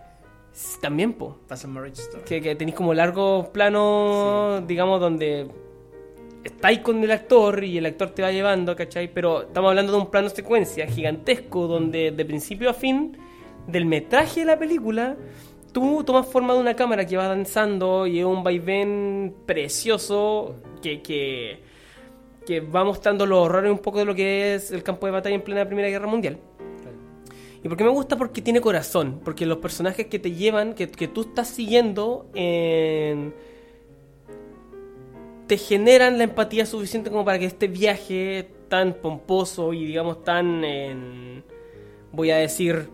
También, po. Pasa en Marriage Story. Que, que tenéis como largos planos, digamos, donde estáis con el actor y el actor te va llevando, ¿cachai? Pero estamos hablando de un plano secuencia gigantesco donde de principio a fin del metraje de la película tú tomas forma de una cámara que va danzando y es un vaivén precioso que, que, que va mostrando los horrores un poco de lo que es el campo de batalla en plena Primera Guerra Mundial. ¿Y por qué me gusta? Porque tiene corazón. Porque los personajes que te llevan, que, que tú estás siguiendo, en- te generan la empatía suficiente como para que este viaje tan pomposo y digamos tan, en- voy a decir,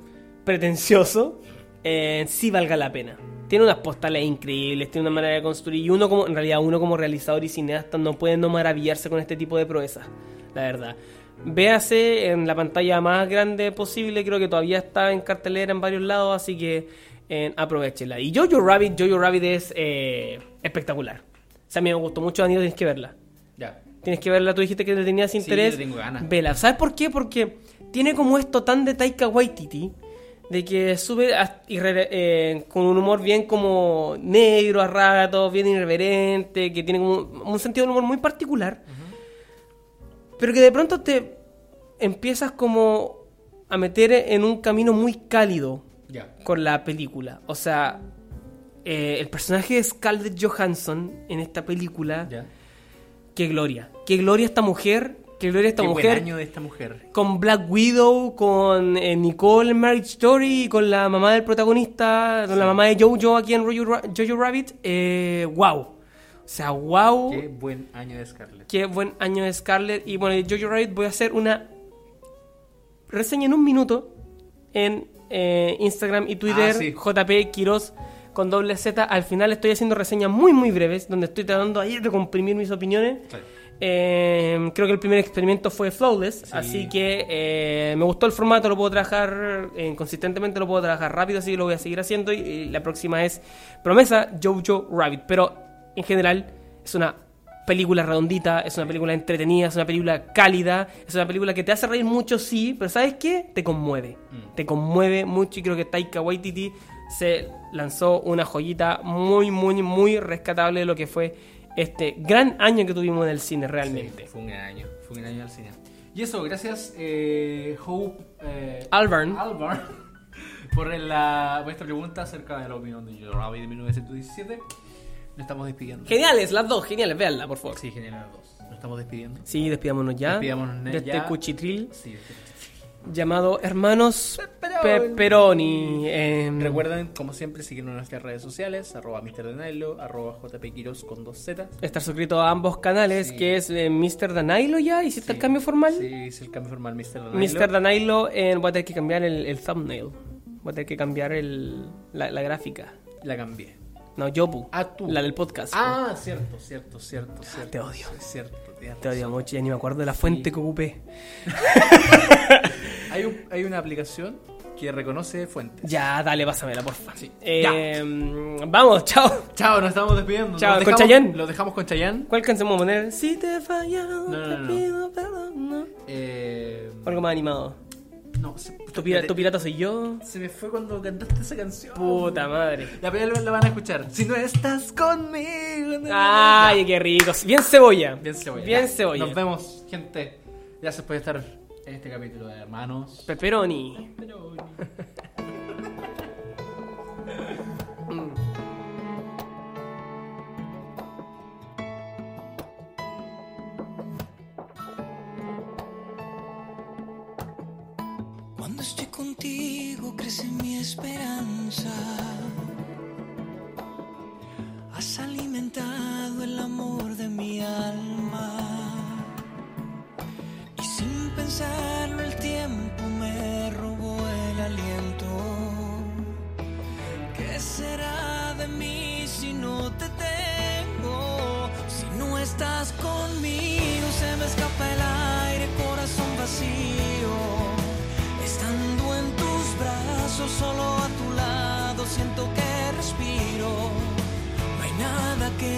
pretencioso, eh, sí valga la pena. Tiene unas postales increíbles, tiene una manera de construir y uno como, en realidad uno como realizador y cineasta no puede no maravillarse con este tipo de proezas, la verdad. Véase en la pantalla más grande posible, creo que todavía está en cartelera en varios lados, así que eh, aprovechenla. Y Jojo Rabbit, Jojo Rabbit es eh, espectacular. O sea, a mí me gustó mucho, Danilo, tienes que verla. Ya. Tienes que verla, tú dijiste que le tenías interés. le tengo ganas. Vela. ¿Sabes por qué? Porque tiene como esto tan de Taika Waititi, de que sube a- irre- eh, con un humor bien como negro a ratos, bien irreverente, que tiene como un sentido del humor muy particular, pero que de pronto te empiezas como a meter en un camino muy cálido con la película. O sea, eh, el personaje de Scarlett Johansson en esta película, qué gloria. Qué gloria esta mujer, qué gloria esta Qué buen mujer. año de esta mujer. Con Black Widow, con eh, Nicole en Marriage Story, con la mamá del protagonista, con la mamá de Jojo aquí en Jojo Rabbit. Eh, wow. O sea, wow. Qué buen año de Scarlett. Qué buen año de Scarlett. Y bueno, Jojo Rabbit voy a hacer una reseña en un minuto en eh, Instagram y Twitter. Ah, sí. JP Quiroz con doble Z. Al final estoy haciendo reseñas muy, muy breves, donde estoy tratando ahí de comprimir mis opiniones. Eh, creo que el primer experimento fue flawless, así que eh, me gustó el formato, lo puedo trabajar eh, consistentemente, lo puedo trabajar rápido, así que lo voy a seguir haciendo. Y, y la próxima es Promesa Jojo Rabbit. Pero en general es una película redondita, es una película entretenida, es una película cálida, es una película que te hace reír mucho, sí, pero ¿sabes qué? Te conmueve. Te conmueve mucho y creo que Taika Waititi se lanzó una joyita muy, muy, muy rescatable de lo que fue este gran año que tuvimos en el cine realmente. Sí, fue un gran año. Fue un gran año al cine. Y eso, gracias, eh, Hope. Eh, Albarn. Albarn, por la, vuestra pregunta acerca de la opinión de Jojo Rabbit de 1917. Nos estamos despidiendo. Geniales, las dos, geniales, véanla, por favor. Sí, genial las dos. Nos estamos despidiendo. Sí, despidámonos ya Despidámonos de este ya. cuchitril Sí, llamado Hermanos Pepperoni. Recuerden, como siempre, seguirnos en nuestras redes sociales, arroba Mr. Danilo, arroba JP Quiroz con dos Z. estar suscrito a ambos canales, Sí. que es eh, Mr. Danilo ya, ¿hiciste el cambio formal? Sí, es el cambio formal Mr. Danilo. Mr. Danilo, eh, voy a tener que cambiar el, el thumbnail. Voy a tener que cambiar el, la, la gráfica. La cambié. No, Yopu. Ah, tú. La del podcast. Ah, cierto, cierto, cierto, cierto. te odio. Es cierto, Te odio mucho, ya ni me acuerdo de la fuente que ocupé. Hay, un- hay una aplicación que reconoce fuentes. Ya, dale, pásamela, porfa. Sí. Eh, Vamos, chao. Chao, nos estamos despidiendo. Chao, con dejamos- Chayanne. Lo dejamos con Chayanne. ¿Cuál canción vamos a poner? Si te he fallado, No, no, te no, pido perdón. Eh, Algo más animado. No, se, Tu, pira- tu pirata soy yo. se me fue cuando cantaste esa canción. Puta madre. La primera la van a escuchar. Si no estás conmigo. Ay, qué rico. Bien cebolla. Bien cebolla. Bien Ya. cebolla. Nos vemos, gente. Gracias por estar en este capítulo de Hermanos. Pepperoni. Cuando crece mi esperanza. Has alimentado el amor de mi alma. Y sin pensarlo el tiempo me robó el aliento. ¿Qué será de mí si no te tengo? Si no estás conmigo se me escapa el solo a tu lado siento que respiro. No hay nada que